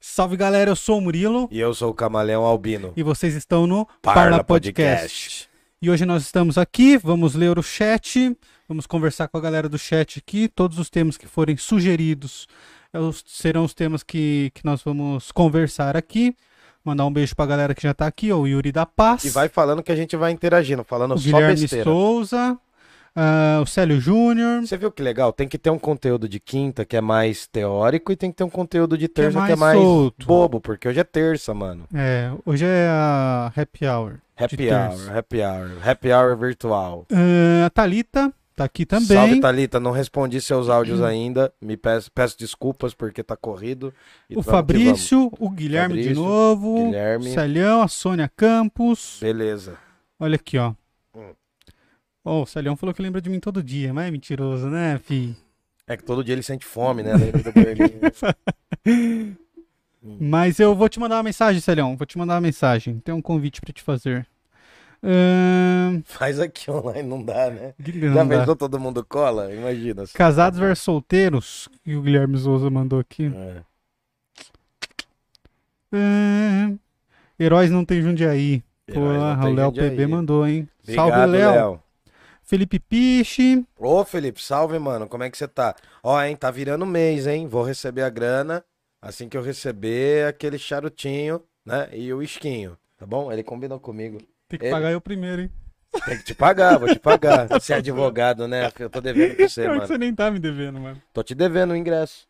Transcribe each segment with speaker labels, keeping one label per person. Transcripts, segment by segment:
Speaker 1: Salve galera, eu sou o Murilo
Speaker 2: E eu sou o Camaleão Albino.
Speaker 1: e vocês estão no Parla, Podcast. E hoje nós estamos aqui, vamos ler o chat, vamos conversar com a galera do chat aqui. Todos os temas que forem sugeridos é serão os temas que, que nós vamos conversar aqui. Mandar um beijo pra galera que já tá aqui, ó, o Yuri da Paz,
Speaker 2: E vai falando que a gente vai interagindo, falando
Speaker 1: o
Speaker 2: só
Speaker 1: Guilherme
Speaker 2: besteira.
Speaker 1: Souza, ah, o Célio Júnior.
Speaker 2: Você viu que legal? Tem que ter um conteúdo de quinta que é mais teórico e tem que ter um conteúdo de
Speaker 1: é
Speaker 2: terça que é
Speaker 1: mais
Speaker 2: mais,
Speaker 1: solto.
Speaker 2: bobo, porque hoje é terça, mano.
Speaker 1: É, hoje é a Happy Hour. de
Speaker 2: Happy
Speaker 1: terça.
Speaker 2: hour, happy hour, happy hour virtual.
Speaker 1: Ah, a Thalita tá aqui também.
Speaker 2: Salve, Thalita. Não respondi seus áudios ainda. Me peço, peço desculpas porque tá corrido.
Speaker 1: O
Speaker 2: que
Speaker 1: Fabrício, o Guilherme de
Speaker 2: Fabrício,
Speaker 1: novo,
Speaker 2: Guilherme.
Speaker 1: o Celhão, a Sônia Campos.
Speaker 2: Beleza.
Speaker 1: Olha aqui, ó.
Speaker 2: Hum.
Speaker 1: Ó, o Celhão falou que lembra de mim todo dia, mas é mentiroso, né, fi?
Speaker 2: É que todo dia ele sente fome, né? Lembra do Berlim.
Speaker 1: Mas eu vou te mandar uma mensagem, Celhão. Vou te mandar uma mensagem. Tem um convite pra te fazer.
Speaker 2: Faz aqui online, não dá, né? Já
Speaker 1: não dá.
Speaker 2: pensou todo mundo cola? Imagina.
Speaker 1: Casados versus solteiros, que o Guilherme Souza mandou aqui.
Speaker 2: É.
Speaker 1: Heróis não tem Jundiaí. Pô,
Speaker 2: Heróis não
Speaker 1: o
Speaker 2: tem
Speaker 1: Léo. PB mandou, hein?
Speaker 2: Obrigado,
Speaker 1: Salve, Léo. Felipe Piche.
Speaker 2: Ô, Felipe, salve, mano. Como é que você tá? Ó, hein, tá virando mês, hein? Vou receber a grana. Assim que eu receber aquele charutinho, né? E o esquinho, tá bom? Ele combinou comigo.
Speaker 1: Tem que
Speaker 2: Ele-
Speaker 1: pagar eu primeiro, hein?
Speaker 2: Tem que te pagar, vou te pagar. Você é advogado, né? Eu tô devendo pra você,
Speaker 1: que
Speaker 2: mano.
Speaker 1: você nem tá me devendo, mano.
Speaker 2: Tô te devendo o ingresso.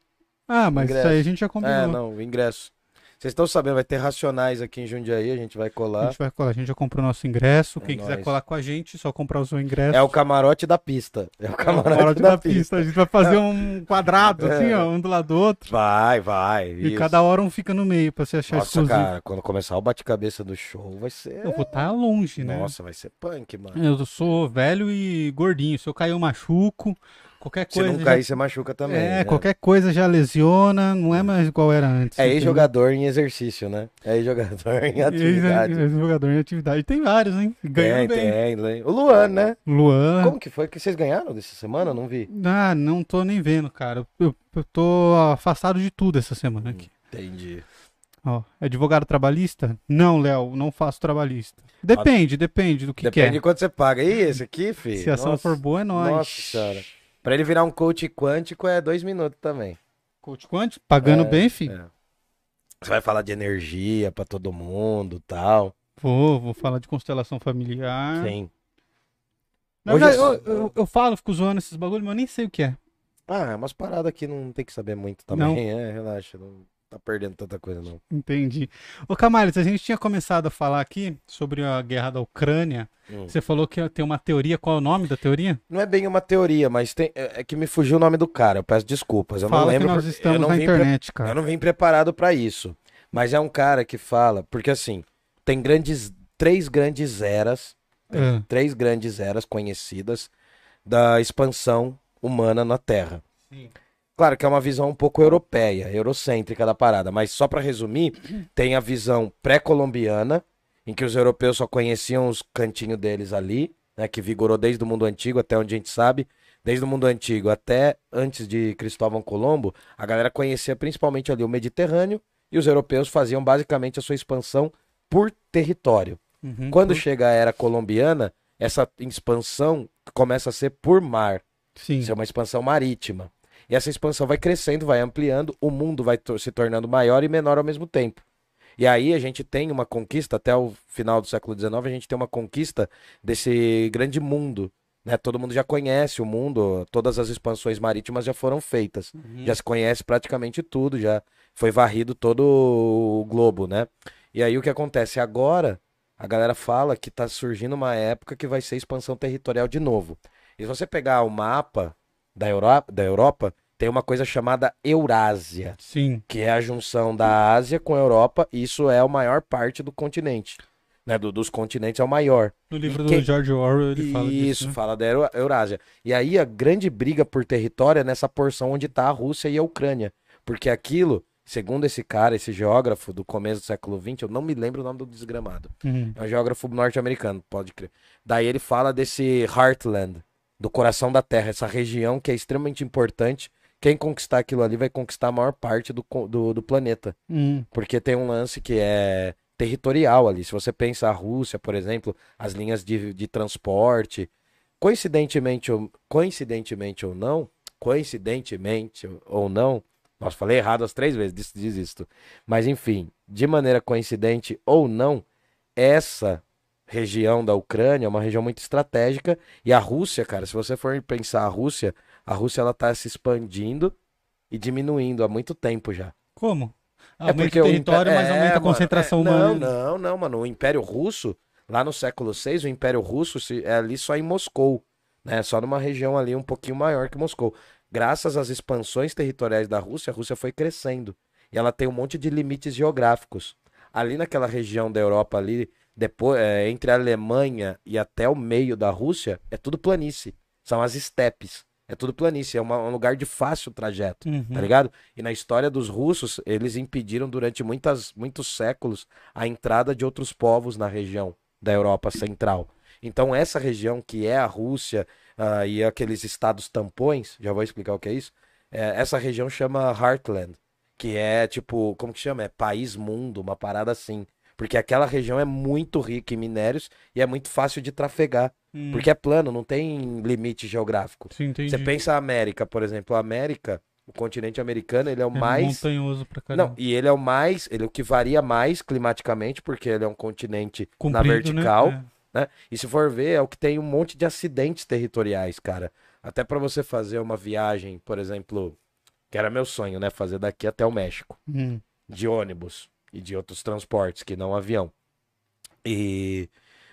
Speaker 1: Ah, mas
Speaker 2: Ingresso.
Speaker 1: isso aí a gente já combinou.
Speaker 2: É, não, o ingresso. Vocês estão sabendo, vai ter racionais aqui em Jundiaí, a gente vai
Speaker 1: A
Speaker 2: colar.
Speaker 1: gente vai colar. A gente já comprou nosso ingresso.
Speaker 2: É
Speaker 1: Quem quiser colar com a gente, só comprar o seu ingresso.
Speaker 2: É o camarote da pista. É o
Speaker 1: É o
Speaker 2: camarote,
Speaker 1: camarote
Speaker 2: da,
Speaker 1: da
Speaker 2: pista.
Speaker 1: pista. A gente vai fazer um quadrado,
Speaker 2: É.
Speaker 1: assim, ó, um do lado do outro.
Speaker 2: Vai, vai.
Speaker 1: E
Speaker 2: isso.
Speaker 1: cada hora um fica no meio pra você achar
Speaker 2: Nossa,
Speaker 1: exclusivo.
Speaker 2: cara, quando começar o bate-cabeça do show, vai ser.
Speaker 1: Eu vou estar longe, né?
Speaker 2: Nossa, vai ser punk, mano.
Speaker 1: Eu sou velho e gordinho. Se eu cair, eu machuco. Qualquer
Speaker 2: Se
Speaker 1: coisa.
Speaker 2: não
Speaker 1: já-
Speaker 2: cair, você machuca também.
Speaker 1: É,
Speaker 2: né?
Speaker 1: qualquer coisa já lesiona. Não é mais igual era antes.
Speaker 2: É ex-jogador em exercício, né? É ex-jogador em atividade.
Speaker 1: Ex- Ex-jogador em atividade. Tem vários, hein? Ganhando
Speaker 2: Tem,
Speaker 1: bem.
Speaker 2: tem, tem. O Luan, né?
Speaker 1: Luan.
Speaker 2: Como que foi que vocês ganharam dessa semana? Eu Não vi.
Speaker 1: Ah, não tô nem vendo, cara. Eu, eu tô afastado de tudo essa semana aqui.
Speaker 2: Entendi.
Speaker 1: Ó, advogado trabalhista? Não, Léo, não faço trabalhista. Depende, depende do que
Speaker 2: Depende
Speaker 1: quer.
Speaker 2: de quanto você paga. E esse aqui, filho?
Speaker 1: Se a ação for boa, é nóis.
Speaker 2: Nossa senhora. Pra ele virar um coach quântico é dois minutos também.
Speaker 1: Coach quanto? Pagando
Speaker 2: É,
Speaker 1: bem, filho?
Speaker 2: É. Você vai falar de energia pra todo mundo tal.
Speaker 1: Vou, vou falar de constelação familiar.
Speaker 2: Sim.
Speaker 1: Na
Speaker 2: Hoje
Speaker 1: verdade, eu, eu, eu falo, fico zoando esses bagulho, mas eu nem sei o que é.
Speaker 2: Ah, é umas paradas que não tem que saber muito também.
Speaker 1: Não.
Speaker 2: É, relaxa. Não tá perdendo tanta coisa, não.
Speaker 1: Entendi. Ô, Camales, a gente tinha começado a falar aqui sobre a guerra da Ucrânia.
Speaker 2: Hum.
Speaker 1: Você falou que tem uma teoria. Qual é o nome da teoria?
Speaker 2: Não é bem uma teoria, mas tem, é é que me fugiu o nome do cara. Eu peço desculpas. Eu
Speaker 1: Fala
Speaker 2: não lembro.
Speaker 1: que nós estamos na
Speaker 2: vim pre-
Speaker 1: internet,
Speaker 2: Eu
Speaker 1: cara.
Speaker 2: não vim preparado pra isso. Mas é um cara que fala, porque assim, tem grandes, três grandes eras,
Speaker 1: Ah,
Speaker 2: três grandes eras conhecidas da expansão humana na Terra.
Speaker 1: Sim.
Speaker 2: Claro que é uma visão um pouco europeia, eurocêntrica da parada, mas só pra resumir, tem a visão pré-colombiana, em que os europeus só conheciam os cantinhos deles ali, né, que vigorou desde o mundo antigo até onde a gente sabe, desde o mundo antigo até antes de Cristóvão Colombo, a galera conhecia principalmente ali o Mediterrâneo e os europeus faziam basicamente a sua expansão por território.
Speaker 1: uhum.
Speaker 2: Quando chega a era colombiana, essa expansão começa a ser por mar.
Speaker 1: Sim.
Speaker 2: Isso é uma expansão marítima. E essa expansão vai crescendo, vai ampliando, o mundo vai to- se tornando maior e menor ao mesmo tempo. E aí a gente tem uma conquista, até o final do século XIX, a gente tem uma conquista desse grande mundo. Né? Todo mundo já conhece o mundo, todas as expansões marítimas já foram feitas.
Speaker 1: Uhum.
Speaker 2: Já se conhece praticamente tudo, já foi varrido todo o globo, né? E aí o que acontece? Agora, a galera fala que tá surgindo uma época que vai ser expansão territorial de novo. E se você pegar o mapa da Europa, da Europa tem uma coisa chamada Eurásia,
Speaker 1: Sim.
Speaker 2: que é a junção da Ásia com a Europa, e isso é a maior parte do continente. Né? Do- dos continentes é o maior.
Speaker 1: No livro
Speaker 2: E
Speaker 1: do George Orwell ele fala
Speaker 2: Isso,
Speaker 1: disso. né?
Speaker 2: fala da Eurásia. E aí a grande briga por território é nessa porção onde está a Rússia e a Ucrânia. Porque aquilo, segundo esse cara, esse geógrafo do começo do século XX, eu não me lembro o nome do desgramado.
Speaker 1: Uhum.
Speaker 2: É um geógrafo norte-americano, pode crer. Daí ele fala desse Heartland, do coração da Terra, essa região que é extremamente importante, quem conquistar aquilo ali vai conquistar a maior parte do, do, do planeta.
Speaker 1: Hum,
Speaker 2: Porque tem um lance que é territorial ali. Se você pensa a Rússia, por exemplo, as linhas de, de transporte, coincidentemente ou, coincidentemente ou não, coincidentemente ou não, nossa, falei errado as três vezes, des- desisto. Mas enfim, de maneira coincidente ou não, essa região da Ucrânia é uma região muito estratégica e a Rússia, cara, se você for pensar a Rússia, a Rússia ela tá se expandindo e diminuindo há muito tempo já.
Speaker 1: como?
Speaker 2: É
Speaker 1: Aumenta
Speaker 2: porque
Speaker 1: o
Speaker 2: o
Speaker 1: território,
Speaker 2: impé-
Speaker 1: mas
Speaker 2: é,
Speaker 1: aumenta a
Speaker 2: mano,
Speaker 1: concentração
Speaker 2: é,
Speaker 1: humana.
Speaker 2: Não, não, não, mano. O Império Russo, lá no século VI, o Império Russo se- é ali só em Moscou, né? Só numa região ali um pouquinho maior que Moscou. Graças às expansões territoriais da Rússia, a Rússia foi crescendo. E ela tem um monte de limites geográficos. Ali naquela região da Europa ali, depois, é, entre a Alemanha e até o meio da Rússia, é tudo planície. São as estepes. É tudo planície, é uma- um lugar de fácil trajeto
Speaker 1: Uhum.
Speaker 2: tá ligado? E na história dos russos, eles impediram durante muitas, muitos séculos a entrada de outros povos na região da Europa Central. Então, essa região que é a Rússia ah, e aqueles estados tampões, já vou explicar o que é isso, é, essa região chama Heartland, que é tipo, como que chama? É país mundo, uma parada assim. Porque aquela região é muito rica em minérios e é muito fácil de trafegar.
Speaker 1: Hum,
Speaker 2: Porque é plano, não tem limite geográfico.
Speaker 1: Sim, entendi.
Speaker 2: Você pensa a América, por exemplo, a América, o continente americano, ele é o
Speaker 1: É
Speaker 2: mais.
Speaker 1: montanhoso pra caramba.
Speaker 2: Não, e ele é o mais, ele é o que varia mais climaticamente, porque ele é um continente na
Speaker 1: Comprido,
Speaker 2: vertical,
Speaker 1: Né?
Speaker 2: né? E se for ver, é o que tem um monte de acidentes territoriais, cara. Até pra você fazer uma viagem, por exemplo, que era meu sonho, né, fazer daqui até o México,
Speaker 1: É. Hum.
Speaker 2: de ônibus e de outros transportes que não avião. E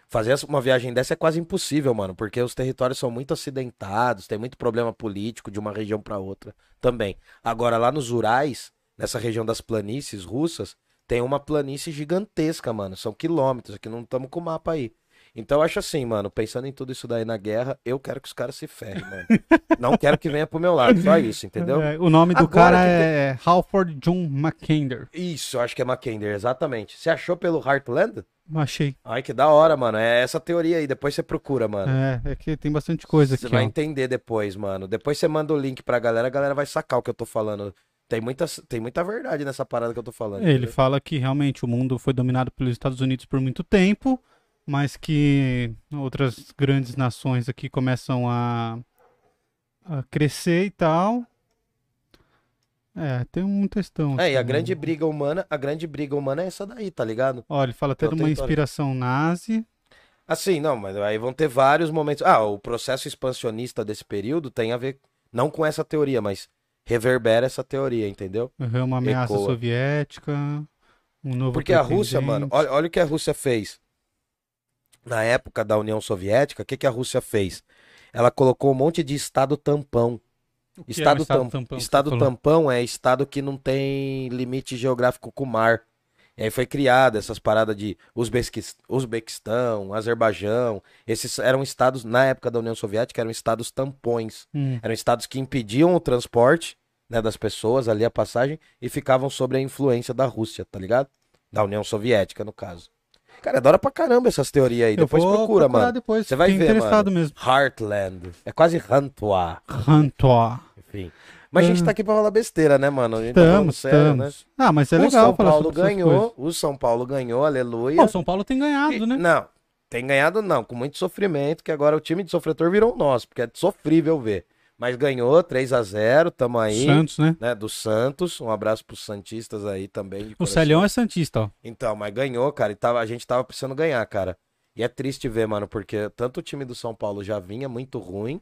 Speaker 2: fazer uma viagem dessa é quase impossível, mano, porque os territórios são muito acidentados, tem muito problema político de uma região pra outra também. Agora, lá nos Urais, nessa região das planícies russas, tem uma planície gigantesca, mano. São quilômetros, aqui não estamos com o mapa aí. Então eu acho assim, mano, pensando em tudo isso daí na guerra, eu quero que os caras se ferrem, mano. Não quero que venha pro meu lado, só isso, entendeu?
Speaker 1: É, o nome do
Speaker 2: Agora
Speaker 1: cara
Speaker 2: que
Speaker 1: é Halford John Mackinder.
Speaker 2: Isso, eu acho que é Mackinder, exatamente. Você achou pelo Heartland?
Speaker 1: Achei.
Speaker 2: Ai, que da hora, mano. É essa teoria aí, depois você procura, mano.
Speaker 1: É, é que tem bastante coisa
Speaker 2: Você
Speaker 1: aqui,
Speaker 2: vai
Speaker 1: ó.
Speaker 2: entender depois, mano. Depois você manda o link pra galera, a galera vai sacar o que eu tô falando. Tem muita, tem muita verdade nessa parada que eu tô falando.
Speaker 1: Ele
Speaker 2: entendeu?
Speaker 1: fala que realmente o mundo foi dominado pelos Estados Unidos por muito tempo, mas que outras grandes nações aqui começam a, a crescer e tal. É, tem um textão.
Speaker 2: É, e a
Speaker 1: aqui,
Speaker 2: grande
Speaker 1: né?
Speaker 2: briga humana, a grande briga humana é essa daí, tá ligado?
Speaker 1: Ó, ele fala até de uma inspiração nazi.
Speaker 2: Assim, não, mas aí vão ter vários momentos. Ah, o processo expansionista desse período tem a ver, não com essa teoria, mas reverbera essa teoria, entendeu?
Speaker 1: É uma ameaça
Speaker 2: Ecoa.
Speaker 1: soviética. Um novo
Speaker 2: Porque a Rússia, mano, olha, olha o que a Rússia fez. Na época da União Soviética, o que, que a Rússia fez? Ela colocou um monte de estado tampão.
Speaker 1: O que é um
Speaker 2: Estado,
Speaker 1: estado
Speaker 2: tam-
Speaker 1: tampão
Speaker 2: estado tampão é estado que não tem limite geográfico com o mar. E aí foi criada essas paradas de Uzbequis- Uzbequistão, Azerbaijão. Esses eram estados, na época da União Soviética, eram estados tampões.
Speaker 1: Hum,
Speaker 2: Eram estados que impediam o transporte né, das pessoas ali, a passagem, e ficavam sob a influência da Rússia, tá ligado? Da União Soviética, no caso. Cara, adora pra caramba essas teorias aí.
Speaker 1: eu
Speaker 2: Depois procura, mano.
Speaker 1: Depois.
Speaker 2: Você vai
Speaker 1: Fiquei
Speaker 2: ver,
Speaker 1: interessado
Speaker 2: mano.
Speaker 1: mesmo.
Speaker 2: Heartland. É quase Rantua.
Speaker 1: Rantoa.
Speaker 2: Enfim. Mas a gente
Speaker 1: Ah.
Speaker 2: tá aqui pra falar besteira, né, mano? A gente tá falando
Speaker 1: Estamos,
Speaker 2: sério, né?
Speaker 1: estamos. Ah, mas é
Speaker 2: o
Speaker 1: legal
Speaker 2: São
Speaker 1: falar
Speaker 2: Paulo ganhou, o São Paulo ganhou, aleluia.
Speaker 1: Pô, o São Paulo tem ganhado,
Speaker 2: E-
Speaker 1: né?
Speaker 2: Não, tem ganhado não, com muito sofrimento, que agora o time de sofredor virou nosso, porque é sofrível ver. Mas ganhou 3 a 0 tamo aí,
Speaker 1: Santos, né?
Speaker 2: né, do Santos. Um abraço pros santistas aí também.
Speaker 1: O. Celhão é Santista, ó.
Speaker 2: Então, mas ganhou, cara, e tava, a gente tava precisando ganhar, cara. E é triste ver, mano, porque tanto o time do São Paulo já vinha muito ruim,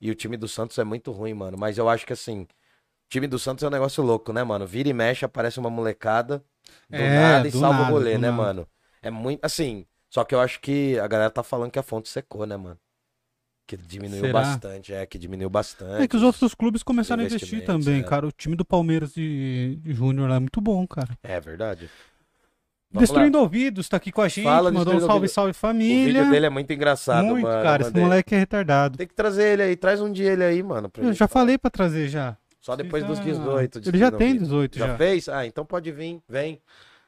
Speaker 2: e o time do Santos é muito ruim, mano. Mas eu acho que assim, o time do Santos é um negócio louco, né, mano? Vira e mexe, aparece uma molecada do
Speaker 1: É,
Speaker 2: nada e
Speaker 1: do
Speaker 2: salva
Speaker 1: nada,
Speaker 2: o rolê, né,
Speaker 1: nada.
Speaker 2: mano? É muito. Assim, só que eu acho que a galera tá falando que a fonte secou, né, mano? Que diminuiu
Speaker 1: Será?
Speaker 2: bastante, é, que diminuiu bastante.
Speaker 1: É que os outros clubes começaram a investir também,
Speaker 2: é.
Speaker 1: cara. O time do Palmeiras de, de Júnior lá é muito bom, cara.
Speaker 2: É verdade. Vamos
Speaker 1: Destruindo Ouvidos tá aqui com a gente,
Speaker 2: Fala,
Speaker 1: mandou um salve, salve
Speaker 2: O
Speaker 1: família.
Speaker 2: vídeo dele é muito engraçado,
Speaker 1: muito,
Speaker 2: mano.
Speaker 1: cara. Esse moleque é retardado.
Speaker 2: Tem que trazer ele aí, traz um dia ele aí, mano.
Speaker 1: Eu
Speaker 2: gente
Speaker 1: já
Speaker 2: falar.
Speaker 1: falei pra trazer já.
Speaker 2: Só depois
Speaker 1: Já-
Speaker 2: dos 18.
Speaker 1: Ele já tem
Speaker 2: Ouvidos.
Speaker 1: 18
Speaker 2: Já
Speaker 1: já.
Speaker 2: fez? Ah, então pode vir, vem.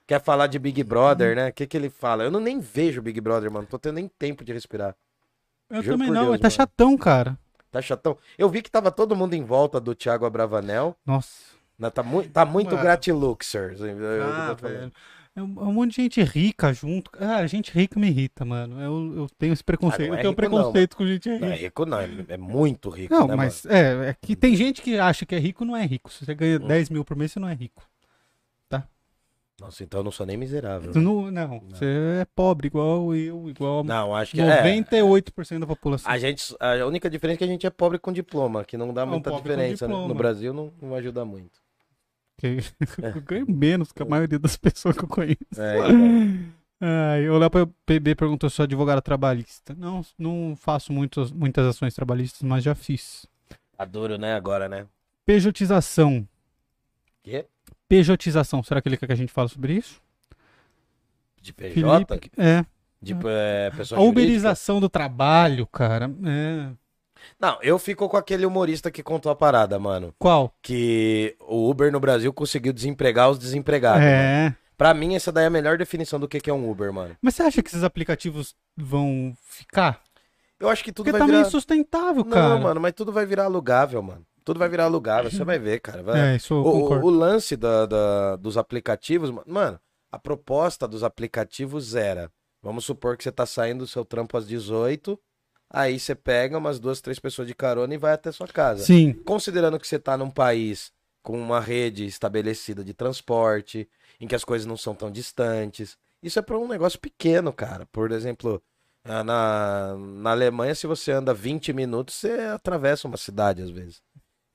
Speaker 2: Quer falar de Big Brother, né? O que, que ele fala? Eu não nem vejo Big Brother, mano. Tô tendo nem tempo de respirar.
Speaker 1: Eu
Speaker 2: Juro
Speaker 1: também não,
Speaker 2: Deus,
Speaker 1: tá
Speaker 2: mano.
Speaker 1: chatão, cara.
Speaker 2: Tá chatão. Eu vi que tava todo mundo em volta do Thiago Abravanel.
Speaker 1: Nossa.
Speaker 2: Né, Tá, mu tá muito
Speaker 1: Mano.
Speaker 2: gratiluxer.
Speaker 1: Ah, velho. É um, é um monte de gente rica junto. Ah, gente rica me irrita, mano. Eu, eu tenho esse preconceito.
Speaker 2: Ah, não é
Speaker 1: eu tenho
Speaker 2: rico não,
Speaker 1: preconceito com gente rica.
Speaker 2: Não é rico, não. É, é muito rico.
Speaker 1: Não,
Speaker 2: né,
Speaker 1: mas é, é que tem gente que acha que é rico não é rico. Se você ganha
Speaker 2: Hum.
Speaker 1: 10 mil por mês, você não é rico.
Speaker 2: Nossa, então eu não sou nem miserável.
Speaker 1: Tu não, não, você é pobre igual eu, igual
Speaker 2: Não, acho que é.
Speaker 1: 98% da população.
Speaker 2: A gente, a única diferença é que a gente é pobre com diploma, que não dá
Speaker 1: Não,
Speaker 2: muita
Speaker 1: pobre com
Speaker 2: diferença, né?
Speaker 1: diploma.
Speaker 2: No Brasil não, não ajuda muito.
Speaker 1: Que- Eu ganho menos que a maioria das pessoas que eu conheço.
Speaker 2: É, então.
Speaker 1: Ai, o Léo PB perguntou se eu advogado trabalhista. Não, não faço muitos, muitas ações trabalhistas, mas já fiz.
Speaker 2: Tá duro, né, agora, né?
Speaker 1: Pejotização.
Speaker 2: Quê?
Speaker 1: Pejotização. Será que ele quer que a gente fale sobre isso?
Speaker 2: De PJ?
Speaker 1: Felipe, é.
Speaker 2: De é, pessoa
Speaker 1: A
Speaker 2: jurídica?
Speaker 1: uberização do trabalho, cara. É.
Speaker 2: Não, eu fico com aquele humorista que contou a parada, mano.
Speaker 1: Qual?
Speaker 2: Que o Uber no Brasil conseguiu desempregar os desempregados. mano.
Speaker 1: É.
Speaker 2: Pra mim, essa daí é a melhor definição do que que é um Uber, mano.
Speaker 1: Mas você acha que esses aplicativos vão ficar?
Speaker 2: Eu acho que tudo
Speaker 1: Porque
Speaker 2: vai
Speaker 1: tá
Speaker 2: virar...
Speaker 1: meio insustentável, cara.
Speaker 2: Não, mano, mas tudo vai virar alugável, mano. Tudo vai virar alugável, você vai ver, cara. Vai...
Speaker 1: É, isso eu
Speaker 2: O, o- o lance da, da- dos aplicativos, ma- mano, a proposta dos aplicativos era: vamos supor que você tá saindo do seu trampo às 18, aí você pega umas duas, três pessoas de carona e vai até sua casa.
Speaker 1: Sim.
Speaker 2: Considerando que você tá num país com uma rede estabelecida de transporte, em que as coisas não são tão distantes, isso é pra um negócio pequeno, cara. Por exemplo. Na, na Alemanha, se você anda 20 minutos, você atravessa uma cidade às vezes.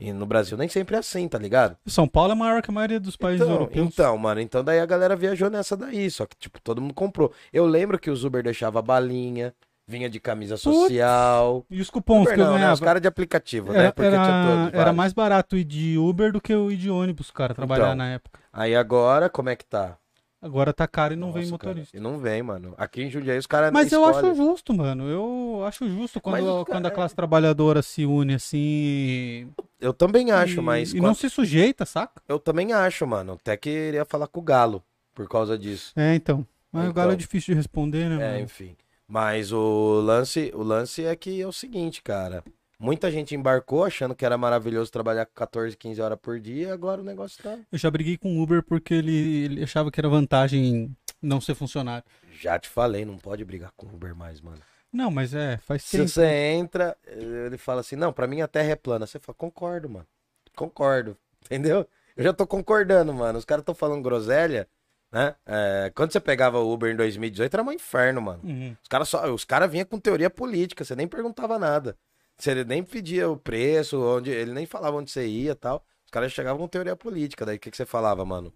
Speaker 2: E no Brasil nem sempre é assim, tá ligado?
Speaker 1: São Paulo é maior que a maioria dos países
Speaker 2: Então,
Speaker 1: europeus.
Speaker 2: então, mano, então daí a galera viajou nessa daí, só que, tipo, todo mundo comprou. Eu lembro que os Uber deixava balinha, vinha de camisa social.
Speaker 1: E os cupons
Speaker 2: Uber
Speaker 1: que eu
Speaker 2: não, né?
Speaker 1: ganhava?
Speaker 2: Os caras de aplicativo, né?
Speaker 1: Era,
Speaker 2: Porque tinha
Speaker 1: era,
Speaker 2: todos,
Speaker 1: era mais barato ir de Uber do que ir de ônibus, cara, trabalhar
Speaker 2: Então.
Speaker 1: na época.
Speaker 2: Aí agora, como é que tá?
Speaker 1: Agora tá caro e não vem
Speaker 2: Nossa, cara,
Speaker 1: motorista.
Speaker 2: E não vem, mano. Aqui em Jundiaí os caras
Speaker 1: Mas eu acho
Speaker 2: escolhem.
Speaker 1: justo, mano. Eu acho justo quando, quando a
Speaker 2: cara-
Speaker 1: classe trabalhadora se une assim.
Speaker 2: Eu também acho,
Speaker 1: e,
Speaker 2: mas
Speaker 1: E
Speaker 2: quando-
Speaker 1: não se sujeita, saca?
Speaker 2: eu também acho, mano. Até queria falar com o Galo por causa disso.
Speaker 1: É, então. Mas o
Speaker 2: Então.
Speaker 1: Galo é difícil de responder, né,
Speaker 2: É,
Speaker 1: mano?
Speaker 2: enfim. Mas o lance, o lance é que é o seguinte, cara. Muita gente embarcou achando que era maravilhoso trabalhar 14, 15 horas por dia, agora o negócio tá.
Speaker 1: Eu já briguei com o Uber porque ele, ele achava que era vantagem não ser funcionário.
Speaker 2: Já te falei, não pode brigar com o Uber mais, mano.
Speaker 1: Não, mas é, faz
Speaker 2: Se
Speaker 1: tempo.
Speaker 2: você entra, ele fala assim: não, pra mim a terra é plana. Você fala: concordo, mano. Concordo. Entendeu? Eu já tô concordando, mano. Os caras tão falando groselha, né? É, quando você pegava o Uber em 2018, era um inferno, mano.
Speaker 1: Uhum.
Speaker 2: Os caras cara vinham com teoria política, você nem perguntava nada. Você nem pedia o preço, onde ele nem falava onde você ia e tal. Os caras chegavam com teoria política. Daí o que, que você falava, mano?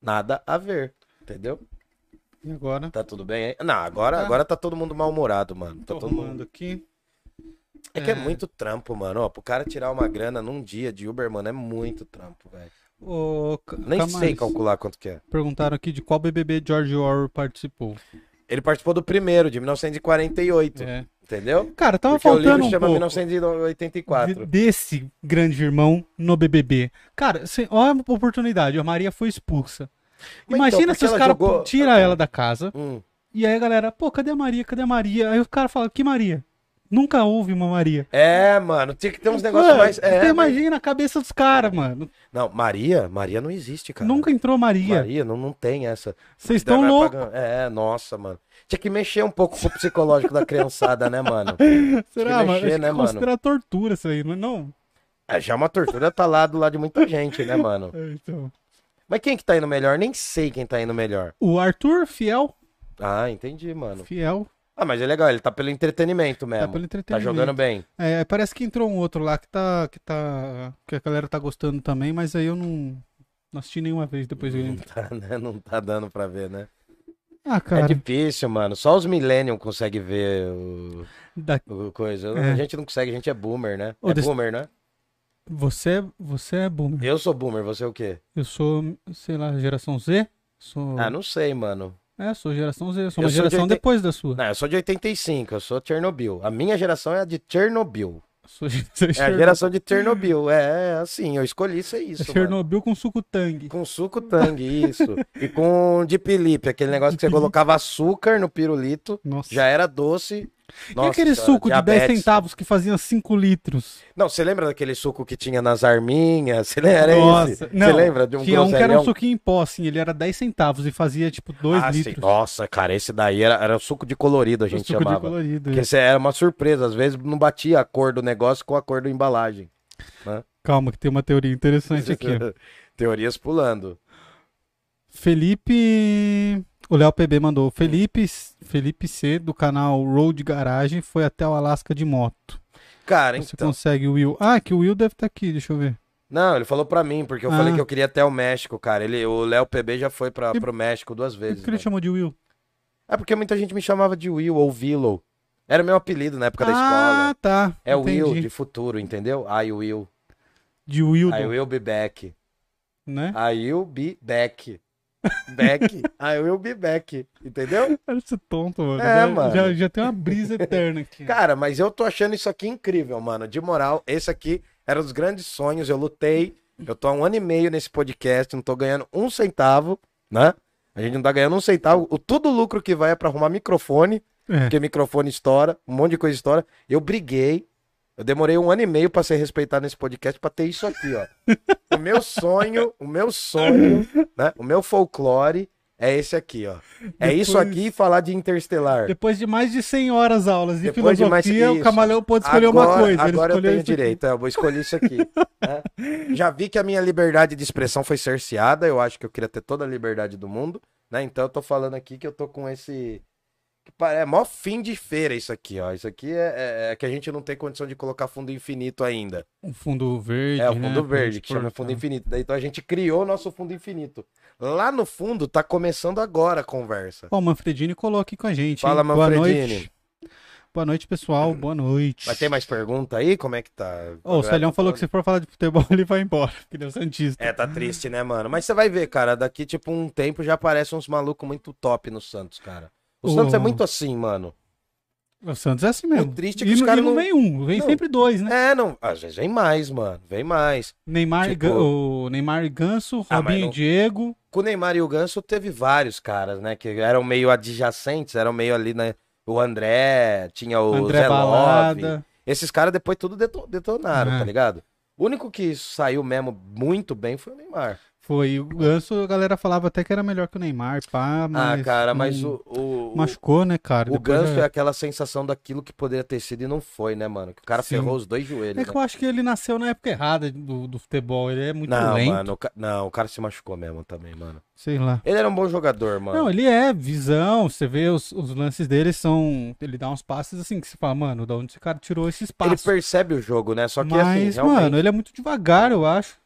Speaker 2: Nada a ver. Entendeu?
Speaker 1: E agora?
Speaker 2: Tá tudo bem aí? Não, agora,
Speaker 1: Tá.
Speaker 2: agora tá todo mundo mal-humorado, mano. Tá
Speaker 1: Tô
Speaker 2: todo mundo...
Speaker 1: aqui.
Speaker 2: É que é
Speaker 1: É.
Speaker 2: muito trampo, mano. Ó, pro cara tirar uma grana num dia de Uber, mano, é muito trampo, velho.
Speaker 1: Ô,
Speaker 2: Nem sei calcular quanto que é.
Speaker 1: Perguntaram aqui de qual BBB George Orwell participou.
Speaker 2: Ele participou do primeiro, de 1948.
Speaker 1: É.
Speaker 2: Entendeu?
Speaker 1: Cara, tava
Speaker 2: Porque o
Speaker 1: faltando
Speaker 2: livro
Speaker 1: um
Speaker 2: chama
Speaker 1: pouco
Speaker 2: 1984.
Speaker 1: de- desse grande irmão no BBB. Cara, cê, olha a oportunidade. A Maria foi expulsa.
Speaker 2: Mas
Speaker 1: Imagina
Speaker 2: então,
Speaker 1: se os caras
Speaker 2: ela jogou-
Speaker 1: tiram ela da casa
Speaker 2: Hum.
Speaker 1: e aí a galera, pô, cadê a Maria? Cadê a Maria? Aí o cara fala, que Maria? Nunca houve uma Maria.
Speaker 2: É, mano, tinha que ter uns negócios mais. É,
Speaker 1: você imagina a cabeça dos caras, mano.
Speaker 2: Não, Maria, Maria não existe, cara.
Speaker 1: Nunca entrou Maria.
Speaker 2: Maria, não, não tem essa.
Speaker 1: Vocês estão loucos.
Speaker 2: É, nossa, mano. Tinha que mexer um pouco com o psicológico da criançada, né, mano?
Speaker 1: Será,
Speaker 2: que
Speaker 1: mano?
Speaker 2: mexer,
Speaker 1: que
Speaker 2: né, mano?
Speaker 1: considera tortura isso aí, mas não.
Speaker 2: É, já uma tortura tá lá do lado de muita gente, né, mano?
Speaker 1: É, então.
Speaker 2: Mas quem que tá indo melhor? Nem sei quem tá indo melhor.
Speaker 1: O Arthur, fiel,
Speaker 2: Ah, entendi, mano.
Speaker 1: fiel,
Speaker 2: Ah, mas é legal, ele tá pelo entretenimento mesmo.
Speaker 1: tá pelo
Speaker 2: Tá
Speaker 1: entretenimento.
Speaker 2: jogando bem.
Speaker 1: É, parece que entrou um outro lá que tá, que tá, que a galera tá gostando também, mas aí eu não, não assisti nenhuma vez depois dele
Speaker 2: Não tá, né? Não tá dando pra ver, né?
Speaker 1: Ah,
Speaker 2: É
Speaker 1: cara,
Speaker 2: difícil, mano. Só os Millennium conseguem ver o,
Speaker 1: da-
Speaker 2: o coisa.
Speaker 1: É.
Speaker 2: A gente não consegue, a gente é boomer, né?
Speaker 1: Ô,
Speaker 2: é
Speaker 1: desse-
Speaker 2: boomer, né?
Speaker 1: você, você é boomer.
Speaker 2: Eu sou boomer, você é o quê?
Speaker 1: Eu sou, sei lá, geração Z? Sou,
Speaker 2: Ah, não sei, mano.
Speaker 1: É, sou geração Z, sou
Speaker 2: Eu
Speaker 1: uma
Speaker 2: sou de
Speaker 1: geração
Speaker 2: oitenta-
Speaker 1: depois da sua.
Speaker 2: Não, eu sou de 85, eu sou Chernobyl. A minha geração é a de Chernobyl.
Speaker 1: Sou de-
Speaker 2: É a geração de Chernobyl. É, é assim, eu escolhi ser isso. mano.
Speaker 1: Chernobyl com suco tangue.
Speaker 2: Com suco tangue, isso. e com de Felipe, aquele negócio que você colocava açúcar no pirulito,
Speaker 1: Nossa.
Speaker 2: já era doce
Speaker 1: e aquele suco de 10 centavos que fazia 5 litros?
Speaker 2: Não, você lembra daquele suco que tinha nas arminhas? Você lembra Nossa?
Speaker 1: Não, você lembra de um Tinha um que era um suquinho em pó, assim, ele era 10 centavos e fazia tipo 2 ah, litros. Sim.
Speaker 2: Nossa, cara, esse daí era, era suco de colorido, a gente suco chamava. De colorido, Porque é. era uma surpresa, às vezes não batia a cor do negócio com a cor da embalagem. Né?
Speaker 1: Calma, que tem uma teoria interessante aqui.
Speaker 2: Teorias pulando.
Speaker 1: Felipe. O Léo PB mandou. Felipe, Felipe C, do canal Road Garagem, foi até o Alasca de moto.
Speaker 2: Cara,
Speaker 1: Você então... consegue o Will. Ah, que o Will deve estar tá aqui, deixa eu ver.
Speaker 2: Não, ele falou pra mim, porque eu ah. falei que eu queria até o México, cara. Ele, o Léo PB já foi pra, e... pro México duas vezes. Por
Speaker 1: que ele chamou de Will?
Speaker 2: É porque muita gente me chamava de Will ou Willow. Era meu apelido na época ah, da escola.
Speaker 1: Ah, tá.
Speaker 2: É o Will de futuro, entendeu? I will.
Speaker 1: De Will.
Speaker 2: I will be back.
Speaker 1: Né?
Speaker 2: I will be back. Back. I will be back. Entendeu?
Speaker 1: Parece tonto, mano.
Speaker 2: É, já, mano.
Speaker 1: Já, já tem uma brisa eterna aqui.
Speaker 2: Cara, mas eu tô achando isso aqui incrível, mano. De moral, esse aqui era um dos grandes sonhos. Eu lutei. Eu tô há um ano e meio nesse podcast. Não tô ganhando um centavo, né? A gente não tá ganhando um centavo. O todo lucro que vai é pra arrumar microfone. É. Porque microfone estoura, um monte de coisa estoura. Eu briguei. Eu demorei um ano e meio para ser respeitado nesse podcast para ter isso aqui, ó. o meu sonho, o meu sonho, né? O meu folclore é esse aqui, ó. É Depois... isso aqui falar de Interstellar.
Speaker 1: Depois de mais de 100 horas aulas de Depois filosofia, de mais... o Camaleão pode escolher
Speaker 2: agora,
Speaker 1: uma coisa.
Speaker 2: Agora eu tenho direito, é, eu vou escolher isso aqui. né? Já vi que a minha liberdade de expressão foi cerceada, eu acho que eu queria ter toda a liberdade do mundo, né? Então eu tô falando aqui que eu tô com esse é mó fim de feira isso aqui, ó. Isso aqui é, é, é, que a gente não tem condição de colocar fundo infinito ainda.
Speaker 1: O fundo verde.
Speaker 2: É, o fundo né? verde, que chama fundo infinito. Daí então a gente criou o nosso fundo infinito. Lá no fundo tá começando agora a conversa.
Speaker 1: Ó, o Manfredini colou aqui com a gente.
Speaker 2: Fala, hein? Manfredini. Boa noite.
Speaker 1: Boa noite, pessoal. Boa noite.
Speaker 2: Vai ter mais pergunta aí? Como é que tá?
Speaker 1: Oh, o Celhão falou que se for falar de futebol, ele vai embora, porque ele é o Santista.
Speaker 2: É, tá triste, né, mano? Mas você vai ver, cara, daqui, tipo, um tempo já aparecem uns malucos muito top no Santos, cara. O, Santos é muito assim, mano.
Speaker 1: O Santos é assim mesmo.
Speaker 2: O triste é que e, os caras
Speaker 1: não... vem um, vem não. sempre dois, né?
Speaker 2: É, não. Às vezes vem mais, mano. Vem mais.
Speaker 1: Neymar, tipo... o Neymar e Ganso, ah, Robinho e Diego.
Speaker 2: Com o Neymar e o Ganso teve vários caras, né? Que eram meio adjacentes, eram meio ali, né? O André, tinha o André Zé Balada. Esses caras depois tudo detonaram, é. tá ligado? O único que saiu mesmo muito bem foi o Neymar.
Speaker 1: Foi. O Ganso, a galera falava até que era melhor que o Neymar, pá, ah,
Speaker 2: mas. Ah, cara, mas o. o
Speaker 1: machucou, né, cara?
Speaker 2: O Depois Ganso é... é... aquela sensação daquilo que poderia ter sido e não foi, né, mano? Que o cara Sim. ferrou os dois joelhos.
Speaker 1: É
Speaker 2: que
Speaker 1: né? eu acho que ele nasceu na época errada do, do futebol. Ele é muito não, lento.
Speaker 2: Mano, o. Não, o cara se machucou mesmo também, mano.
Speaker 1: Sei lá.
Speaker 2: Ele era um bom jogador, mano.
Speaker 1: Não, ele é, visão. Você vê os, os lances dele são. Ele dá uns passes assim que você fala, mano, da onde esse cara tirou esses passes?
Speaker 2: Ele percebe o jogo, né? Só que
Speaker 1: mas,
Speaker 2: assim.
Speaker 1: Mas, realmente... mano, ele é muito devagar, eu acho.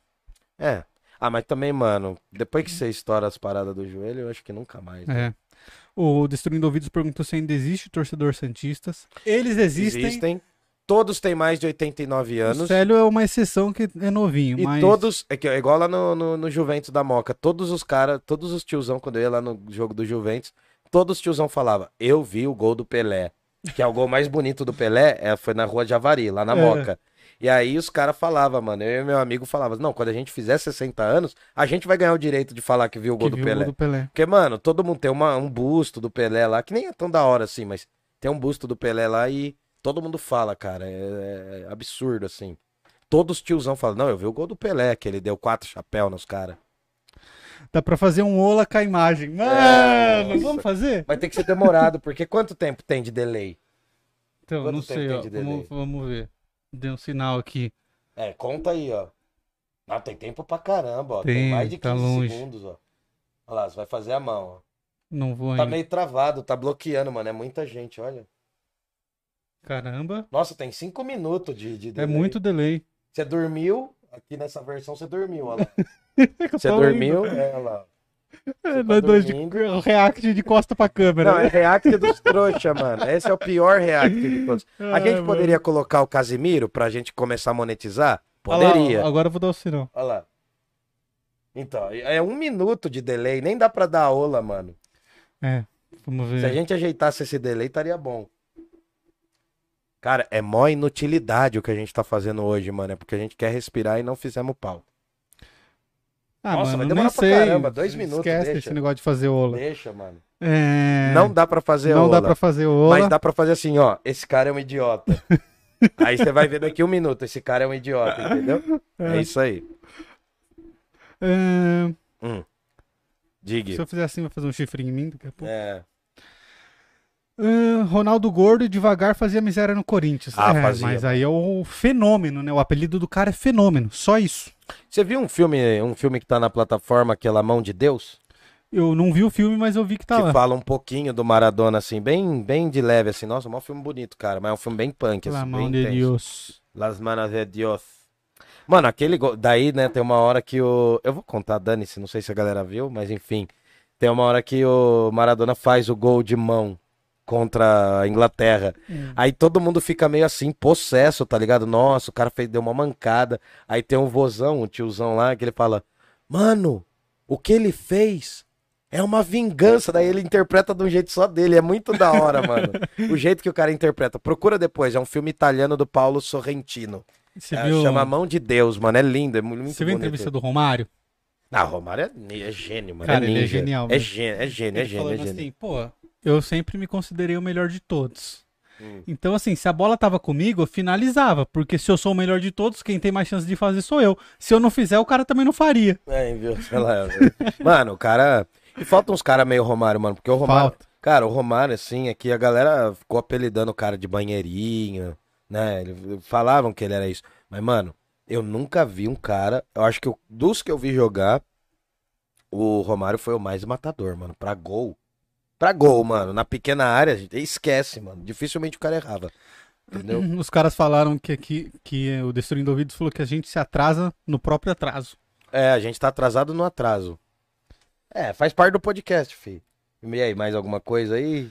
Speaker 2: É. Ah, mas também, mano, depois que você estoura as paradas do joelho, eu acho que nunca mais.
Speaker 1: Né? É. O Destruindo Ouvidos perguntou se ainda existe torcedor Santistas. Eles existem. Existem.
Speaker 2: Todos têm mais de 89 anos. O
Speaker 1: Célio é uma exceção que é novinho,
Speaker 2: e
Speaker 1: mas...
Speaker 2: todos, é, que, é igual lá no, no, no Juventus da Moca, todos os caras, todos os tiozão, quando eu ia lá no jogo do Juventus, todos os tiozão falavam, eu vi o gol do Pelé, que é o gol mais bonito do Pelé, é, foi na rua de Avari, lá na é. Moca. E aí os caras falavam, mano, eu e meu amigo falava, não, quando a gente fizer 60 anos, a gente vai ganhar o direito de falar que viu o gol, do, viu Pelé. O gol do Pelé. Porque, mano, todo mundo tem uma, um busto do Pelé lá, que nem é tão da hora assim, mas tem um busto do Pelé lá e todo mundo fala, cara, é, é absurdo, assim. Todos os tiozão falam, não, eu vi o gol do Pelé, que ele deu quatro chapéus nos caras.
Speaker 1: Dá pra fazer um ola com a imagem. Mano, é, vamos fazer?
Speaker 2: Vai ter que ser demorado, porque quanto tempo tem de delay?
Speaker 1: Então, quanto não sei, ó, vamos, vamos ver. Deu um sinal aqui.
Speaker 2: É, conta aí, ó. Não, tem tempo pra caramba, ó. Tem, tem mais de 15 tá segundos, ó. Olha lá, você vai fazer a mão, ó.
Speaker 1: Não vou
Speaker 2: tá ainda. Tá meio travado, tá bloqueando, mano. É muita gente, olha.
Speaker 1: Caramba.
Speaker 2: Nossa, tem 5 minutos de, de
Speaker 1: é delay. É muito delay.
Speaker 2: Você dormiu, aqui nessa versão você dormiu, olha lá. você dormiu, é, olha lá.
Speaker 1: É, tá dois de, react de costa pra câmera.
Speaker 2: Não, é react dos trouxa, mano. Esse é o pior react de todos. A gente poderia colocar o Casimiro pra gente começar a monetizar? Poderia.
Speaker 1: Lá, agora eu vou dar o sinal.
Speaker 2: Olha lá. Então, é um minuto de delay, nem dá pra dar aula, mano.
Speaker 1: É, vamos ver.
Speaker 2: Se a gente ajeitasse esse delay, estaria bom. Cara, é mó inutilidade o que a gente tá fazendo hoje, mano. É porque a gente quer respirar e não fizemos pau.
Speaker 1: Ah,
Speaker 2: Nossa,
Speaker 1: mano,
Speaker 2: vai demorar pra
Speaker 1: sei.
Speaker 2: caramba, dois minutos,
Speaker 1: Esquece
Speaker 2: deixa.
Speaker 1: esse negócio de fazer ola.
Speaker 2: Deixa, mano.
Speaker 1: É...
Speaker 2: Não dá pra fazer
Speaker 1: Não
Speaker 2: ola.
Speaker 1: dá pra fazer ola.
Speaker 2: Mas dá pra fazer assim, ó. Esse cara é um idiota. aí você vai ver daqui um minuto. Esse cara é um idiota, entendeu? É, isso aí.
Speaker 1: É,
Speaker 2: Hum.
Speaker 1: Se
Speaker 2: Diga.
Speaker 1: eu fizer assim, vai fazer um chifrinho em mim daqui a pouco.
Speaker 2: É.
Speaker 1: Ah, Ronaldo Gordo e devagar fazia miséria no Corinthians.
Speaker 2: Ah,
Speaker 1: É,
Speaker 2: fazia,
Speaker 1: Mas aí é o fenômeno, né? O apelido do cara é fenômeno. Só isso.
Speaker 2: Você viu um filme, um filme que tá na plataforma, aquela Mão de Deus?
Speaker 1: Eu não vi o filme, mas eu vi que tá
Speaker 2: que
Speaker 1: lá.
Speaker 2: fala um pouquinho do Maradona, assim, bem, bem de leve, assim. Nossa, um filme bonito, cara. Mas é um filme bem punk,
Speaker 1: La
Speaker 2: assim,
Speaker 1: mão
Speaker 2: bem
Speaker 1: de
Speaker 2: intenso.
Speaker 1: Deus.
Speaker 2: Las manos de Dios. Mano, aquele gol. Daí, né, tem uma hora que o. Eu vou contar, Dani-se, não sei se a galera viu, mas enfim. Tem uma hora que o Maradona faz o gol de mão contra a Inglaterra.
Speaker 1: Hum.
Speaker 2: Aí todo mundo fica meio assim, possesso, tá ligado? Nossa, o cara fez, deu uma mancada. Aí tem um vozão, um tiozão lá, que ele fala: Mano, o que ele fez é uma vingança. Daí ele interpreta de um jeito só dele. É muito da hora, mano. O jeito que o cara interpreta. Procura depois, é um filme italiano do Paulo Sorrentino.
Speaker 1: Você
Speaker 2: É,
Speaker 1: viu,
Speaker 2: Chama Mão de Deus, mano. É lindo, é mu- muito
Speaker 1: você viu a entrevista do Romário?
Speaker 2: Ah, Romário é, é gênio, mano.
Speaker 1: Cara,
Speaker 2: é
Speaker 1: ele é genial,
Speaker 2: É
Speaker 1: velho.
Speaker 2: gênio, é gênio, é
Speaker 1: Ele
Speaker 2: gênio, é gênio.
Speaker 1: assim, pô, eu sempre me considerei o melhor de todos.
Speaker 2: Hum.
Speaker 1: Então, assim, se a bola tava comigo, eu finalizava. Porque se eu sou o melhor de todos, quem tem mais chance de fazer sou eu. Se eu não fizer, o cara também não faria.
Speaker 2: É, viu? Sei lá. mano, o cara. E falta uns caras meio Romário, mano. Porque o Romário.
Speaker 1: Falta.
Speaker 2: Cara, o Romário, assim, aqui a galera ficou apelidando o cara de banheirinho, né? Falavam que ele era isso. Mas, mano, eu nunca vi um cara. Eu acho que o- dos que eu vi jogar, o Romário foi o mais matador, mano. Pra gol. Pra gol, mano. Na pequena área, gente, esquece, mano. Dificilmente o cara errava. Entendeu?
Speaker 1: Os caras falaram que aqui que o Destruindo Ouvidos falou que a gente se atrasa no próprio atraso.
Speaker 2: É, a gente tá atrasado no atraso. É, faz parte do podcast, fi. E aí, mais alguma coisa aí?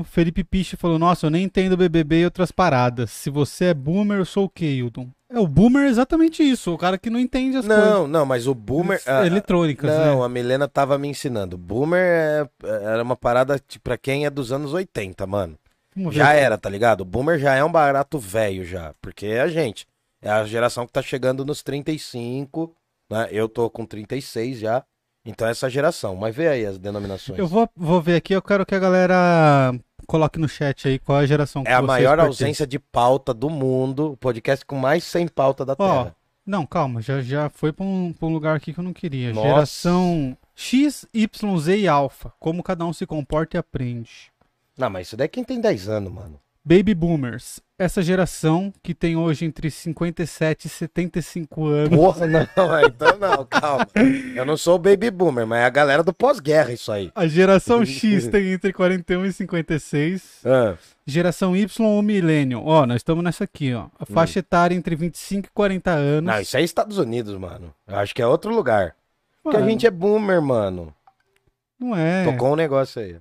Speaker 1: O Felipe Piche falou: Nossa, eu nem entendo BBB e outras paradas. Se você é boomer, eu sou o quê, Hilton? É, o boomer é exatamente isso. O cara que não entende as coisas.
Speaker 2: Não, não, mas o boomer. ah,
Speaker 1: Eletrônicas,
Speaker 2: Não,
Speaker 1: né?
Speaker 2: a Milena tava me ensinando. Boomer é, era uma parada pra quem é dos anos 80, mano. Já era, tá ligado? O boomer já é um barato velho já. Porque é a gente. É a geração que tá chegando nos 35, né? Eu tô com 36 já. Então é essa geração. Mas vê aí as denominações.
Speaker 1: Eu vou, vou ver aqui, eu quero que a galera coloque no chat aí qual é a geração que
Speaker 2: É a maior
Speaker 1: pertencem.
Speaker 2: ausência de pauta do mundo. O podcast com mais sem pauta da
Speaker 1: Ó,
Speaker 2: Terra.
Speaker 1: não, calma, já, já foi pra um, pra um lugar aqui que eu não queria.
Speaker 2: Nossa.
Speaker 1: Geração X, Y, Z e Alpha. Como cada um se comporta e aprende.
Speaker 2: Não, mas isso daí é quem tem 10 anos, mano.
Speaker 1: Baby Boomers. Essa geração que tem hoje entre 57 e 75 anos.
Speaker 2: Porra, não, então não, calma. Eu não sou o baby boomer, mas é a galera do pós-guerra isso aí.
Speaker 1: A geração X tem entre 41 e 56.
Speaker 2: Ah,
Speaker 1: Geração Y ou Millennium. Ó, nós estamos nessa aqui, ó. A faixa etária entre 25 e 40 anos.
Speaker 2: Não, isso aí é Estados Unidos, mano. Eu acho que é outro lugar. Porque a
Speaker 1: Mano,
Speaker 2: gente é boomer, mano.
Speaker 1: Não é.
Speaker 2: Tocou um negócio aí.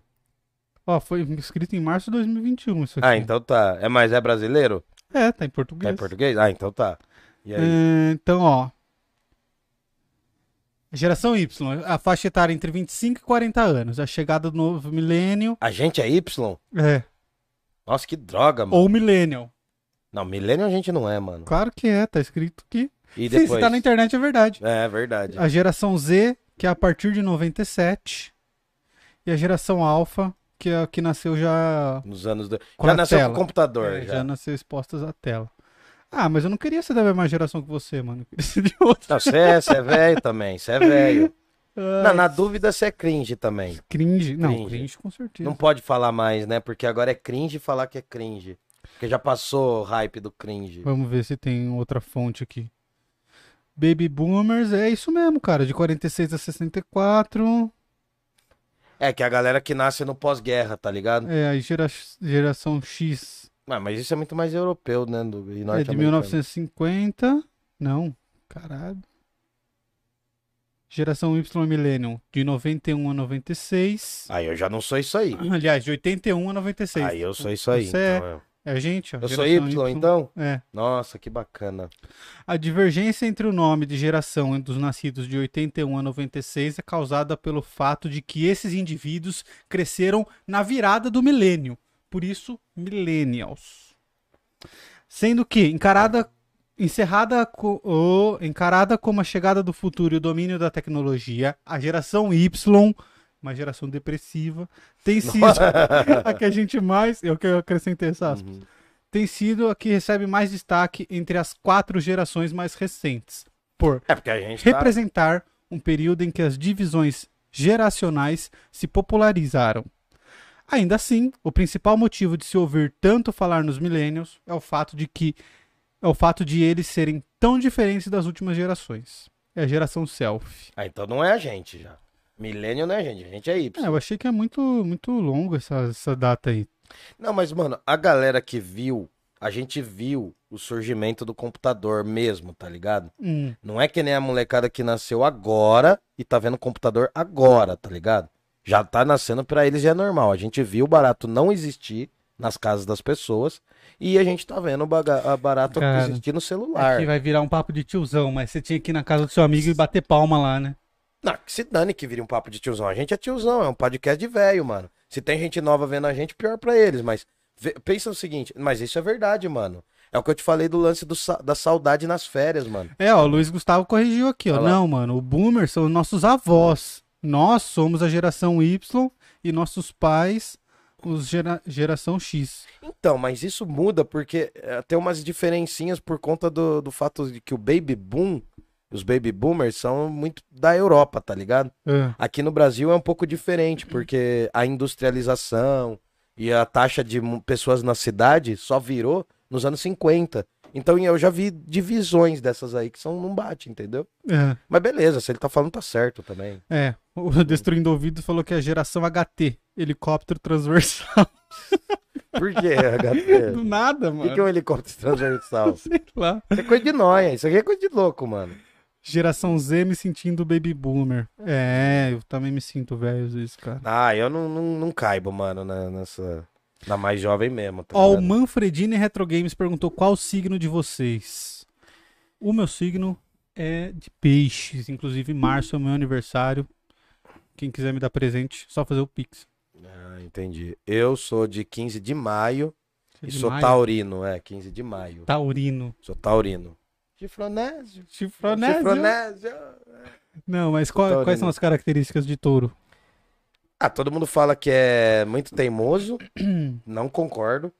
Speaker 1: Ó, foi escrito em março de 2021 isso aqui.
Speaker 2: Ah, então tá. É, mas é brasileiro?
Speaker 1: É, tá em
Speaker 2: É
Speaker 1: português.
Speaker 2: em português? Ah, então tá. E aí?
Speaker 1: É, então, ó. Geração Y, a faixa etária entre 25 e 40 anos. A chegada do novo milênio.
Speaker 2: A gente é Y?
Speaker 1: É.
Speaker 2: Nossa, que droga, mano.
Speaker 1: Ou millennial.
Speaker 2: Não, milênio a gente não é, mano.
Speaker 1: Claro que é, tá escrito aqui.
Speaker 2: E
Speaker 1: Sim,
Speaker 2: depois?
Speaker 1: se tá na internet é verdade.
Speaker 2: É, verdade.
Speaker 1: A geração Z, que é a partir de 97. E a geração Alpha, que a que nasceu já.
Speaker 2: Nos anos... Do...
Speaker 1: Com
Speaker 2: Já nasceu
Speaker 1: tela.
Speaker 2: com computador,
Speaker 1: é,
Speaker 2: já.
Speaker 1: já nasceu expostas à tela. Ah, mas eu não queria ser da mesma geração que você, mano. Eu queria ser de outra.
Speaker 2: Não, você é, você é velho também, você é velho. Não, na dúvida você é cringe também.
Speaker 1: Cringe. Não,
Speaker 2: Cringe.
Speaker 1: cringe, com certeza.
Speaker 2: Não pode falar mais, né? Porque agora é cringe falar que é cringe. Porque já passou o hype do cringe.
Speaker 1: Vamos ver se tem outra fonte aqui. Baby Boomers, é isso mesmo, cara. De 46 a 64.
Speaker 2: É que a galera que nasce no pós-guerra, tá ligado?
Speaker 1: É, a gera- geração X
Speaker 2: Ah, mas isso é muito mais europeu, né? Do, e
Speaker 1: é de
Speaker 2: norte-americano.
Speaker 1: 1950. Não, caralho. Geração Y Millennium, de 91 a 96.
Speaker 2: Aí eu já não sou isso aí.
Speaker 1: Aliás, de 81 a 96.
Speaker 2: Aí eu sou isso aí.
Speaker 1: Você é-
Speaker 2: então eu-
Speaker 1: É a gente, ó.
Speaker 2: eu sou
Speaker 1: geração
Speaker 2: Y, então?
Speaker 1: É.
Speaker 2: Nossa, que bacana.
Speaker 1: A divergência entre o nome de geração dos nascidos de 81 a 96 é causada pelo fato de que esses indivíduos cresceram na virada do milênio. Por isso, millennials. Sendo que, encarada Encerrada ou encarada como a chegada do futuro e o domínio da tecnologia, a geração Y, uma geração depressiva, tem sido a que a gente mais, eu que acrescentei essa aspas,
Speaker 2: Uhum.
Speaker 1: tem sido a que recebe mais destaque entre as quatro gerações mais recentes, por
Speaker 2: É tá...
Speaker 1: representar um período em que as divisões geracionais se popularizaram. Ainda assim, o principal motivo de se ouvir tanto falar nos millennials é o fato de que é o fato de eles serem tão diferentes das últimas gerações. É a geração selfie.
Speaker 2: Ah, então não é a gente já. Milênio é a gente, a gente é Y.
Speaker 1: É, eu achei que é muito muito longo essa, essa data aí.
Speaker 2: Não, mas, mano, a galera que viu, a gente viu o surgimento do computador mesmo, tá ligado?
Speaker 1: Hum,
Speaker 2: Não é que nem a molecada que nasceu agora e tá vendo computador agora, tá ligado? Já tá nascendo pra eles e é normal. A gente viu o barato não existir nas casas das pessoas e a gente tá vendo o barato
Speaker 1: Cara,
Speaker 2: existir no celular.
Speaker 1: aqui vai virar um papo de tiozão, mas você tinha que ir na casa do seu amigo e bater palma lá, né?
Speaker 2: Não, que se dane que vire um papo de tiozão. A gente é tiozão, é um podcast de velho, mano. Se tem gente nova vendo a gente, pior pra eles. Mas pensa o seguinte, mas isso é verdade, mano. É o que eu te falei do lance do da saudade nas férias, mano.
Speaker 1: É, ó, o Luiz Gustavo corrigiu aqui, ó.
Speaker 2: Olha lá.
Speaker 1: Não, mano, o boomer são os nossos avós. Nós somos a geração Y e nossos pais os gera- geração X.
Speaker 2: Então, mas isso muda porque eh, tem umas diferencinhas por conta do, do fato de que o baby boom, os baby boomers são muito da Europa, tá ligado?
Speaker 1: É.
Speaker 2: Aqui no Brasil é um pouco diferente, porque a industrialização e a taxa de pessoas na cidade só virou nos anos 50. Então eu já vi divisões dessas aí que são não bate, entendeu?
Speaker 1: É,
Speaker 2: Mas beleza, se ele tá falando tá certo também.
Speaker 1: é. O Destruindo Ouvidos falou que é a geração HT, helicóptero transversal.
Speaker 2: Por que, HT?
Speaker 1: Do nada,
Speaker 2: O
Speaker 1: mano.
Speaker 2: que, que é um helicóptero transversal?
Speaker 1: Sei lá.
Speaker 2: Isso é coisa de nóia, isso aqui é coisa de louco, mano.
Speaker 1: Geração Z me sentindo baby boomer. É, eu também me sinto velho às vezes, cara.
Speaker 2: Ah, eu não, não, não caibo, mano, na, nessa. Na mais jovem mesmo, tá
Speaker 1: Ó, o
Speaker 2: ligado?
Speaker 1: Manfredini Retro Games perguntou qual o signo de vocês. O meu signo é de peixes, inclusive março é o meu aniversário. Quem quiser me dar presente, só fazer o Pix.
Speaker 2: Ah, entendi. Eu sou de 15 de maio
Speaker 1: é
Speaker 2: e
Speaker 1: de
Speaker 2: sou
Speaker 1: maio?
Speaker 2: taurino, é, 15 de maio.
Speaker 1: Taurino.
Speaker 2: Sou taurino. Chifronésio.
Speaker 1: Chifronésio.
Speaker 2: Chifronésio.
Speaker 1: Não, mas qual- quais são as características de touro?
Speaker 2: Ah, todo mundo fala que é muito teimoso. não concordo.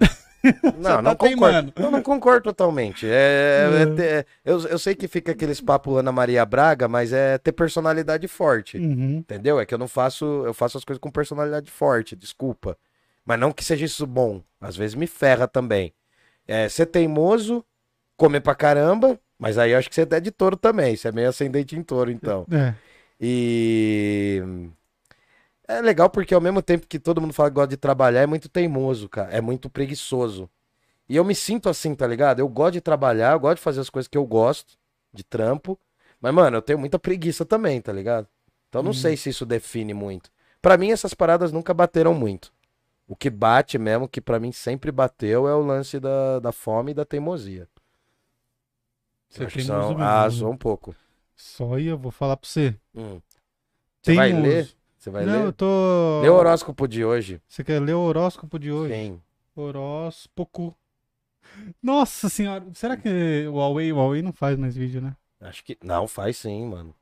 Speaker 2: Não,
Speaker 1: tá
Speaker 2: não concordo.
Speaker 1: teimando.
Speaker 2: Eu não concordo totalmente. É, é
Speaker 1: É.
Speaker 2: ter- eu, eu sei que fica aqueles papo Ana Maria Braga, mas é ter personalidade forte.
Speaker 1: Uhum.
Speaker 2: Entendeu? É que eu não faço, eu faço as coisas com personalidade forte, desculpa. Mas não que seja isso bom. Às vezes me ferra também. É, ser teimoso, comer pra caramba, mas aí eu acho que você é de touro também. Você é meio ascendente em touro, então.
Speaker 1: É.
Speaker 2: E. É legal porque ao mesmo tempo que todo mundo fala que gosta de trabalhar, é muito teimoso, cara. É muito preguiçoso. E eu me sinto assim, tá ligado? Eu gosto de trabalhar, eu gosto de fazer as coisas que eu gosto, de trampo. Mas, mano, eu tenho muita preguiça também, tá ligado? Então não
Speaker 1: Uhum.
Speaker 2: sei se isso define muito. Pra mim, essas paradas nunca bateram muito. O que bate mesmo, que pra mim sempre bateu, é o lance da, da fome e da teimosia.
Speaker 1: Você
Speaker 2: Eu
Speaker 1: teimoso
Speaker 2: são...
Speaker 1: mesmo,
Speaker 2: Ah, sou um pouco.
Speaker 1: Só ia, vou falar pra você.
Speaker 2: Hum. Você vai ler? Você vai
Speaker 1: Não,
Speaker 2: ler?
Speaker 1: eu tô.
Speaker 2: Lê o horóscopo de hoje.
Speaker 1: Você quer ler o horóscopo de hoje?
Speaker 2: Sim.
Speaker 1: Horóscopo. Nossa senhora, será que o Huawei, o Huawei não faz mais vídeo, né?
Speaker 2: Acho que. Não, faz sim, mano.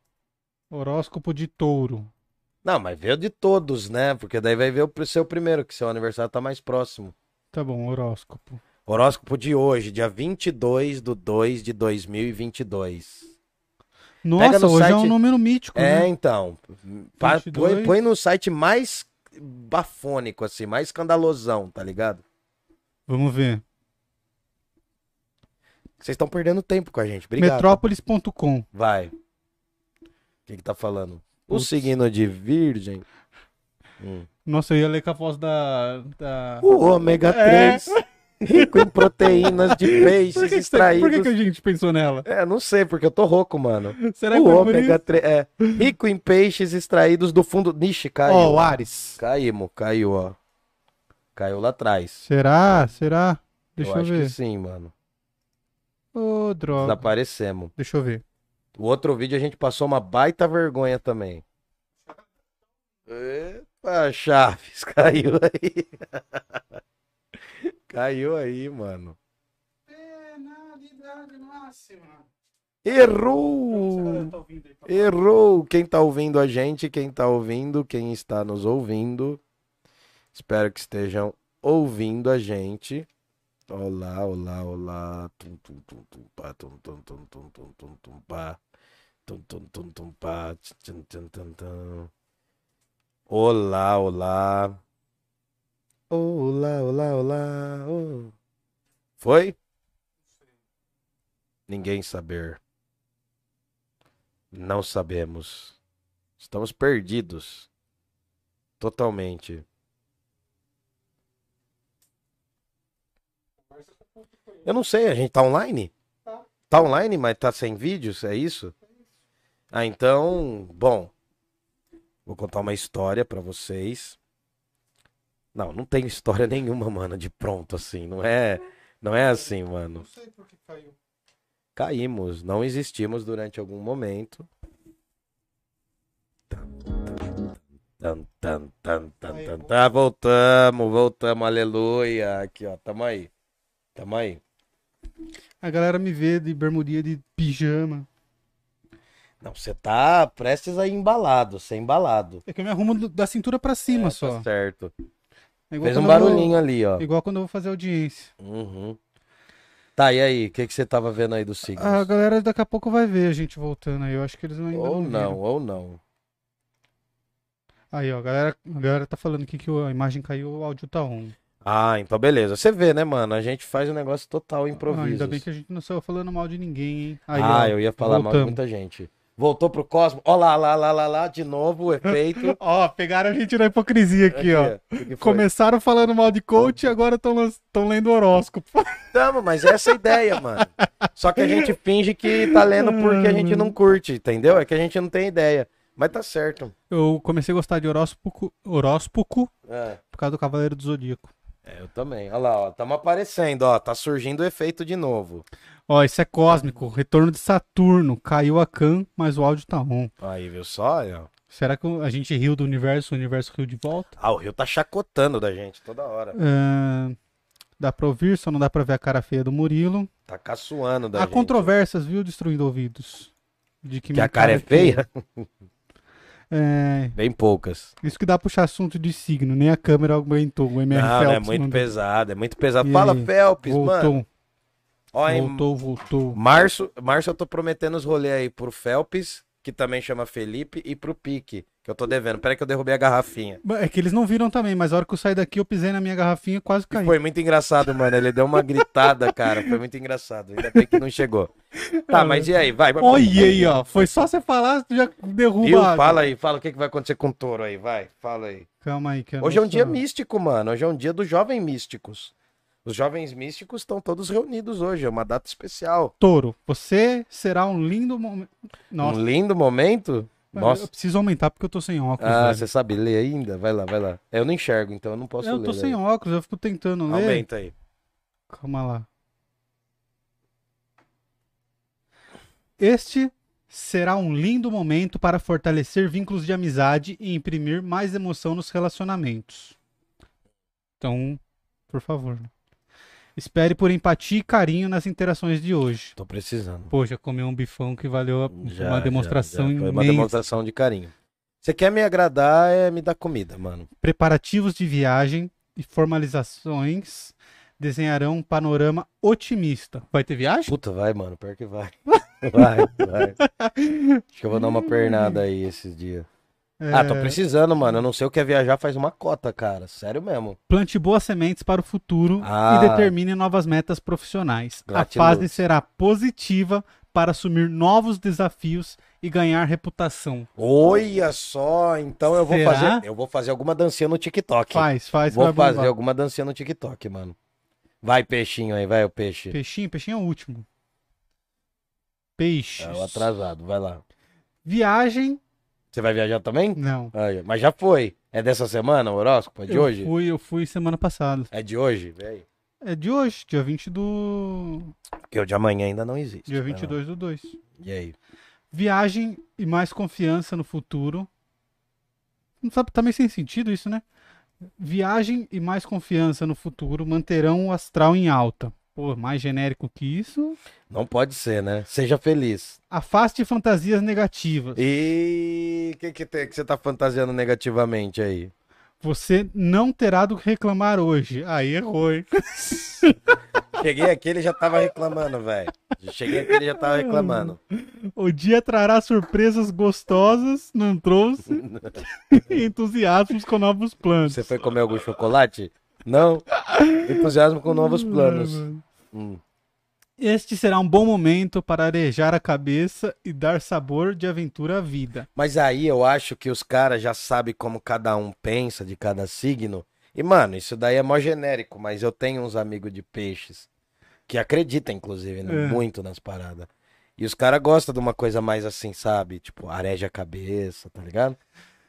Speaker 1: Horóscopo de touro.
Speaker 2: Não, mas vê o de todos, né? Porque daí vai ver o seu primeiro, que seu aniversário tá mais próximo.
Speaker 1: Tá bom, horóscopo.
Speaker 2: Horóscopo de hoje, dia 22 de 2 de 2022.
Speaker 1: Nossa,
Speaker 2: no
Speaker 1: hoje é
Speaker 2: site-
Speaker 1: um número mítico,
Speaker 2: É,
Speaker 1: né?
Speaker 2: então. pa-
Speaker 1: 22.
Speaker 2: Põe, põe no site mais bafônico, assim, mais escandalosão, tá ligado?
Speaker 1: Vamos ver.
Speaker 2: Vocês estão perdendo tempo com a gente. Obrigado.
Speaker 1: Metrópolis.com.
Speaker 2: Vai. O que que tá falando? O signo de virgem. Hum.
Speaker 1: Nossa, eu ia ler com a voz da. da...
Speaker 2: O ômega
Speaker 1: É.
Speaker 2: 3. Rico em proteínas de peixes
Speaker 1: Por, que,
Speaker 2: extraídos.
Speaker 1: por que, que a gente pensou nela?
Speaker 2: É, não sei, porque eu tô rouco, mano.
Speaker 1: Será que
Speaker 2: o ômega
Speaker 1: isso?
Speaker 2: 3 é rico em peixes extraídos do fundo. Nixe, caiu.
Speaker 1: Ó, o Ares.
Speaker 2: Caímos, caiu, ó. Caiu lá atrás.
Speaker 1: Será? Será? Deixa eu,
Speaker 2: acho
Speaker 1: ver.
Speaker 2: que sim, mano.
Speaker 1: Ô, droga.
Speaker 2: Desaparecemos.
Speaker 1: Deixa eu ver.
Speaker 2: O outro vídeo a gente passou uma baita vergonha também. Epa, Chaves, caiu aí. Caiu aí, mano. Errou! Errou! Quem tá ouvindo a gente, quem tá ouvindo, quem está nos ouvindo. Espero que estejam ouvindo a gente. Olá, olá, olá. Tum, tum, tum, tum, pá, tum, tum, tum, tum, tum, tum, tum, pá. Tum, tum, tum, tum, pá. Tum, tum, tum, tum. Olá, olá. Olá, olá, olá. Oh. Foi? Ninguém saber. Não sabemos. Estamos perdidos. Totalmente. Eu não sei, a gente tá online?
Speaker 1: Tá.
Speaker 2: Tá online, mas tá sem vídeos, é isso? Ah, então, bom. Vou contar uma história pra vocês. Não, não tem história nenhuma, mano, de pronto assim, não é, não é assim, mano.
Speaker 1: Não sei por que caiu.
Speaker 2: Caímos, não existimos durante algum momento. Tan, tan, tan, tan,
Speaker 1: Aí,
Speaker 2: tan, tan. Voltamos, voltamos, aleluia. Aqui, ó, tamo aí. Tamo aí.
Speaker 1: A galera me vê de bermudinha de pijama.
Speaker 2: Não, você tá prestes a ir embalado, ser embalado.
Speaker 1: É que eu me arrumo da cintura pra cima
Speaker 2: É,
Speaker 1: só.
Speaker 2: Tá certo.
Speaker 1: É
Speaker 2: Fez um
Speaker 1: eu vou-
Speaker 2: barulhinho ali, ó.
Speaker 1: Igual quando eu vou fazer audiência.
Speaker 2: Uhum. Tá, e aí? O que, que você tava vendo aí dos signos?
Speaker 1: A galera daqui a pouco vai ver a gente voltando aí. Eu acho que eles ainda
Speaker 2: Ou
Speaker 1: não
Speaker 2: não,
Speaker 1: viram.
Speaker 2: ou não.
Speaker 1: Aí, ó, a galera, a galera tá falando aqui que a imagem caiu, o áudio tá on.
Speaker 2: Ah, então beleza. Você vê, né, mano? A gente faz um negócio total improviso.
Speaker 1: Ah, ainda bem que a gente não saiu falando mal de ninguém, hein? Aí,
Speaker 2: ah,
Speaker 1: ó,
Speaker 2: eu ia falar mal de
Speaker 1: voltamos.
Speaker 2: muita gente. Voltou pro Cosmo. Ó lá, lá, lá, lá, lá, de novo o efeito.
Speaker 1: Ó, pegaram a gente na hipocrisia aqui, ó.
Speaker 2: O que que?
Speaker 1: Começaram falando mal de coach e agora estão lendo horóscopo.
Speaker 2: Tamo, mas essa é a ideia, mano. Só que a gente finge que tá lendo porque a gente não curte, entendeu? É que a gente não tem ideia. Mas tá certo.
Speaker 1: Eu comecei a gostar de horóscopo, horóscopo
Speaker 2: É,
Speaker 1: por causa do Cavaleiro do Zodíaco.
Speaker 2: é, eu também. Olha lá, ó. Tamo aparecendo, ó. Tá surgindo o efeito de novo.
Speaker 1: Ó, isso é cósmico, retorno de Saturno. Caiu a Khan, mas o áudio tá on.
Speaker 2: Aí, viu só? Ó.
Speaker 1: Será que a gente riu do universo, o universo riu de volta?
Speaker 2: Ah, o Rio tá chacotando da gente toda hora.
Speaker 1: Ah, dá pra ouvir, só não dá pra ver a cara feia do Murilo.
Speaker 2: Tá caçoando da
Speaker 1: Há
Speaker 2: gente.
Speaker 1: controvérsias, viu, destruindo ouvidos. De que,
Speaker 2: Que a cara é feia?
Speaker 1: É,
Speaker 2: Bem poucas.
Speaker 1: isso que dá pra puxar assunto de signo, nem a câmera aguentou. O MR
Speaker 2: Não, não, é
Speaker 1: Phelps
Speaker 2: muito
Speaker 1: mandou.
Speaker 2: pesado, é muito pesado.
Speaker 1: E
Speaker 2: Fala,
Speaker 1: aí?
Speaker 2: Felps, mano.
Speaker 1: Voltou,
Speaker 2: Ó,
Speaker 1: voltou, voltou.
Speaker 2: março, março eu tô prometendo os rolês aí pro Felps, que também chama Felipe, e pro Pique, que eu tô devendo. Peraí que eu derrubei a garrafinha.
Speaker 1: É que eles não viram também, mas a hora que eu saí daqui eu pisei na minha garrafinha e quase caí.
Speaker 2: Foi muito engraçado, mano. Ele deu uma gritada, cara. Foi muito engraçado. Ainda bem que não chegou. Tá, mas e aí? Vai, vai.
Speaker 1: Olha aí, ó. Foi só você falar, tu já derruba.
Speaker 2: Viu? Fala aí, fala o que, que vai acontecer com o touro aí, vai. Fala aí.
Speaker 1: Calma aí, que
Speaker 2: Hoje é um dia místico, mano. Hoje é um dia dos jovens místicos. Os jovens místicos estão todos reunidos hoje. É uma data especial.
Speaker 1: Touro, você será um lindo momento.
Speaker 2: Um lindo momento.
Speaker 1: eu
Speaker 2: Nossa.
Speaker 1: preciso aumentar porque eu tô sem óculos.
Speaker 2: Ah,
Speaker 1: velho.
Speaker 2: você sabe ler ainda? Vai lá, vai lá. Eu não enxergo, então eu não posso
Speaker 1: Eu
Speaker 2: ler.
Speaker 1: tô sem
Speaker 2: daí.
Speaker 1: óculos, eu fico tentando ler.
Speaker 2: Aumenta aí.
Speaker 1: Calma lá. Este será um lindo momento para fortalecer vínculos de amizade e imprimir mais emoção nos relacionamentos. Então, por favor. Espere por empatia e carinho nas interações de hoje.
Speaker 2: Tô precisando.
Speaker 1: Poxa, comer um bifão que valeu a-
Speaker 2: Já,
Speaker 1: uma demonstração
Speaker 2: já, já. Foi uma demonstração de carinho. Você quer me agradar, é me dar comida, mano.
Speaker 1: Preparativos de viagem e formalizações desenharão um panorama otimista. Vai ter viagem?
Speaker 2: Puta, vai, mano. Pior que vai. Vai, vai. Acho que eu vou dar uma pernada aí esses dias. Ah, tô
Speaker 1: É,
Speaker 2: precisando, mano. Eu não sei o que é viajar faz uma cota, cara. Sério mesmo.
Speaker 1: Plante boas sementes para o futuro
Speaker 2: Ah.
Speaker 1: e determine novas metas profissionais. A
Speaker 2: Gratiluz.
Speaker 1: fase será positiva para assumir novos desafios e ganhar reputação.
Speaker 2: Olha só, então eu vou
Speaker 1: Será?
Speaker 2: fazer, eu vou fazer alguma dancinha no TikTok.
Speaker 1: Faz, faz.
Speaker 2: vou
Speaker 1: bombar.
Speaker 2: fazer alguma dancinha no TikTok, mano. Vai peixinho aí, vai o peixe.
Speaker 1: Peixinho, peixinho é o último. Peixes.
Speaker 2: É o atrasado, vai lá.
Speaker 1: Viagem,
Speaker 2: Você vai viajar também?
Speaker 1: não.
Speaker 2: Aí, mas já foi. É dessa semana o horóscopo? É de
Speaker 1: eu
Speaker 2: hoje?
Speaker 1: Fui, eu fui semana passada.
Speaker 2: É de hoje? Aí.
Speaker 1: É de hoje, dia 20 do...
Speaker 2: Porque o de amanhã ainda não existe.
Speaker 1: Dia
Speaker 2: Vai lá.
Speaker 1: 22 do 2.
Speaker 2: E aí?
Speaker 1: Viagem e mais confiança no futuro. Não sabe, tá meio sem sentido isso, né? Viagem e mais confiança no futuro manterão o astral em alta. Pô, mais genérico que isso.
Speaker 2: Não pode ser, né? Seja feliz.
Speaker 1: Afaste fantasias negativas.
Speaker 2: E o que, que, que você tá fantasiando negativamente aí?
Speaker 1: Você não terá do que reclamar hoje. Aí errou, hein?
Speaker 2: Cheguei aqui, ele já tava reclamando, velho. Cheguei aqui, ele já tava reclamando.
Speaker 1: O dia trará surpresas gostosas, não trouxe entusiasmos com novos planos.
Speaker 2: Você foi comer algum chocolate? Não. Entusiasmo com novos planos. Hum.
Speaker 1: Este será um bom momento para arejar a cabeça e dar sabor de aventura à vida.
Speaker 2: Mas aí eu acho que os caras já sabem como cada um pensa de cada signo. E, mano, isso daí é mó genérico, mas eu tenho uns amigos de peixes que acreditam, inclusive, né,
Speaker 1: É.
Speaker 2: muito nas paradas. E os caras gostam de uma coisa mais assim, sabe? Tipo, areja a cabeça, tá ligado?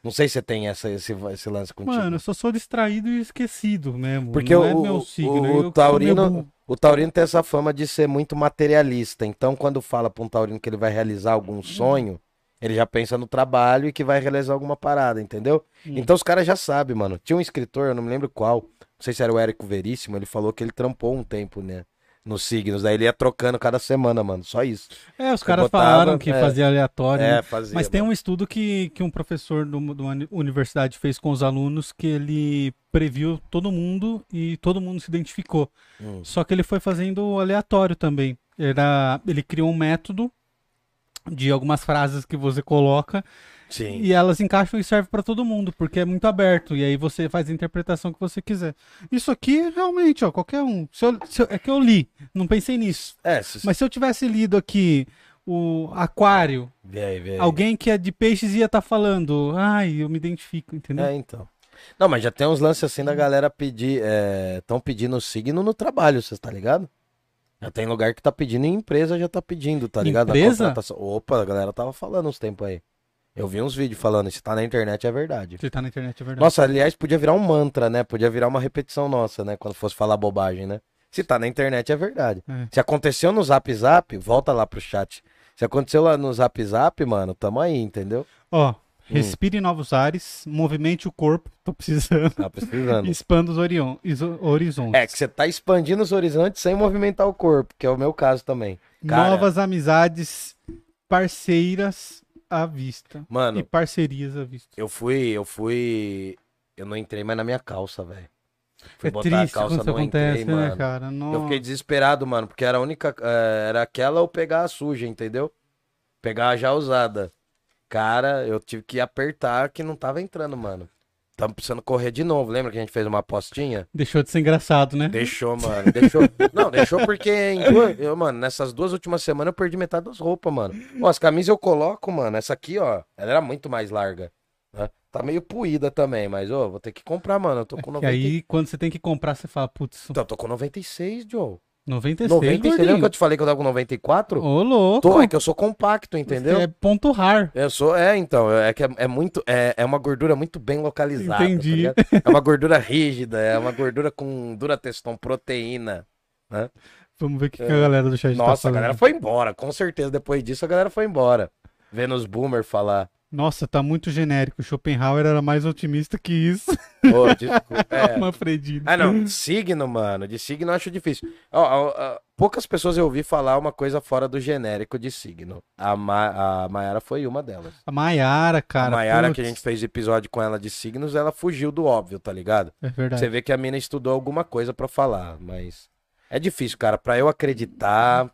Speaker 2: Não sei se você tem essa, esse, esse lance contigo.
Speaker 1: Mano, eu só sou distraído e esquecido mesmo.
Speaker 2: Porque
Speaker 1: não
Speaker 2: o,
Speaker 1: é
Speaker 2: o-
Speaker 1: meu signo.
Speaker 2: o
Speaker 1: eu sou meio
Speaker 2: taurino,
Speaker 1: burro.
Speaker 2: o taurino tem essa fama de ser muito materialista. Então, quando fala pra um taurino que ele vai realizar algum sonho, ele já pensa no trabalho e que vai realizar alguma parada, entendeu?
Speaker 1: Hum.
Speaker 2: Então os caras já sabem, mano. Tinha um escritor, eu não me lembro qual, não sei se era o Érico Veríssimo, ele falou que ele trampou um tempo, né? Nos signos, daí ele ia trocando cada semana, mano. Só isso.
Speaker 1: É, os caras
Speaker 2: botava,
Speaker 1: falaram que
Speaker 2: é.
Speaker 1: fazia aleatório. né?
Speaker 2: É, fazia.
Speaker 1: Mas tem
Speaker 2: mano.
Speaker 1: um estudo que, que um professor de uma universidade fez com os alunos que ele previu todo mundo e todo mundo se identificou.
Speaker 2: Hum.
Speaker 1: Só que ele foi fazendo aleatório também. Era, ele criou um método de algumas frases que você coloca
Speaker 2: Sim.
Speaker 1: e elas encaixam e servem para todo mundo, porque é muito aberto e aí você faz a interpretação que você quiser. Isso aqui realmente, ó, qualquer um. Se eu- se eu- é que eu li, não pensei nisso.
Speaker 2: É, se...
Speaker 1: Mas se eu tivesse lido aqui o aquário,
Speaker 2: vê aí, vê aí.
Speaker 1: alguém que é de peixes ia estar falando, ai, eu me identifico, entendeu?
Speaker 2: É, então. Não, mas já tem uns lances assim da galera pedir. Estão pedindo signo no trabalho, você tá ligado? Já tem lugar que tá pedindo e empresa já tá pedindo, tá ligado?
Speaker 1: Empresa?
Speaker 2: Opa, a galera tava falando uns tempos aí. Eu vi uns vídeos falando, se tá na internet é verdade.
Speaker 1: Você tá na internet, é verdade.
Speaker 2: Nossa, aliás, podia virar um mantra, né? Podia virar uma repetição nossa, né? Quando fosse falar bobagem, né? Se tá na internet é verdade.
Speaker 1: É.
Speaker 2: Se aconteceu no Zap Zap, volta lá pro chat. Se aconteceu lá no Zap Zap, mano, tamo aí, entendeu?
Speaker 1: Ó,
Speaker 2: Hum.
Speaker 1: respire novos ares, movimente o corpo, tô precisando.
Speaker 2: Tá precisando.
Speaker 1: Expanda os orion- iso- horizontes.
Speaker 2: É, que você tá expandindo os horizontes sem movimentar o corpo, que é o meu caso também. Cara,
Speaker 1: Novas amizades parceiras à vista.
Speaker 2: Mano,
Speaker 1: E parcerias à vista.
Speaker 2: eu fui, eu fui. Eu não entrei mais na minha calça, velho. Fui
Speaker 1: é
Speaker 2: botar a
Speaker 1: triste
Speaker 2: calça, não entrei,
Speaker 1: acontece, né,
Speaker 2: mano.
Speaker 1: cara?
Speaker 2: Eu
Speaker 1: Não...
Speaker 2: fiquei desesperado, mano, porque era a única. eh, Era aquela ou pegar a suja, entendeu? Pegar a já usada. Cara, eu tive que apertar que não tava entrando, mano. Tamo precisando correr de novo. Lembra que a gente fez uma apostinha?
Speaker 1: Deixou de ser engraçado, né?
Speaker 2: Deixou, mano. Deixou. Não, deixou porque, em duas- eu, mano, nessas duas últimas semanas eu perdi metade das roupas, mano. Ó, as camisas eu coloco, mano. Essa aqui, ó, ela era muito mais larga. né? Tá meio puída também, mas, ó, vou ter que comprar, mano. Eu tô com
Speaker 1: E
Speaker 2: 90...
Speaker 1: aí, quando você tem que comprar, você fala, putz,
Speaker 2: Então, eu tô com 96, Joe.
Speaker 1: 96,
Speaker 2: 96, lembra que eu te falei que eu tava com 94?
Speaker 1: Ô, louco.
Speaker 2: Tô, é que eu sou compacto, entendeu?
Speaker 1: É ponto rar.
Speaker 2: Eu sou, é, então, é que é, é muito, é, é uma gordura muito bem localizada, tá
Speaker 1: Entendi.
Speaker 2: ligado? É uma gordura rígida, é uma gordura com durateston, proteína.
Speaker 1: Vamos ver o que, que a galera do chat tá
Speaker 2: É. Nossa, a
Speaker 1: falando.
Speaker 2: galera foi embora, com certeza depois disso a galera foi embora. Vendo os boomer falar.
Speaker 1: Nossa, tá muito genérico. Schopenhauer era mais otimista que isso.
Speaker 2: Ô, desculpa, é.
Speaker 1: Uma Fredina.
Speaker 2: Ah, não, signo, mano, de signo eu acho difícil. Ó, ó, ó, poucas pessoas eu ouvi falar uma coisa fora do genérico de signo. A, Ma a Mayara foi uma delas.
Speaker 1: A Maiara, cara.
Speaker 2: a Mayara,
Speaker 1: putz,
Speaker 2: que a gente fez episódio com ela de signos, ela fugiu do óbvio, tá ligado?
Speaker 1: É verdade.
Speaker 2: Você vê que a mina estudou alguma coisa pra falar, mas é difícil, cara. Pra eu acreditar.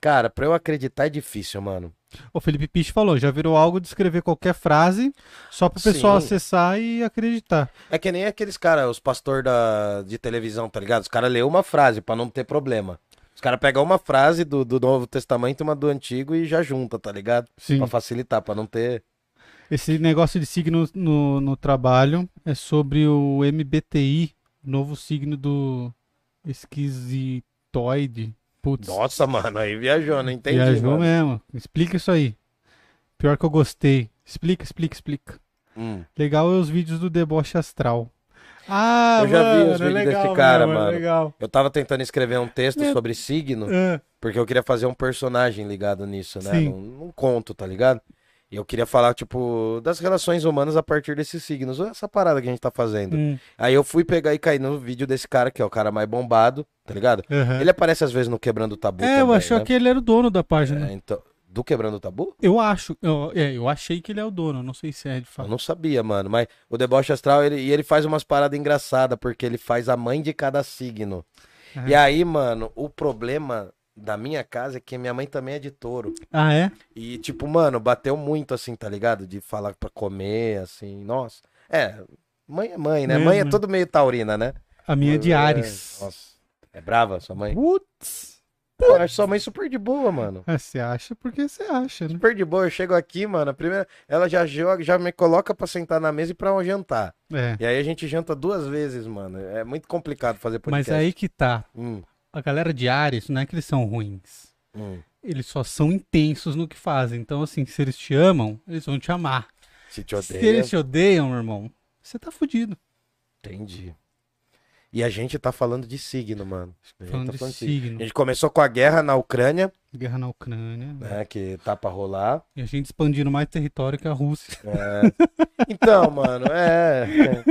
Speaker 2: Cara, pra eu acreditar é difícil, mano.
Speaker 1: O Felipe Piche falou, já virou algo de escrever qualquer frase só pro pessoal
Speaker 2: Sim.
Speaker 1: acessar e acreditar.
Speaker 2: É que nem aqueles caras, os pastor da, de televisão, tá ligado? Os caras lêem uma frase pra não ter problema. Os caras pegam uma frase do, do Novo Testamento e uma do Antigo e já junta, tá ligado?
Speaker 1: Sim.
Speaker 2: Pra facilitar, pra não ter.
Speaker 1: Esse negócio de signo no, no trabalho é sobre o MBTI, novo signo do esquisitoide. Putz,
Speaker 2: Nossa, mano, aí viajou, não entendi.
Speaker 1: viajou
Speaker 2: mano.
Speaker 1: mesmo. Explica isso aí. Pior que eu gostei. Explica, explica, explica.
Speaker 2: Hum.
Speaker 1: Legal é os vídeos do deboche astral. Ah,
Speaker 2: Eu já vi
Speaker 1: mano,
Speaker 2: os
Speaker 1: é
Speaker 2: vídeos
Speaker 1: legal
Speaker 2: desse cara,
Speaker 1: é
Speaker 2: mano.
Speaker 1: legal.
Speaker 2: Eu tava tentando escrever um texto
Speaker 1: Meu-
Speaker 2: sobre signo.
Speaker 1: Ah,
Speaker 2: Porque eu queria fazer um personagem ligado nisso, né?
Speaker 1: Sim.
Speaker 2: Num conto, tá ligado? E eu queria falar, tipo, das relações humanas a partir desses signos. Essa parada que a gente tá fazendo.
Speaker 1: Hum,
Speaker 2: Aí eu fui pegar e cair no vídeo desse cara, que é o cara mais bombado, tá ligado?
Speaker 1: aham.
Speaker 2: Ele aparece às vezes no Quebrando o Tabu
Speaker 1: É,
Speaker 2: também,
Speaker 1: eu achei
Speaker 2: né?
Speaker 1: que ele era o dono da página.
Speaker 2: É, então, do Quebrando o Tabu?
Speaker 1: Eu acho, eu, é, eu achei que ele é o dono, não sei se é de
Speaker 2: Eu
Speaker 1: fato.
Speaker 2: não sabia, mano. Mas o Deboche Astral, ele, e ele faz umas paradas engraçadas, porque ele faz a mãe de cada signo.
Speaker 1: É.
Speaker 2: E aí, mano, o problema da minha casa é que minha mãe também é de touro.
Speaker 1: Ah, é?
Speaker 2: E, tipo, mano, bateu muito, assim, tá ligado? De falar pra comer, assim, nossa. É, mãe é mãe, né?
Speaker 1: Mãe é
Speaker 2: Mãe é
Speaker 1: mãe.
Speaker 2: todo meio taurina, né?
Speaker 1: A minha é de Ares.
Speaker 2: Nossa. É brava sua mãe?
Speaker 1: Putz.
Speaker 2: Pô, eu acho sua mãe super de boa, mano.
Speaker 1: É, Você acha porque você acha, né?
Speaker 2: Super de boa. Eu chego aqui, mano, a primeira. Ela já joga, já me coloca pra sentar na mesa e pra um jantar.
Speaker 1: É.
Speaker 2: E aí a gente janta duas vezes, mano. É muito complicado fazer
Speaker 1: Mas
Speaker 2: podcast.
Speaker 1: aí que tá.
Speaker 2: Hum,
Speaker 1: A galera de Ares não é que eles são ruins.
Speaker 2: hum.
Speaker 1: Eles só são intensos no que fazem. Então, assim, se eles te amam, eles vão te amar.
Speaker 2: Se te
Speaker 1: Se eles te odeiam, meu irmão, você tá fudido.
Speaker 2: Entendi. E a gente tá falando de signo, mano. A gente
Speaker 1: Falando
Speaker 2: tá
Speaker 1: de
Speaker 2: falando
Speaker 1: signo.
Speaker 2: A gente começou com a guerra na Ucrânia,
Speaker 1: Guerra na Ucrânia.
Speaker 2: né? Que tá pra rolar.
Speaker 1: E a gente expandindo mais território que a Rússia.
Speaker 2: Então, mano, é. é.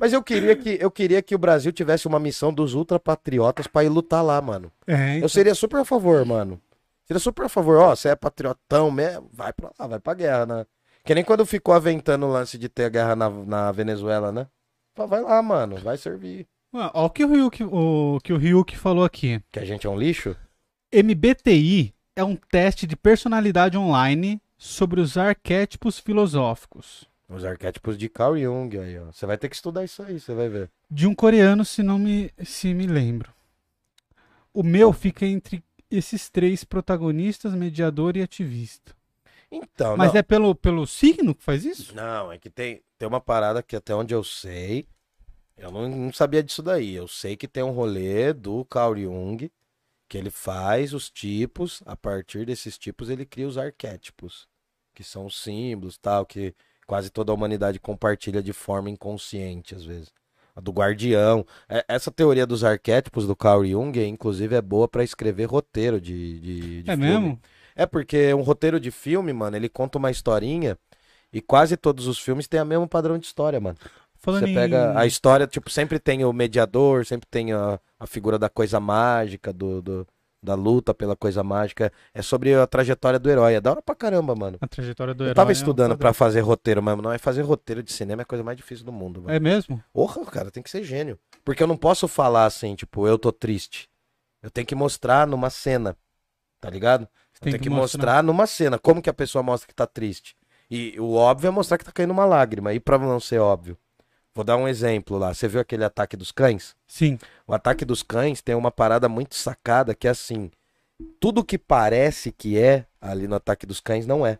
Speaker 2: Mas eu queria que eu queria que o Brasil tivesse uma missão dos ultrapatriotas pra ir lutar lá, mano.
Speaker 1: É, então,
Speaker 2: Eu seria super a favor, mano. Seria super a favor. Ó, você é patriotão mesmo, vai pra lá, vai pra guerra, né? Que nem quando ficou aventando o lance de ter a guerra na, na Venezuela, né? Vai lá, mano, vai servir.
Speaker 1: Ó o que o Ryuk, o que o Ryuk falou aqui.
Speaker 2: Que a gente é um lixo?
Speaker 1: MBTI é um teste de personalidade online sobre os arquétipos filosóficos.
Speaker 2: Os arquétipos de Carl Jung aí, ó. Você vai ter que estudar isso aí, você vai ver.
Speaker 1: De um coreano, se não me, se me lembro. O meu fica entre esses três protagonistas, mediador e ativista.
Speaker 2: Então,
Speaker 1: Mas
Speaker 2: não.
Speaker 1: é pelo, pelo signo que faz isso?
Speaker 2: Não, é que tem, tem uma parada que até onde eu sei, eu não, não sabia disso daí. Eu sei que tem um rolê do Carl Jung, que ele faz os tipos, a partir desses tipos ele cria os arquétipos, que são os símbolos, tal, que quase toda a humanidade compartilha de forma inconsciente, às vezes. A do guardião. É- Essa teoria dos arquétipos do Carl Jung, inclusive, é boa pra escrever roteiro de, de, de
Speaker 1: é
Speaker 2: filme.
Speaker 1: mesmo?
Speaker 2: É porque um roteiro de filme, mano, ele conta uma historinha e quase todos os filmes têm o mesmo padrão de história, mano.
Speaker 1: Falando
Speaker 2: Você
Speaker 1: em...
Speaker 2: pega a história, tipo, sempre tem o mediador, sempre tem a, a figura da coisa mágica, do, do- da luta pela coisa mágica. É sobre a trajetória do herói. É da hora pra caramba, mano.
Speaker 1: a trajetória do
Speaker 2: Eu
Speaker 1: herói.
Speaker 2: tava
Speaker 1: é
Speaker 2: estudando
Speaker 1: padrão.
Speaker 2: pra fazer roteiro, mas não é fazer roteiro de cinema é a coisa mais difícil do mundo, mano.
Speaker 1: É mesmo?
Speaker 2: Porra, cara, tem que ser gênio. Porque eu não posso falar assim, tipo, eu tô triste. Eu tenho que mostrar numa cena, tá ligado?
Speaker 1: Tem que
Speaker 2: que
Speaker 1: mostrar.
Speaker 2: mostrar numa cena. Como que a pessoa mostra que tá triste? E o óbvio é mostrar que tá caindo uma lágrima. E pra não ser óbvio? Vou dar um exemplo lá. Você viu aquele ataque dos cães?
Speaker 1: Sim.
Speaker 2: O ataque dos cães tem uma parada muito sacada que é assim: tudo que parece que é ali no ataque dos cães não é.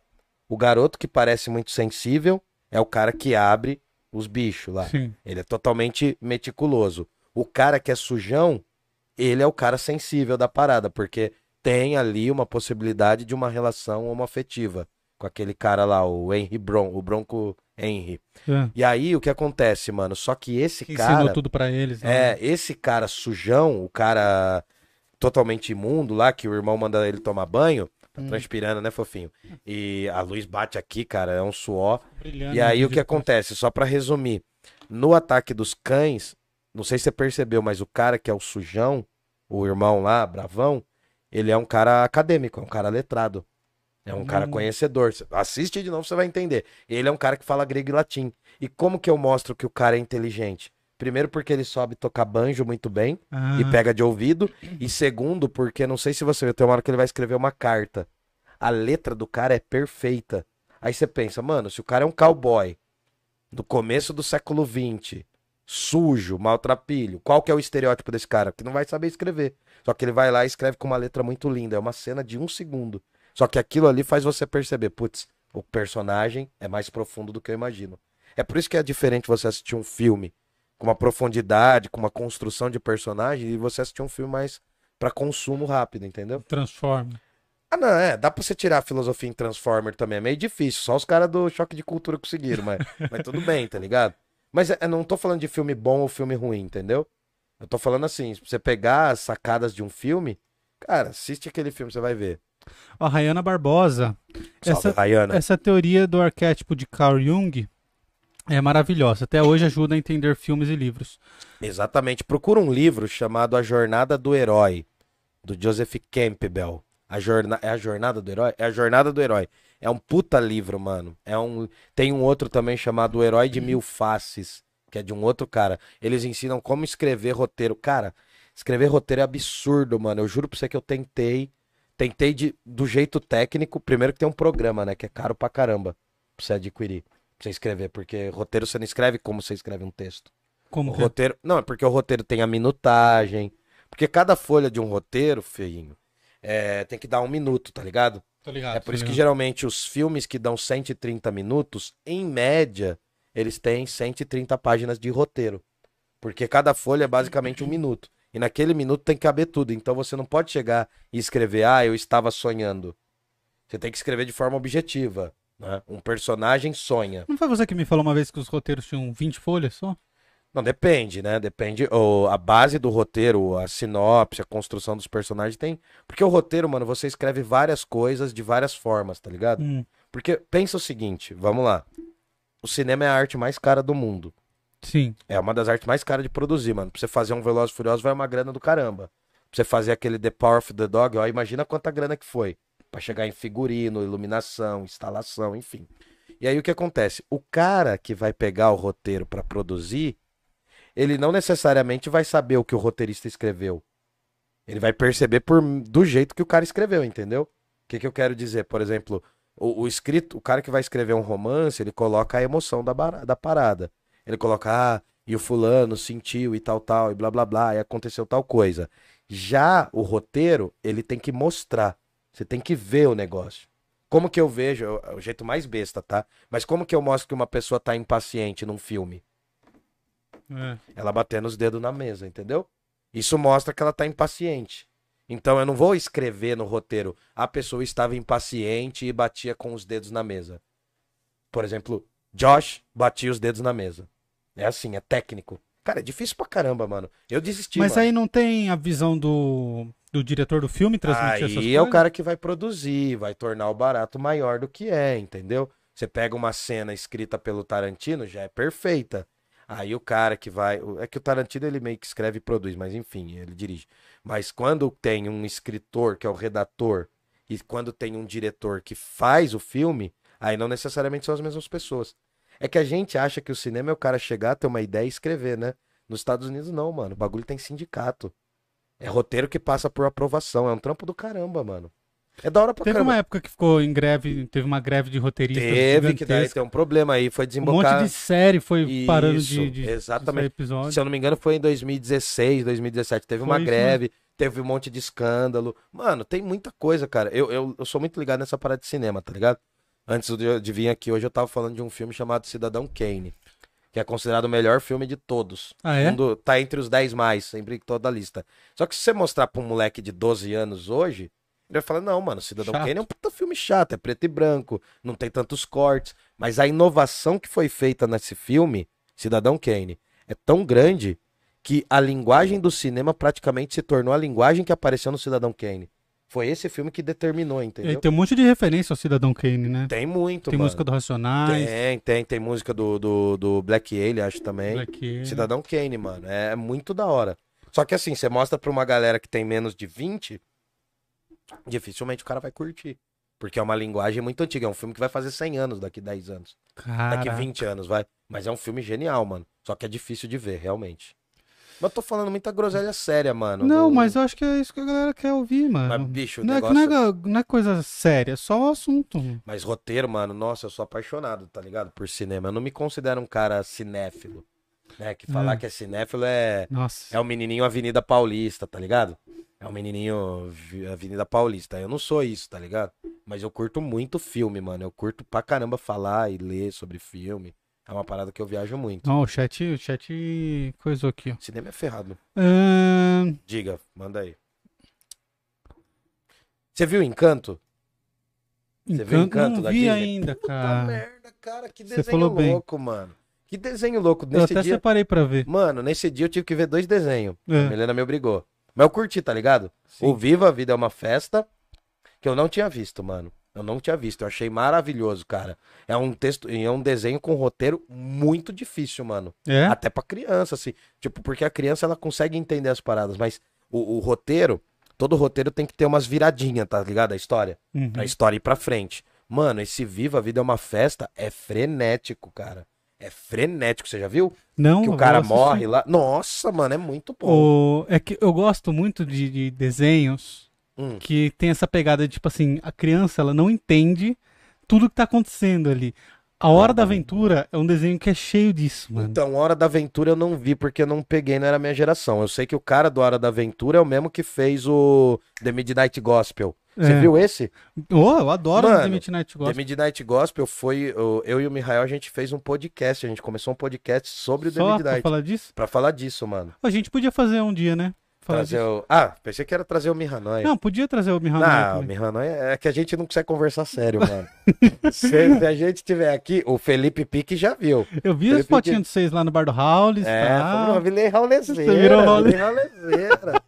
Speaker 2: O garoto que parece muito sensível é o cara que abre os bichos lá.
Speaker 1: Sim.
Speaker 2: Ele é totalmente meticuloso. O cara que é sujão, ele é o cara sensível da parada, porque tem ali uma possibilidade de uma relação homoafetiva com aquele cara lá, o Henry Bron, o Bronco Henry.
Speaker 1: É.
Speaker 2: E aí o que acontece, mano? Só que esse
Speaker 1: Que
Speaker 2: cara.
Speaker 1: ensinou tudo pra eles. né?
Speaker 2: É, esse cara sujão, o cara totalmente imundo lá, que o irmão manda ele tomar banho, tá
Speaker 1: Hum.
Speaker 2: transpirando, né, fofinho? E a luz bate aqui, cara, é um suor.
Speaker 1: Brilhando
Speaker 2: E aí
Speaker 1: no
Speaker 2: o que acontece? Só pra resumir, no ataque dos cães, não sei se você percebeu, mas o cara que é o sujão, o irmão lá, bravão, ele é um cara acadêmico, é um cara letrado. É um cara
Speaker 1: Hum.
Speaker 2: conhecedor. Assiste de novo, você vai entender. Ele é um cara que fala grego e latim. E como que eu mostro que o cara é inteligente? Primeiro porque ele sobe tocar banjo muito bem
Speaker 1: Ah,
Speaker 2: e pega de ouvido. E segundo, porque não sei se você viu, tem uma hora que ele vai escrever uma carta. A letra do cara é perfeita. Aí você pensa, mano, se o cara é um cowboy do começo do século XX, sujo, maltrapilho, qual que é o estereótipo desse cara? Que não vai saber escrever. Só que ele vai lá e escreve com uma letra muito linda. É uma cena de um segundo. Só que aquilo ali faz você perceber, putz, o personagem é mais profundo do que eu imagino. É por isso que é diferente você assistir um filme com uma profundidade, com uma construção de personagem, e você assistir um filme mais pra consumo rápido, entendeu?
Speaker 1: Transforma.
Speaker 2: Ah, não, é, dá pra você tirar a filosofia em Transformer também, é meio difícil, só os caras do choque de cultura conseguiram, mas, mas tudo bem, tá ligado? Mas é, eu não tô falando de filme bom ou filme ruim, entendeu? Eu tô falando assim, se você pegar as sacadas de um filme, cara, assiste aquele filme, você vai ver.
Speaker 1: A Rayana Barbosa.
Speaker 2: Salve,
Speaker 1: Essa,
Speaker 2: Rayana.
Speaker 1: essa teoria do arquétipo de Carl Jung é maravilhosa. Até hoje ajuda a entender filmes e livros.
Speaker 2: Exatamente. Procura um livro chamado A Jornada do Herói, do Joseph Campbell. A jorna... É a Jornada do Herói? É a Jornada do Herói. É um puta livro, mano. É um... Tem um outro também chamado O Herói de Mil Faces, que é de um outro cara. Eles ensinam como escrever roteiro. Cara, escrever roteiro é absurdo, mano. Eu juro pra você que eu tentei. Tentei de... do jeito técnico. Primeiro que tem um programa, né? Que é caro pra caramba pra você adquirir. Pra você escrever. Porque roteiro você não escreve como você escreve um texto.
Speaker 1: Como
Speaker 2: O
Speaker 1: que é?
Speaker 2: roteiro. Não, é porque o roteiro tem a minutagem. Porque cada folha de um roteiro, feinho, é, tem que dar um minuto, tá ligado?
Speaker 1: Tô ligado,
Speaker 2: É por isso que
Speaker 1: ligado.
Speaker 2: geralmente os filmes que dão 130 minutos, em média, eles têm 130 páginas de roteiro. Porque cada folha é basicamente um minuto. E naquele minuto tem que caber tudo. Então você não pode chegar e escrever, ah, eu estava sonhando. Você tem que escrever de forma objetiva. Né? Um personagem sonha.
Speaker 1: Não foi você que me falou uma vez que os roteiros tinham 20 folhas só?
Speaker 2: Não, depende, né? Depende. O, a base do roteiro, a sinopse, a construção dos personagens tem. Porque o roteiro, mano, você escreve várias coisas de várias formas, tá ligado?
Speaker 1: Hum,
Speaker 2: Porque pensa o seguinte, vamos lá. O cinema é a arte mais cara do mundo.
Speaker 1: Sim.
Speaker 2: É uma das artes mais caras de produzir, mano. Pra você fazer um Velozes e Furiosos vai uma grana do caramba. Pra você fazer aquele The Power of the Dog, ó, imagina quanta grana que foi. Pra chegar em figurino, iluminação, instalação, enfim. E aí o que acontece? O cara que vai pegar o roteiro pra produzir, ele não necessariamente vai saber o que o roteirista escreveu. Ele vai perceber por, do jeito que o cara escreveu, entendeu? O que, que eu quero dizer? Por exemplo, o, o escrito, o cara que vai escrever um romance, ele coloca a emoção da, da parada. Ele coloca, ah, e o fulano sentiu e tal, tal, e blá, blá, blá, e aconteceu tal coisa. Já o roteiro, ele tem que mostrar. Você tem que ver o negócio. Como que eu vejo, é o jeito mais besta, tá? Mas como que eu mostro que uma pessoa tá impaciente num filme?
Speaker 1: É.
Speaker 2: Ela batendo os dedos na mesa, entendeu? Isso mostra que ela tá impaciente. Então eu não vou escrever no roteiro, a pessoa estava impaciente e batia com os dedos na mesa. Por exemplo, Josh batia os dedos na mesa. É assim, é técnico. Cara, é difícil pra caramba, mano. Eu desisti,
Speaker 1: Mas
Speaker 2: mano.
Speaker 1: aí não tem a visão do, do diretor do filme transmitir essas
Speaker 2: Aí é o
Speaker 1: coisas?
Speaker 2: cara que vai produzir, vai tornar o barato maior do que é, entendeu? Você pega uma cena escrita pelo Tarantino, já é perfeita. Aí o cara que vai. É que o Tarantino ele meio que escreve e produz, mas enfim, ele dirige. Mas quando tem um escritor, que é o redator, e quando tem um diretor que faz o filme, aí não necessariamente são as mesmas pessoas. É que a gente acha que o cinema é o cara chegar, ter uma ideia e escrever, né? Nos Estados Unidos não, mano. O bagulho tem sindicato. É roteiro que passa por aprovação. É um trampo do caramba, mano. É da hora pra
Speaker 1: Teve
Speaker 2: caramba.
Speaker 1: uma época que ficou em greve, teve uma greve de roteiristas
Speaker 2: Teve, que daí
Speaker 1: gigantesca.
Speaker 2: tem um problema aí. Foi
Speaker 1: Um
Speaker 2: desembocar.
Speaker 1: monte de série foi
Speaker 2: Isso,
Speaker 1: parando de, de,
Speaker 2: exatamente.
Speaker 1: sair episódio.
Speaker 2: Se eu não me engano, foi em 2016, 2017. Teve uma
Speaker 1: Foi isso
Speaker 2: greve, teve um monte de escândalo. Mano, tem muita coisa, cara. Eu, eu, eu sou muito ligado nessa parada de cinema, tá ligado? Antes de, de vir aqui hoje, eu tava falando de um filme chamado Cidadão Kane. Que é considerado o melhor filme de todos.
Speaker 1: Ah, é?
Speaker 2: Um do- tá entre os 10 mais, sempre em toda a lista. Só que se você mostrar pra um moleque de 12 anos hoje, ele vai falar, não, mano, Cidadão
Speaker 1: Chato.
Speaker 2: Kane é um puta filme chato, é preto e branco, não tem tantos cortes. Mas a inovação que foi feita nesse filme, Cidadão Kane, é tão grande que a linguagem do cinema praticamente se tornou a linguagem que apareceu no Cidadão Kane. Foi esse filme que determinou,
Speaker 1: E
Speaker 2: entendeu?
Speaker 1: tem um monte de referência ao Cidadão Kane, né?
Speaker 2: Tem muito,
Speaker 1: Tem
Speaker 2: mano.
Speaker 1: música do Racionais,
Speaker 2: Tem, tem, tem música do, do, do Black Alien, acho também.
Speaker 1: Black
Speaker 2: Cidadão Kane, mano. É muito da hora. Só que assim, você mostra pra uma galera que tem menos de 20, dificilmente o cara vai curtir. Porque é uma linguagem muito antiga. É um filme que vai fazer 100 anos daqui 10 anos. Daqui
Speaker 1: Caraca.
Speaker 2: 20 anos, vai. Mas é um filme genial, mano. Só que é difícil de ver, realmente. Mas eu tô falando muita groselha séria, mano.
Speaker 1: Não, mas eu acho que é isso que a galera quer ouvir, mano.
Speaker 2: Mas, bicho, o
Speaker 1: não, é,
Speaker 2: negócio...
Speaker 1: não, é, não é coisa séria, é só o assunto.
Speaker 2: Mas roteiro, mano, nossa, eu sou apaixonado, tá ligado? Por cinema. Eu não me considero um cara cinéfilo. Né? Que falar
Speaker 1: É.
Speaker 2: que é cinéfilo é...
Speaker 1: Nossa.
Speaker 2: É o menininho Avenida Paulista, tá ligado? É o menininho Avenida Paulista. Eu não sou isso, tá ligado? Mas eu curto muito filme, mano. Eu curto pra caramba falar e ler sobre filme. É uma parada que eu viajo muito.
Speaker 1: Não, o chat, o chat coisou aqui.
Speaker 2: Cinema é ferrado. Diga, manda aí. Você viu Encanto? Você viu
Speaker 1: Encanto,
Speaker 2: Encanto
Speaker 1: não
Speaker 2: da
Speaker 1: vi
Speaker 2: Disney?
Speaker 1: ainda,
Speaker 2: Puta
Speaker 1: cara.
Speaker 2: merda, cara. Que
Speaker 1: Você
Speaker 2: desenho
Speaker 1: falou bem.
Speaker 2: louco, mano. Que desenho louco.
Speaker 1: Eu
Speaker 2: Nesse
Speaker 1: até
Speaker 2: dia...
Speaker 1: separei pra ver.
Speaker 2: Mano, nesse dia eu tive que ver dois desenhos.
Speaker 1: É.
Speaker 2: A Milena me obrigou. Mas eu curti, tá ligado?
Speaker 1: Sim.
Speaker 2: O Viva a Vida é uma festa. que eu não tinha visto, mano. Eu não tinha visto, eu achei maravilhoso, cara. É um texto, é um desenho com roteiro muito difícil, mano.
Speaker 1: É?
Speaker 2: Até pra criança, assim. Tipo, porque a criança ela consegue entender as paradas, mas o, o roteiro, todo roteiro tem que ter umas viradinhas, tá ligado? A história.
Speaker 1: Uhum.
Speaker 2: Pra história ir pra frente. Mano, esse Viva a Vida é uma festa é frenético, cara. É frenético, você já viu?
Speaker 1: Não,
Speaker 2: que o cara morre lá. Nossa, mano, é muito bom.
Speaker 1: O... É que eu gosto muito de, de desenhos
Speaker 2: Hum.
Speaker 1: que tem essa pegada de, tipo assim, a criança ela não entende tudo que tá acontecendo ali. A Hora da Aventura é um desenho que é cheio disso, mano.
Speaker 2: Então, Hora da Aventura eu não vi porque eu não peguei, não era minha geração. Eu sei que o cara do Hora da Aventura é o mesmo que fez o The Midnight Gospel. Você
Speaker 1: É.
Speaker 2: viu esse?
Speaker 1: Oh, eu adoro
Speaker 2: Mano,
Speaker 1: The Midnight
Speaker 2: The
Speaker 1: Gospel.
Speaker 2: Midnight Gospel foi. o- Eu e o Mihael, a gente fez um podcast. A gente começou um podcast sobre o The
Speaker 1: Só pra
Speaker 2: Midnight.
Speaker 1: falar disso?
Speaker 2: Pra falar disso, mano.
Speaker 1: A gente podia fazer um dia, né?
Speaker 2: Trazer
Speaker 1: disso.
Speaker 2: o... Ah, pensei que era trazer o Mihanoi.
Speaker 1: Não, podia trazer o Mihano.
Speaker 2: Não, o Mihanoi é que a gente não consegue conversar sério, mano. se, se a gente tiver aqui, o Felipe Pique já viu.
Speaker 1: Eu vi as
Speaker 2: Felipe
Speaker 1: fotinhas de vocês lá no bar do Howlis.
Speaker 2: É,
Speaker 1: tá?
Speaker 2: eu virei raulezeira.
Speaker 1: Você virou
Speaker 2: raulezeira.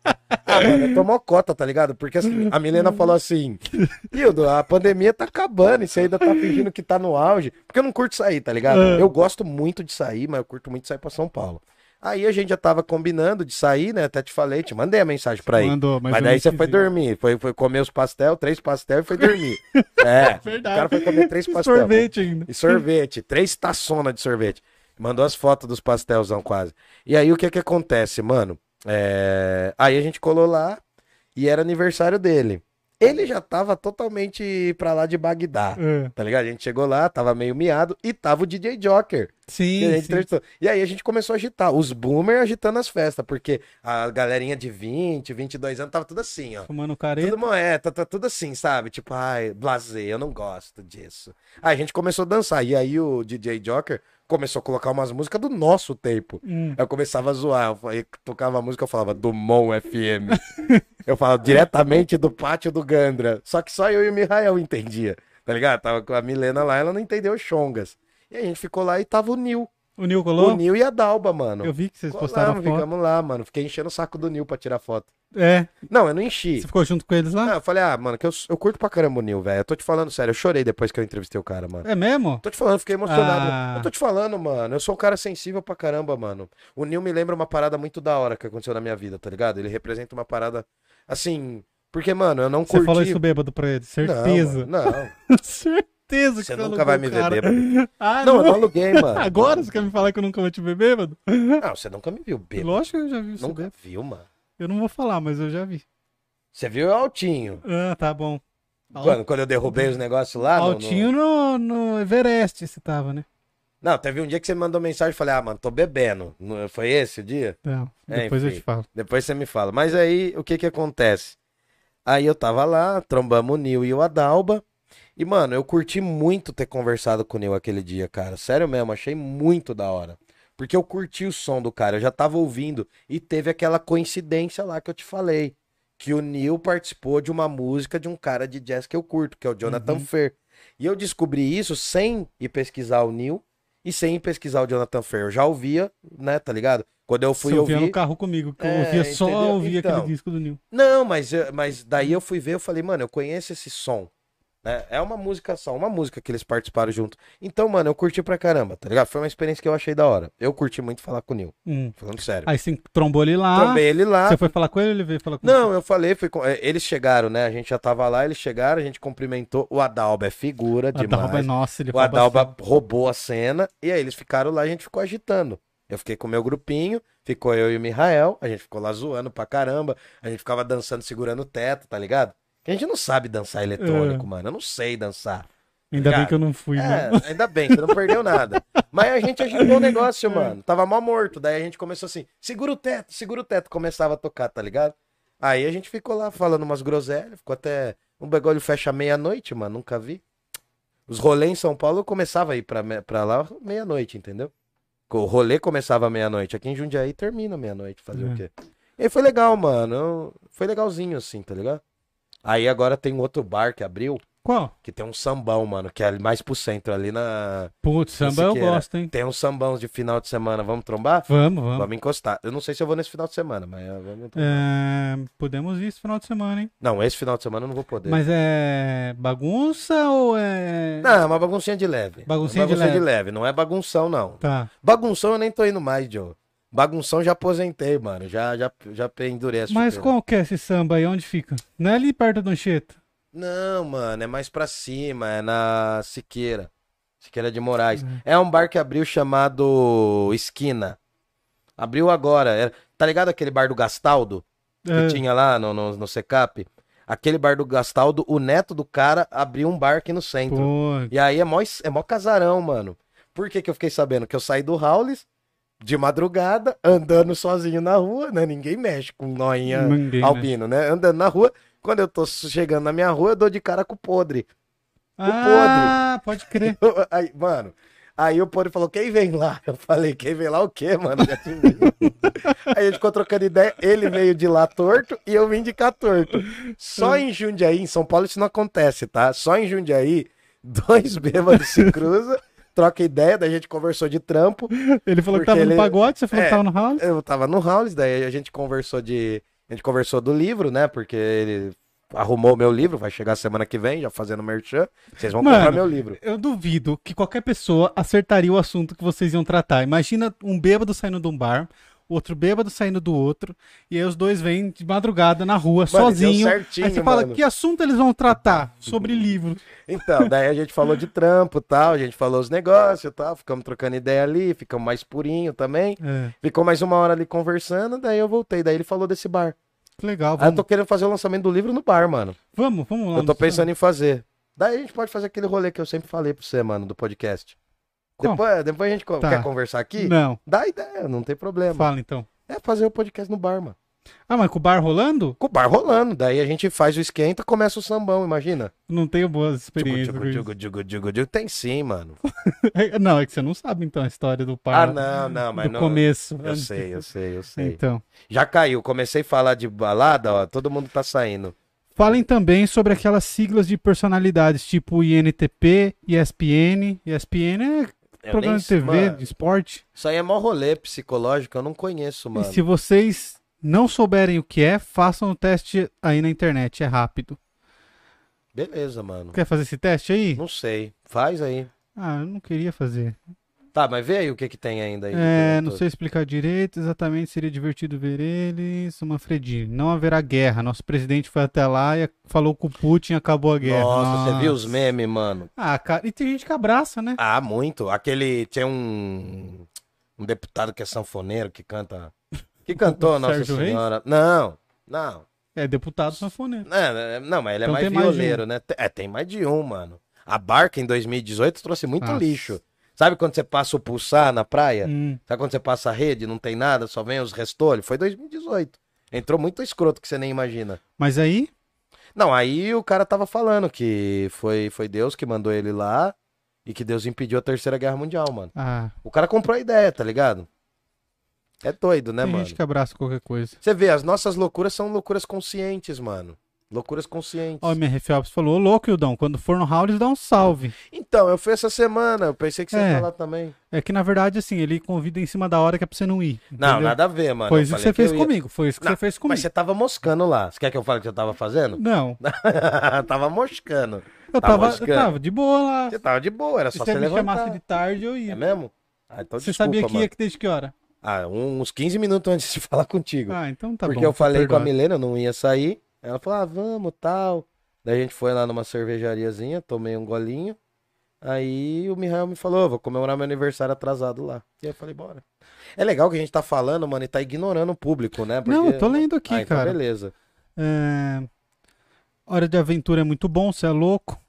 Speaker 2: Ah, mano, tomou cota, tá ligado? Porque assim, a Milena falou assim: Hildo, a pandemia tá acabando e você ainda tá fingindo que tá no auge. Porque eu não curto sair, tá ligado?
Speaker 1: É.
Speaker 2: Eu gosto muito de sair, mas eu curto muito sair pra São Paulo. Aí a gente já tava combinando de sair, né? Até te falei, te mandei a mensagem pra ir.
Speaker 1: Mandou, mas,
Speaker 2: Mas, daí você foi
Speaker 1: ir.
Speaker 2: dormir, foi, foi comer os pastel, três pastel e foi dormir. É,
Speaker 1: Verdade.
Speaker 2: o cara foi comer três
Speaker 1: E
Speaker 2: pastel.
Speaker 1: sorvete ainda.
Speaker 2: E sorvete, três taçonas de sorvete. Mandou as fotos dos pastelzão quase. E aí o que que acontece, mano? É, Aí a gente colou lá e era aniversário dele. Ele já tava totalmente pra lá de Bagdá.
Speaker 1: É.
Speaker 2: Tá ligado? A gente chegou lá, tava meio miado e tava o DJ Joker.
Speaker 1: Sim,
Speaker 2: gente
Speaker 1: sim.
Speaker 2: E aí a gente começou a agitar. Os boomers agitando as festas, porque a galerinha de 20, 22 anos tava tudo assim, ó.
Speaker 1: Fumando careta.
Speaker 2: Tudo moeda, tá tudo assim, sabe? Tipo, ai, blasé, eu não gosto disso. Aí a gente começou a dançar. E aí o DJ Joker começou a colocar umas músicas do nosso tempo.
Speaker 1: Hum.
Speaker 2: Eu começava a zoar. Eu tocava a música, eu falava Dumont FM. eu falava diretamente do pátio do Gandra. Só que só eu e o Mihael entendia. Tá ligado? Tava com a Milena lá, ela não entendeu Chongas. E a gente ficou lá e tava o Nil.
Speaker 1: O Nil colou?
Speaker 2: O Nil e a Dalba, mano.
Speaker 1: Eu vi que vocês postaram
Speaker 2: Colamos,
Speaker 1: foto.
Speaker 2: ficamos lá, mano. Fiquei enchendo o saco do Nil pra tirar foto.
Speaker 1: É.
Speaker 2: Não, eu não enchi.
Speaker 1: Você ficou junto com eles lá?
Speaker 2: Ah, eu falei, ah, mano, que eu, eu curto pra caramba o Nil, velho. Eu tô te falando sério, eu chorei depois que eu entrevistei o cara, mano.
Speaker 1: É mesmo?
Speaker 2: Tô te falando, fiquei emocionado.
Speaker 1: Ah.
Speaker 2: Eu tô te falando, mano. Eu sou um cara sensível pra caramba, mano. O Nil me lembra uma parada muito da hora que aconteceu na minha vida, tá ligado? Ele representa uma parada assim. Porque, mano, eu não
Speaker 1: Você
Speaker 2: curti.
Speaker 1: falou isso bêbado pra ele,
Speaker 2: Não,
Speaker 1: certeza.
Speaker 2: mano, Não,
Speaker 1: certeza que
Speaker 2: Você
Speaker 1: você
Speaker 2: nunca vai
Speaker 1: o
Speaker 2: me
Speaker 1: cara.
Speaker 2: bêbado.
Speaker 1: Ah,
Speaker 2: não,
Speaker 1: não.
Speaker 2: eu não aluguei, mano.
Speaker 1: Agora você quer me falar que eu nunca vou te ver bêbado?
Speaker 2: Não, você nunca me viu bêbado.
Speaker 1: Lógico que eu já vi isso.
Speaker 2: Nunca viu, mano.
Speaker 1: Eu não vou falar, mas eu já vi.
Speaker 2: Você viu eu altinho.
Speaker 1: Ah, tá bom.
Speaker 2: Quando, quando eu derrubei os negócios lá. no- no-
Speaker 1: Altinho no... No, Everest você tava, né?
Speaker 2: Não, teve um dia que você me mandou mensagem e falei, ah, mano, tô bebendo. Foi esse o dia?
Speaker 1: Não,
Speaker 2: É,
Speaker 1: depois eu
Speaker 2: enfim.
Speaker 1: te falo.
Speaker 2: Depois você me fala. Mas aí, o que que acontece? Aí eu tava lá, trombamos o Nil e o Adalba. E, mano, eu curti muito ter conversado com o Nil aquele dia, cara. Sério mesmo, achei muito da hora. Porque eu curti o som do cara, eu já tava ouvindo. E teve aquela coincidência lá que eu te falei. Que o Nil participou de uma música de um cara de jazz que eu curto, que é o Jonathan
Speaker 1: Uhum.
Speaker 2: Fer. E eu descobri isso sem ir pesquisar o Nil e sem ir pesquisar o Jonathan Fer. Eu já ouvia, né, tá ligado? Quando eu fui
Speaker 1: Você ouvia
Speaker 2: ouvir.
Speaker 1: no carro comigo, que eu
Speaker 2: É,
Speaker 1: ouvia só
Speaker 2: entendeu?
Speaker 1: ouvia
Speaker 2: Então.
Speaker 1: aquele disco do Nil.
Speaker 2: Não, mas, mas daí eu fui ver, eu falei, mano, eu conheço esse som. Né? É uma música só, uma música que eles participaram junto. Então, mano, eu curti pra caramba, tá ligado? Foi uma experiência que eu achei da hora. Eu curti muito falar com o Nil,
Speaker 1: Hum.
Speaker 2: falando sério.
Speaker 1: Aí você trombou ele lá.
Speaker 2: Trombei ele lá.
Speaker 1: Você foi falar com ele ele veio falar com
Speaker 2: Não, eu falei, fui com- é, eles chegaram, né? A gente já tava lá, eles chegaram, a gente cumprimentou. O Adalba é figura
Speaker 1: você?
Speaker 2: demais.
Speaker 1: Adalba, nossa, ele
Speaker 2: O Adalba
Speaker 1: assim.
Speaker 2: roubou a cena e aí eles ficaram lá, a gente ficou agitando. Eu fiquei com o meu grupinho, ficou eu e o Mihael, a gente ficou lá zoando pra caramba, a gente ficava dançando segurando o teto, tá ligado? A gente não sabe dançar eletrônico,
Speaker 1: É.
Speaker 2: mano. Eu não sei dançar.
Speaker 1: Ainda bem
Speaker 2: Cara,
Speaker 1: que eu não fui,
Speaker 2: É,
Speaker 1: mano.
Speaker 2: ainda bem, você não perdeu nada. Mas a gente agitou o negócio, mano. Tava mal morto. Daí a gente começou assim: segura o teto, segura o teto. Começava a tocar, tá ligado? Aí a gente ficou lá falando umas groselhas, ficou até. Um bagulho fecha meia-noite, mano. Nunca vi. Os rolês em São Paulo eu começava a ir pra, me- pra lá meia-noite, entendeu? O rolê começava meia-noite. Aqui em Jundiaí termina meia-noite. Fazer
Speaker 1: É.
Speaker 2: o quê? E foi legal, mano. Foi legalzinho assim, tá ligado? Aí agora tem um outro bar que abriu.
Speaker 1: Qual?
Speaker 2: Que tem um sambão, mano, que é mais pro centro, ali na.
Speaker 1: Putz, samba eu gosto, hein?
Speaker 2: Tem uns sambãos de final de semana. Vamos trombar?
Speaker 1: Vamos, vamos.
Speaker 2: Vamos encostar. Eu não sei se eu vou nesse final de semana, mas vou trombar.
Speaker 1: É, podemos ir esse final de semana, hein?
Speaker 2: Não, esse final de semana eu não vou poder.
Speaker 1: Mas é bagunça ou é.
Speaker 2: Não, é uma baguncinha de leve.
Speaker 1: Baguncinha de
Speaker 2: Baguncinha
Speaker 1: leve.
Speaker 2: Não é bagunção, não.
Speaker 1: Tá.
Speaker 2: Bagunção eu nem tô indo mais, Joe. Bagunção já aposentei, mano. Já, já, já pendurei essa
Speaker 1: Mas qual que é esse samba aí? Onde fica? Não é ali perto do Anchieta?
Speaker 2: Não, mano, é mais pra cima, é na Siqueira. Siqueira de Moraes.
Speaker 1: Uhum.
Speaker 2: É um bar que abriu chamado Esquina. Abriu agora. É- tá ligado aquele bar do Gastaldo? Que
Speaker 1: É.
Speaker 2: tinha lá no, no, no Secap? Aquele bar do Gastaldo, o neto do cara abriu um bar aqui no centro.
Speaker 1: Pô,
Speaker 2: E aí é mó, é mó casarão, mano. Por que que eu fiquei sabendo? Que eu saí do Howlis de madrugada, andando sozinho na rua, né? Ninguém mexe com noinha
Speaker 1: ninguém,
Speaker 2: albino, né? Andando na rua. Quando eu tô chegando na minha rua, eu dou de cara com o podre.
Speaker 1: Ah, pode crer.
Speaker 2: Aí, mano, aí o podre falou, quem vem lá? Eu falei, quem vem lá o quê, mano? Aí a gente ficou trocando ideia, ele veio de lá torto e eu vim de cá torto. Só em Jundiaí, em São Paulo isso não acontece, tá? Só em Jundiaí, dois bêbados se cruzam, troca ideia, daí a gente conversou de trampo,
Speaker 1: Ele falou que tava no
Speaker 2: ele-
Speaker 1: pagode, você falou
Speaker 2: É.
Speaker 1: que tava no house?
Speaker 2: eu tava no House, daí a gente conversou de. A gente conversou do livro, né? Porque ele arrumou meu livro, vai chegar semana que vem, já fazendo merchan. Vocês vão
Speaker 1: Mano,
Speaker 2: comprar meu livro.
Speaker 1: Eu duvido que qualquer pessoa acertaria o assunto que vocês iam tratar. Imagina um bêbado saindo de um bar, outro bêbado saindo do outro, e aí os dois vêm de madrugada na rua,
Speaker 2: Mano,
Speaker 1: sozinho.
Speaker 2: deu
Speaker 1: Aí
Speaker 2: certinho,
Speaker 1: você fala,
Speaker 2: mano.
Speaker 1: que assunto eles vão tratar? Sobre livro.
Speaker 2: Então, daí a gente falou de trampo e tal, a gente falou os negócios e tal, ficamos trocando ideia ali, ficamos mais purinho também.
Speaker 1: É,
Speaker 2: Ficou mais uma hora ali conversando, daí eu voltei. Daí ele falou desse bar.
Speaker 1: legal.
Speaker 2: Aí eu
Speaker 1: Vamos,
Speaker 2: tô querendo fazer o lançamento do livro no bar, mano.
Speaker 1: vamos, vamos lá.
Speaker 2: Eu tô pensando em fazer. Daí a gente pode fazer aquele rolê que eu sempre falei pra você, mano, do podcast.
Speaker 1: Qual?
Speaker 2: Depois, depois a gente
Speaker 1: Tá.
Speaker 2: quer conversar aqui?
Speaker 1: Não,
Speaker 2: Dá ideia, não tem problema.
Speaker 1: fala então.
Speaker 2: É fazer o podcast no bar, mano.
Speaker 1: Ah, mas com o bar rolando?
Speaker 2: Com o bar rolando. Daí a gente faz o esquenta, começa o sambão, imagina.
Speaker 1: Não tenho boas experiências
Speaker 2: tchugu, tchugu, tchugu, tchugu. Tem sim, mano.
Speaker 1: Não, é que você não sabe então a história do
Speaker 2: Ah,
Speaker 1: par.
Speaker 2: não, não, mas
Speaker 1: do
Speaker 2: não.
Speaker 1: começo.
Speaker 2: Eu sei, eu sei, eu sei.
Speaker 1: Então.
Speaker 2: Já caiu. Comecei a falar de balada, ó. Todo mundo tá saindo.
Speaker 1: Falem também sobre aquelas siglas de personalidades, tipo INTP, ESPN. ESPN é
Speaker 2: Eu
Speaker 1: programa de TV,
Speaker 2: mano.
Speaker 1: de esporte.
Speaker 2: Isso aí é mó rolê psicológico, eu não conheço, mano.
Speaker 1: E se vocês não souberem o que é, façam o teste aí na internet, é rápido.
Speaker 2: Beleza, mano.
Speaker 1: Quer fazer esse teste aí?
Speaker 2: Não sei. Faz aí.
Speaker 1: Ah, eu não queria fazer.
Speaker 2: Tá, mas vê aí o que que tem ainda aí.
Speaker 1: É, não sei explicar direito, exatamente seria divertido ver eles. Manfredi, não haverá guerra. Nosso presidente foi até lá e falou com o Putin e acabou a guerra.
Speaker 2: Nossa, você viu os memes, mano?
Speaker 1: Ah, cara, e tem gente que abraça, né?
Speaker 2: Ah, muito. Aquele. Tinha um. Um deputado que é sanfoneiro que canta. Que cantou Nossa
Speaker 1: Sérgio Reis?
Speaker 2: Senhora. Não, não.
Speaker 1: É deputado sanfoneiro.
Speaker 2: Não, é- não, mas ele é
Speaker 1: Então
Speaker 2: mais
Speaker 1: tem mais
Speaker 2: violeiro, né? Te- É, tem mais de um, mano. A Barca em 2018 trouxe muito
Speaker 1: Nossa.
Speaker 2: lixo. Sabe quando você passa o pulsar na praia?
Speaker 1: Hum,
Speaker 2: Sabe quando você passa a rede, não tem nada, só vem os restolhos? Foi 2018. Entrou muito escroto que você nem imagina.
Speaker 1: Mas aí,
Speaker 2: Não, aí o cara tava falando que foi, foi Deus que mandou ele lá e que Deus impediu a Terceira Guerra Mundial, mano.
Speaker 1: ah,
Speaker 2: O cara comprou a ideia, tá ligado? É doido, né,
Speaker 1: tem
Speaker 2: mano?
Speaker 1: gente que abraça qualquer coisa.
Speaker 2: Você vê, as nossas loucuras são loucuras conscientes, mano. Loucuras conscientes.
Speaker 1: Ó, o MR Phelps falou, ô louco, Ildão, quando for no Howlis, dá um salve.
Speaker 2: Então, eu fui essa semana, eu pensei que você
Speaker 1: É.
Speaker 2: ia falar também.
Speaker 1: É que, na verdade, assim, ele convida em cima da hora que é pra você não ir.
Speaker 2: Não,
Speaker 1: entendeu?
Speaker 2: nada a ver, mano.
Speaker 1: Foi
Speaker 2: Eu
Speaker 1: isso que você fez
Speaker 2: eu ia-
Speaker 1: comigo, foi isso que
Speaker 2: Não,
Speaker 1: você fez comigo.
Speaker 2: Mas você tava moscando lá. Você quer que eu fale o que eu tava fazendo?
Speaker 1: Não,
Speaker 2: tava moscando.
Speaker 1: eu
Speaker 2: Tá
Speaker 1: tava, eu
Speaker 2: moscando.
Speaker 1: tava de boa lá.
Speaker 2: Você tava de boa, era
Speaker 1: Se
Speaker 2: só
Speaker 1: você
Speaker 2: você
Speaker 1: me
Speaker 2: levantar.
Speaker 1: chamasse de tarde, eu ia.
Speaker 2: É mesmo? Ah, então
Speaker 1: você
Speaker 2: desculpa,
Speaker 1: sabia que
Speaker 2: mano.
Speaker 1: ia que desde que hora?
Speaker 2: Ah, uns 15 minutos antes de falar contigo.
Speaker 1: Ah, então tá
Speaker 2: Porque
Speaker 1: bom.
Speaker 2: eu falei com a
Speaker 1: perdoado.
Speaker 2: Milena, eu não ia sair. Ela falou, ah, vamos, tal. Daí a gente foi lá numa cervejariazinha, tomei um golinho. Aí o Mihael me falou, "Ô, vou comemorar meu aniversário atrasado lá. E eu falei, bora. É legal que a gente tá falando, mano, e tá ignorando o público, né?
Speaker 1: Não, eu tô lendo aqui,
Speaker 2: ah, então
Speaker 1: cara.
Speaker 2: beleza.
Speaker 1: É... Hora de Aventura é muito bom, você é louco.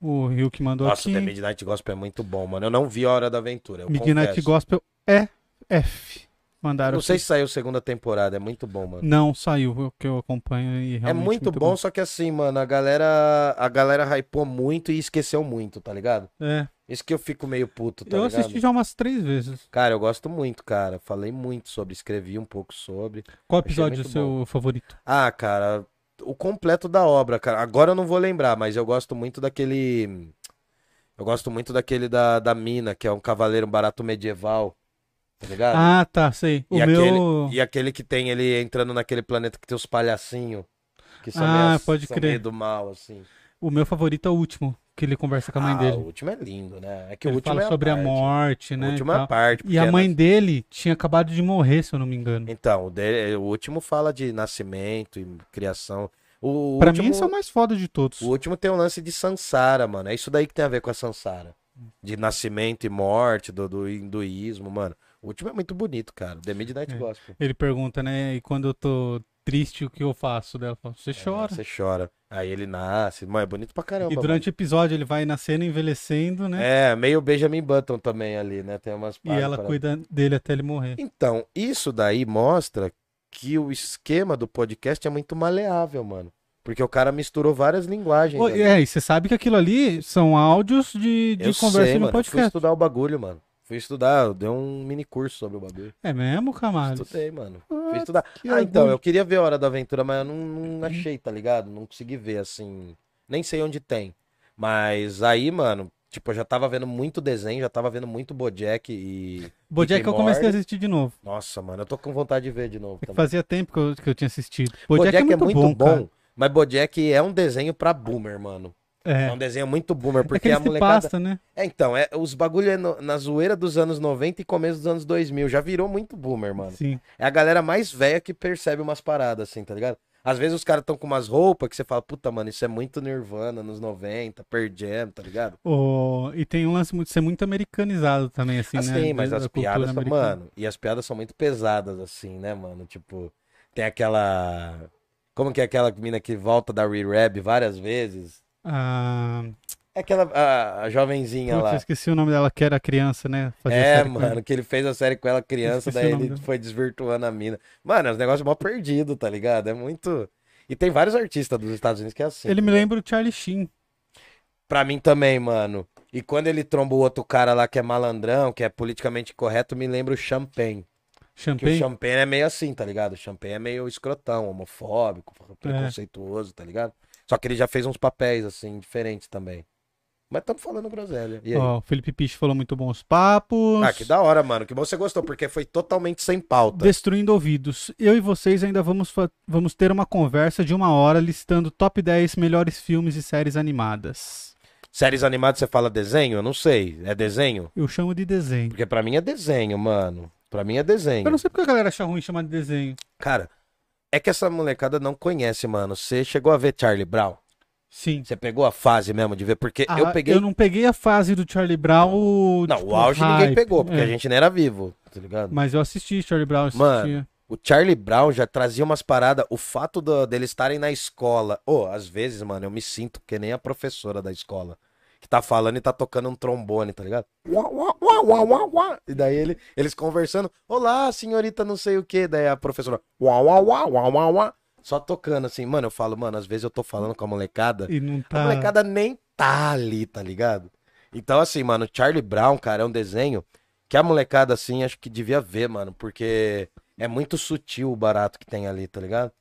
Speaker 1: O Rio que mandou
Speaker 2: Nossa,
Speaker 1: aqui.
Speaker 2: The Midnight Gospel é muito bom, mano. Eu não vi a Hora da Aventura, eu
Speaker 1: Midnight
Speaker 2: confesso.
Speaker 1: Gospel é F. Mandaram
Speaker 2: Não sei
Speaker 1: aqui.
Speaker 2: se saiu segunda temporada, é muito bom, mano.
Speaker 1: Não saiu, o que eu acompanho e
Speaker 2: É
Speaker 1: realmente
Speaker 2: muito, bom, só que assim, mano, a galera, a galera hypou muito e esqueceu muito, tá ligado?
Speaker 1: É.
Speaker 2: Isso que eu fico meio puto, tá
Speaker 1: eu
Speaker 2: ligado?
Speaker 1: assisti já umas três vezes.
Speaker 2: Cara, eu gosto muito, cara. Falei muito sobre, escrevi um pouco sobre.
Speaker 1: Qual episódio é o
Speaker 2: muito
Speaker 1: seu favorito?
Speaker 2: Ah, cara, o completo da obra, cara. Agora eu não vou lembrar, mas eu gosto muito daquele. Eu gosto muito daquele da, da mina, que é um cavaleiro barato medieval. Tá ligado?
Speaker 1: Ah, tá, sei. O
Speaker 2: e,
Speaker 1: meu.
Speaker 2: aquele, e aquele que tem ele entrando naquele planeta que tem os palhacinhos. Que são
Speaker 1: Ah,
Speaker 2: meio,
Speaker 1: pode
Speaker 2: são
Speaker 1: crer.
Speaker 2: meio do mal, assim.
Speaker 1: O meu favorito é o último, que ele conversa com a mãe
Speaker 2: ah,
Speaker 1: dele.
Speaker 2: o último é lindo, né? É que o
Speaker 1: Ele
Speaker 2: último
Speaker 1: fala
Speaker 2: é
Speaker 1: sobre a,
Speaker 2: parte.
Speaker 1: morte, né?
Speaker 2: O
Speaker 1: e
Speaker 2: último é a parte.
Speaker 1: E a
Speaker 2: é
Speaker 1: mãe dele tinha acabado de morrer, se eu não me engano.
Speaker 2: Então, o, dele- o último fala de nascimento e criação. O
Speaker 1: Pra
Speaker 2: último,
Speaker 1: mim, esse é o mais foda de todos.
Speaker 2: O último tem um lance de Sansara, mano. É isso daí que tem a ver com a Sansara. De nascimento e morte, do, do hinduísmo, mano. O último é muito bonito, cara. The Midnight
Speaker 1: É.
Speaker 2: Gospel.
Speaker 1: Ele pergunta, né? E quando eu tô triste, o que eu faço? Dela fala, você chora.
Speaker 2: É, Você chora. Aí ele nasce. Mano, é bonito pra caramba.
Speaker 1: E durante o episódio ele vai nascendo, envelhecendo,
Speaker 2: mano.
Speaker 1: né?
Speaker 2: É, meio Benjamin Button também ali, né? Tem umas
Speaker 1: e ela cuida dele até ele morrer.
Speaker 2: Então, isso daí mostra que o esquema do podcast é muito maleável, mano. Porque o cara misturou várias linguagens. Ali.
Speaker 1: É, e você sabe que aquilo ali são áudios de, de
Speaker 2: Eu
Speaker 1: conversa
Speaker 2: sei,
Speaker 1: no
Speaker 2: mano. Eu Fui
Speaker 1: podcast.
Speaker 2: estudar o bagulho, mano. Fui estudar, eu dei um mini curso sobre o bagulho.
Speaker 1: É mesmo, Camales?
Speaker 2: Estudei, mano.
Speaker 1: Ah,
Speaker 2: Fui estudar. Ah, então, eu queria ver a Hora da Aventura, mas eu não, não achei, tá ligado? Não consegui ver, assim. Nem sei onde tem. Mas aí, mano, tipo, eu já tava vendo muito desenho, já tava vendo muito Bojack e.
Speaker 1: Bojack
Speaker 2: Rick
Speaker 1: eu comecei a assistir de novo.
Speaker 2: Nossa, mano, eu tô com vontade de ver de novo
Speaker 1: É fazia tempo que eu, que eu tinha assistido.
Speaker 2: Bojack,
Speaker 1: Bojack, é muito, bom, cara.
Speaker 2: mas Bojack é um desenho pra boomer, mano. É,
Speaker 1: É.
Speaker 2: um desenho muito boomer,
Speaker 1: É
Speaker 2: porque
Speaker 1: aquele
Speaker 2: a molecada.
Speaker 1: pasta, né?
Speaker 2: É, então, é, os bagulho é no- na zoeira dos anos 90 e começo dos anos 2000. Já virou muito boomer, mano.
Speaker 1: Sim.
Speaker 2: É a galera mais velha que percebe umas paradas, assim, tá ligado? Às vezes os caras estão com umas roupas que você fala, puta, mano, isso é muito Nirvana nos 90, Pearl Jam, tá ligado?
Speaker 1: O... E tem um lance muito, ser muito americanizado também, assim,
Speaker 2: assim,
Speaker 1: né?
Speaker 2: mas
Speaker 1: da-
Speaker 2: as
Speaker 1: da
Speaker 2: piadas são, mano, e as piadas são muito pesadas, assim, né, mano? Tipo, tem aquela. Como que é aquela mina que volta da Re-Rab várias vezes?
Speaker 1: Ah,
Speaker 2: É aquela. A, a jovenzinha
Speaker 1: putz, eu
Speaker 2: lá.
Speaker 1: esqueci o nome dela, que era criança, né? Fazia
Speaker 2: É, mano, que ele fez a série com ela criança, daí ele
Speaker 1: dela.
Speaker 2: foi desvirtuando a mina. Mano, é um negócio mal perdido, tá ligado? É muito. E tem vários artistas dos Estados Unidos que é assim.
Speaker 1: Ele me
Speaker 2: tá ligado?
Speaker 1: lembra o Charlie Sheen.
Speaker 2: Pra mim também, mano. E quando ele tromba o outro cara lá que é malandrão, que é politicamente correto, me lembra o Champagne. Que o
Speaker 1: Champagne.
Speaker 2: Champagne é meio assim, tá ligado? O Champagne é meio escrotão, homofóbico,
Speaker 1: É.
Speaker 2: preconceituoso, tá ligado? Só que ele já fez uns papéis, assim, diferentes também. Mas estamos falando groselha.
Speaker 1: Ó, o Felipe Piche falou muito bons papos.
Speaker 2: Ah, que da hora, mano. Que bom você gostou, porque foi totalmente sem pauta.
Speaker 1: Destruindo ouvidos. Eu e vocês ainda vamos, vamos ter uma conversa de uma hora listando top 10 melhores filmes e séries animadas.
Speaker 2: Séries animadas, você fala desenho? Eu não sei. É desenho?
Speaker 1: Eu chamo de desenho.
Speaker 2: Porque pra mim é desenho, mano. Pra mim é desenho.
Speaker 1: Eu não sei porque a galera acha ruim chamar de desenho.
Speaker 2: Cara, é que essa molecada não conhece, mano. Você chegou a ver Charlie Brown?
Speaker 1: Sim.
Speaker 2: Você pegou a fase mesmo de ver? Porque
Speaker 1: Ah,
Speaker 2: eu peguei.
Speaker 1: não peguei a fase do Charlie Brown.
Speaker 2: Não,
Speaker 1: tipo,
Speaker 2: o auge ninguém
Speaker 1: hype.
Speaker 2: pegou, porque
Speaker 1: É,
Speaker 2: a gente não era vivo, tá ligado?
Speaker 1: Mas eu assisti Charlie Brown. eu
Speaker 2: Mano. O Charlie Brown já trazia umas paradas. O fato do, deles estarem na escola. Ô, às vezes, mano, eu me sinto que nem a professora da escola. Que tá falando e tá tocando um trombone, tá ligado? Uá, uá, uá, uá, uá, uá. E daí ele, eles conversando. Olá, senhorita, não sei o que. Daí a professora. Uá, uá, uá, uá, uá, uá. Só tocando assim. Mano, eu falo, mano, às vezes eu tô falando com a molecada.
Speaker 1: E não
Speaker 2: A
Speaker 1: tá.
Speaker 2: molecada nem tá ali, tá ligado? Então, assim, mano, Charlie Brown, cara, é um desenho que a molecada, assim, acho que devia ver, mano, porque é muito sutil o barato que tem ali, tá ligado?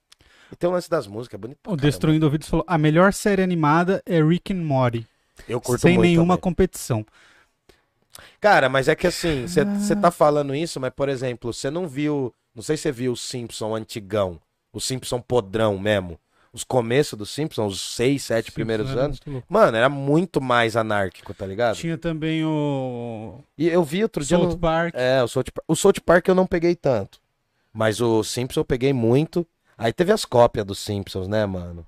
Speaker 2: E tem o lance das músicas, é bonito
Speaker 1: O. Destruindo Ouvidos falou: a melhor série animada é Rick and Morty.
Speaker 2: Eu curto
Speaker 1: Sem
Speaker 2: muito
Speaker 1: nenhuma
Speaker 2: também.
Speaker 1: competição.
Speaker 2: Cara, mas é que assim, você
Speaker 1: Ah.
Speaker 2: tá falando isso, mas, por exemplo, você não viu, não sei se você viu o Simpson antigão, o Simpson podrão mesmo, os começos do Simpson, os seis, sete primeiros
Speaker 1: Era
Speaker 2: anos, mano, era muito mais anárquico, tá ligado?
Speaker 1: Tinha também o
Speaker 2: E eu vi outro dia...
Speaker 1: South
Speaker 2: no-
Speaker 1: Park.
Speaker 2: É, o South, Par- o South Park eu não peguei tanto. Mas o Simpsons eu peguei muito. Aí teve as cópias dos Simpsons, né, mano?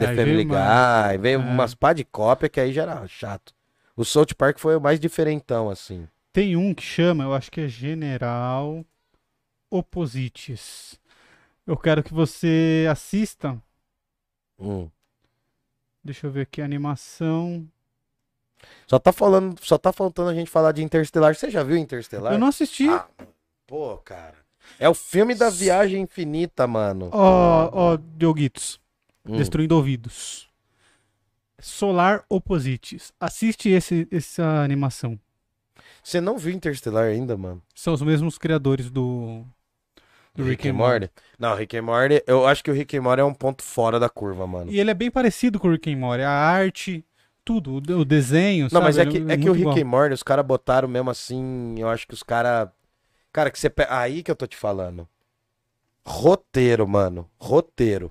Speaker 2: The
Speaker 1: Aí
Speaker 2: Family
Speaker 1: veio
Speaker 2: Guy, veio
Speaker 1: é.
Speaker 2: umas pá de cópia que aí já era chato. O South Park foi o mais diferentão, assim.
Speaker 1: Tem um que chama, eu acho que é General Opposites. Eu quero que você assista.
Speaker 2: Hum.
Speaker 1: Deixa eu ver aqui a animação.
Speaker 2: Só tá falando, só tá faltando a gente falar de Interstellar. Você já viu Interstellar?
Speaker 1: Eu não assisti.
Speaker 2: Ah, pô, cara. É o filme da viagem infinita, mano.
Speaker 1: Ó, ó, Dioguitos.
Speaker 2: Hum.
Speaker 1: Destruindo ouvidos. Solar Opposites. Assiste esse, essa animação.
Speaker 2: Você não viu Interstellar ainda, mano?
Speaker 1: São os mesmos criadores do do
Speaker 2: Rick and Morty? Não, Rick and Morty, eu acho que o Rick and Morty é um ponto fora da curva, mano.
Speaker 1: E ele é bem parecido com o Rick and Morty. A arte, tudo, o de- o desenho,
Speaker 2: Não,
Speaker 1: sabe?
Speaker 2: mas é que, é que
Speaker 1: muito
Speaker 2: o Rick
Speaker 1: igual.
Speaker 2: and Morty, os caras botaram mesmo assim, eu acho que os caras... Cara, que você... Aí que eu tô te falando. Roteiro, mano. Roteiro.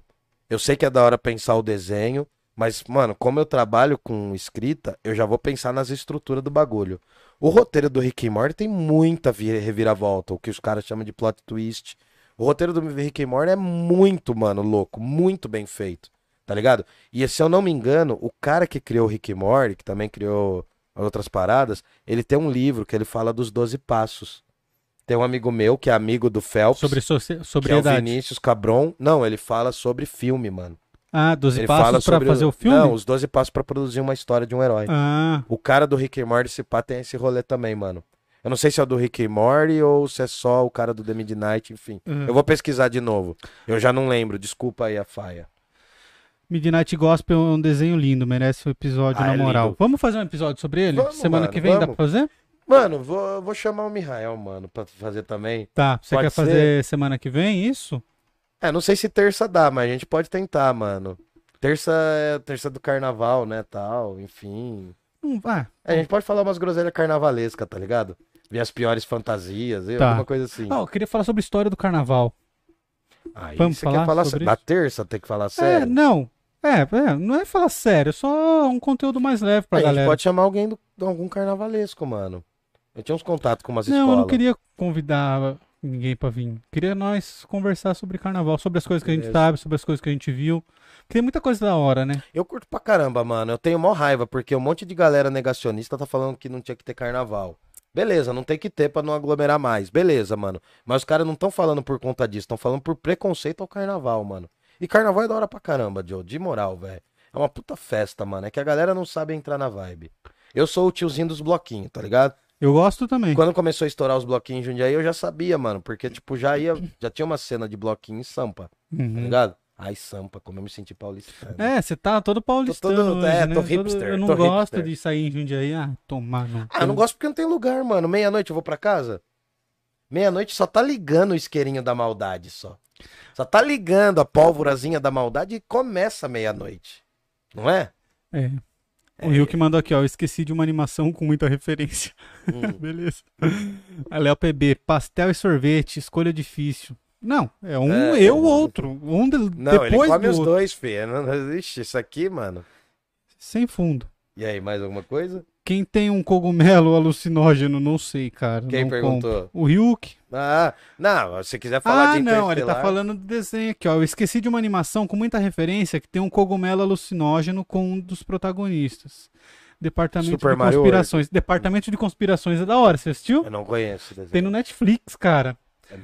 Speaker 2: Eu sei que é da hora pensar o desenho, mas, mano, como eu trabalho com escrita, eu já vou pensar nas estruturas do bagulho. O roteiro do Rick and Morty tem muita vi- reviravolta, o que os caras chamam de plot twist. O roteiro do Rick and Morty é muito, mano, louco, muito bem feito, tá ligado? E se eu não me engano, o cara que criou o Rick and Morty, que também criou outras paradas, ele tem um livro que ele fala dos 12 passos. Tem um amigo meu que é amigo do Phelps,
Speaker 1: Sobre socie-
Speaker 2: que é o
Speaker 1: sobriedade.
Speaker 2: Vinícius Cabron. Não, ele fala sobre filme, mano.
Speaker 1: Ah, 12
Speaker 2: Ele
Speaker 1: passos pra
Speaker 2: sobre
Speaker 1: fazer o filme?
Speaker 2: Não, os 12 passos pra produzir uma história de um herói.
Speaker 1: Ah,
Speaker 2: O cara do Rick and Morty, esse pá, tem esse rolê também, mano. Eu não sei se é o do Rick and Morty ou se é só o cara do The Midnight, enfim.
Speaker 1: Uhum.
Speaker 2: Eu vou pesquisar de novo. Eu já não lembro, desculpa aí a faia.
Speaker 1: Midnight Gospel é um desenho lindo, merece um episódio
Speaker 2: Ah,
Speaker 1: na
Speaker 2: é
Speaker 1: moral.
Speaker 2: lindo.
Speaker 1: Vamos fazer um episódio sobre ele?
Speaker 2: Vamos,
Speaker 1: Semana
Speaker 2: mano,
Speaker 1: que vem dá
Speaker 2: vamos.
Speaker 1: pra fazer?
Speaker 2: Mano, vou, vou chamar o Mihael, mano, pra fazer também.
Speaker 1: Tá, você
Speaker 2: Pode
Speaker 1: quer fazer semana que vem isso?
Speaker 2: É, não sei se terça dá, mas a gente pode tentar, mano. Terça é terça do carnaval, né, tal, enfim.
Speaker 1: Hum, ah,
Speaker 2: É, a gente pode falar umas groselhas carnavalescas, tá ligado? Ver as piores fantasias,
Speaker 1: Tá.
Speaker 2: alguma coisa assim.
Speaker 1: ah, eu queria falar sobre a história do carnaval.
Speaker 2: Aí
Speaker 1: vamos
Speaker 2: você
Speaker 1: falar
Speaker 2: quer falar
Speaker 1: sobre
Speaker 2: sé- Na
Speaker 1: isso?
Speaker 2: terça tem que falar
Speaker 1: É,
Speaker 2: sério?
Speaker 1: não. É, é, não é falar sério, é só um conteúdo mais leve pra
Speaker 2: a gente
Speaker 1: galera.
Speaker 2: pode chamar alguém do, de algum carnavalesco, mano. Eu tinha uns contatos com umas
Speaker 1: Não,
Speaker 2: escolas.
Speaker 1: eu não queria convidar ninguém pra vir. Queria nós conversar sobre carnaval, sobre as coisas que a gente sabe, sobre as coisas que a gente viu. Porque tem muita coisa da hora, né?
Speaker 2: Eu curto pra caramba, mano. Eu tenho mó raiva, porque um monte de galera negacionista tá falando que não tinha que ter carnaval. Beleza, não tem que ter pra não aglomerar mais. Beleza, mano. Mas os caras não estão falando por conta disso, estão falando por preconceito ao carnaval, mano. E carnaval é da hora pra caramba, Joe. De moral, velho. É uma puta festa, mano. É que a galera não sabe entrar na vibe. Eu sou o tiozinho dos bloquinhos, tá ligado?
Speaker 1: Eu gosto também.
Speaker 2: Quando começou a estourar os bloquinhos em Jundiaí, eu já sabia, mano. Porque, tipo, já ia. Já tinha uma cena de bloquinho em Sampa, tá
Speaker 1: Uhum.
Speaker 2: ligado? Ai, Sampa, como eu me senti paulistano.
Speaker 1: É, você tá todo paulistano
Speaker 2: Tô todo-
Speaker 1: hoje,
Speaker 2: é,
Speaker 1: né?
Speaker 2: tô
Speaker 1: Todo-
Speaker 2: hipster,
Speaker 1: Eu não gosto
Speaker 2: hipster.
Speaker 1: de sair em Jundiaí. Ah, tomar não.
Speaker 2: Ah, eu não gosto porque não tem lugar, mano. Meia-noite eu vou pra casa. Meia-noite só tá ligando o isqueirinho da maldade, só. Só tá ligando a pólvorazinha da maldade e começa meia-noite. Não é?
Speaker 1: É. O Rio que mandou aqui, ó. Eu esqueci de uma animação com muita referência.
Speaker 2: Hum.
Speaker 1: Beleza. A Léo PB, pastel e sorvete, escolha difícil. Não, é um
Speaker 2: É,
Speaker 1: eu
Speaker 2: é
Speaker 1: ou
Speaker 2: um-
Speaker 1: outro. Um de-
Speaker 2: Não, ele
Speaker 1: depois
Speaker 2: come
Speaker 1: do
Speaker 2: os
Speaker 1: outro.
Speaker 2: dois, filho. Não, ixi, isso aqui, mano.
Speaker 1: Sem fundo.
Speaker 2: E aí, mais alguma coisa?
Speaker 1: Quem tem um cogumelo alucinógeno, não sei, cara.
Speaker 2: Quem
Speaker 1: não
Speaker 2: perguntou?
Speaker 1: compro. O Ryuk.
Speaker 2: Ah, não, se quiser falar
Speaker 1: Ah,
Speaker 2: de
Speaker 1: não, ele tá falando do desenho aqui, ó. Eu esqueci de uma animação com muita referência que tem um cogumelo alucinógeno com um dos protagonistas. Departamento
Speaker 2: Super
Speaker 1: de
Speaker 2: Mario
Speaker 1: Conspirações. Departamento de Conspirações é da hora, você assistiu?
Speaker 2: Eu não conheço.
Speaker 1: Tem no Netflix, cara.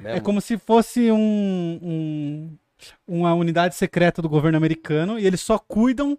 Speaker 2: É
Speaker 1: É como se fosse um, um- uma unidade secreta do governo americano e eles só cuidam